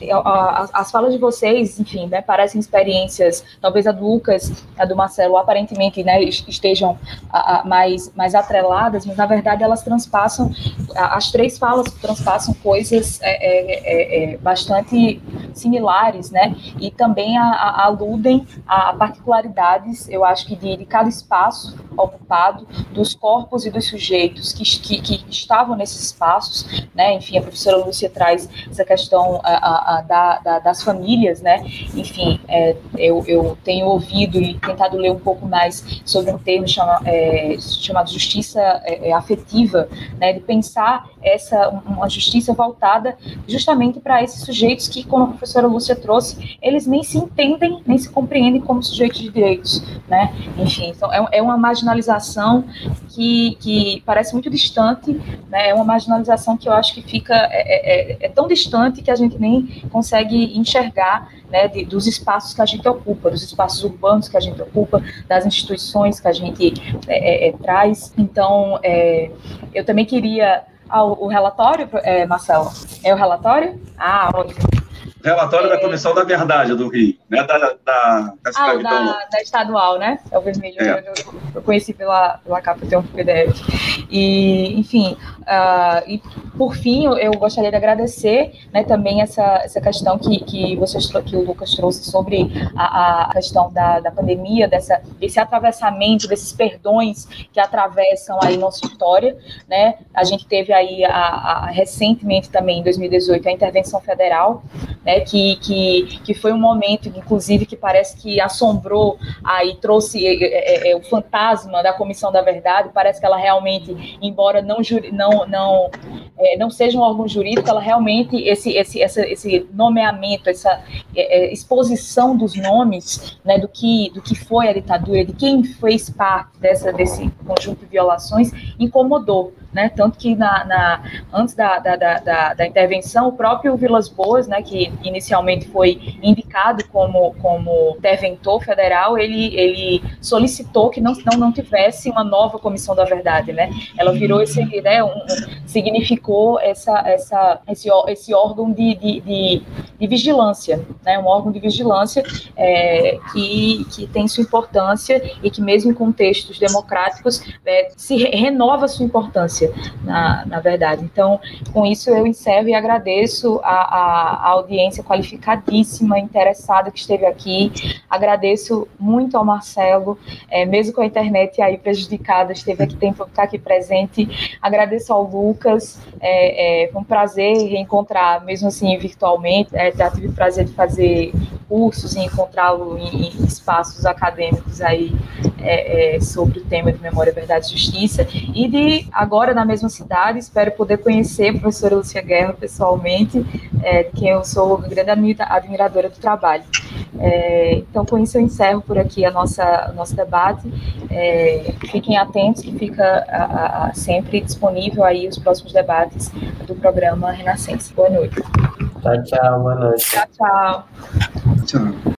as falas de vocês, enfim, né, parecem experiências, talvez a do Lucas, a do Marcelo, aparentemente, né, estejam mais, mais atreladas, mas na verdade elas transpassam, as três falas transpassam coisas é, é, é, bastante similares, né, e também aludem a, a eu acho que de, de cada espaço ocupado, dos corpos e dos sujeitos que, que, que estavam nesses espaços, né? Enfim, a professora Lúcia traz essa questão a, a, da, da, das famílias, né? Enfim, é, eu, eu tenho ouvido e tentado ler um pouco mais sobre um termo chama, é, chamado justiça é, é afetiva, né? De pensar essa uma justiça voltada justamente para esses sujeitos que, como a professora Lúcia trouxe, eles nem se entendem, nem se compreendem como sujeitos de direitos, né? Enfim, então é, é uma marginalização que, que parece muito distante, né? É uma marginalização que eu acho que fica é, é, é, é tão distante que a gente nem consegue enxergar né, de, dos espaços que a gente ocupa, dos espaços urbanos que a gente ocupa, das instituições que a gente é, é, é traz. Então, eu também queria ah, o, relatório, é, Marcelo? É o relatório? Ah, ótimo. Relatório é... da Comissão da Verdade do Rio, né? Da, da, da, ah, da, da estadual, né? É o vermelho. É. Eu, eu, eu, conheci pela, pela capa, tem um PDF. E, enfim, uh, e por fim, eu, gostaria de agradecer né, também essa, essa questão que, que, vocês, que o Lucas trouxe sobre a, a questão da, da pandemia, dessa, desse atravessamento, desses perdões que atravessam aí nossa história, né? A gente teve aí a, a, recentemente também, em 2018, a intervenção federal, né, que, que, que foi um momento, inclusive, que parece que assombrou aí, trouxe é, é, é, o fantasma da Comissão da Verdade, parece que ela realmente, embora não, não, não, é, não seja um órgão jurídico, ela realmente, esse, esse, essa, esse nomeamento, essa é, é, exposição dos nomes, né, do que, do que foi a ditadura, de quem fez parte dessa, desse conjunto de violações, incomodou, né? Tanto que na, na antes da, da, da, da, intervenção, o próprio Vilas Boas, né, que inicialmente foi indicado como, como interventor federal, ele, ele solicitou que não, não, não tivesse uma nova comissão da verdade, né? Ela virou esse, né, um, significou essa, essa, esse, esse órgão de, de, de, de vigilância, né? Um órgão de vigilância é, que, que tem sua importância e que mesmo em contextos democráticos é, se renova sua importância na, na verdade. Então, com isso eu encerro e agradeço a, a, a audiência qualificadíssima, interessada que esteve aqui. Agradeço muito ao Marcelo, é, mesmo com a internet aí prejudicada, esteve aqui tempo estar aqui presente. Agradeço ao Lucas, é, é, foi um prazer reencontrar, mesmo assim virtualmente. É, já tive o prazer de fazer cursos e encontrá-lo em, em, espaços acadêmicos aí é, é, sobre o tema de memória, verdade e justiça. E de agora na mesma cidade, espero poder conhecer a professora Lúcia Guerra pessoalmente, é, de quem eu sou grande admiradora do trabalho. É, então, com isso, eu encerro por aqui a nossa, o nosso debate. É, fiquem atentos, que fica a, a, sempre disponível aí os próximos debates do programa Renascença. Boa noite. Tchau, tchau. Boa noite. Tchau, tchau. Tchau.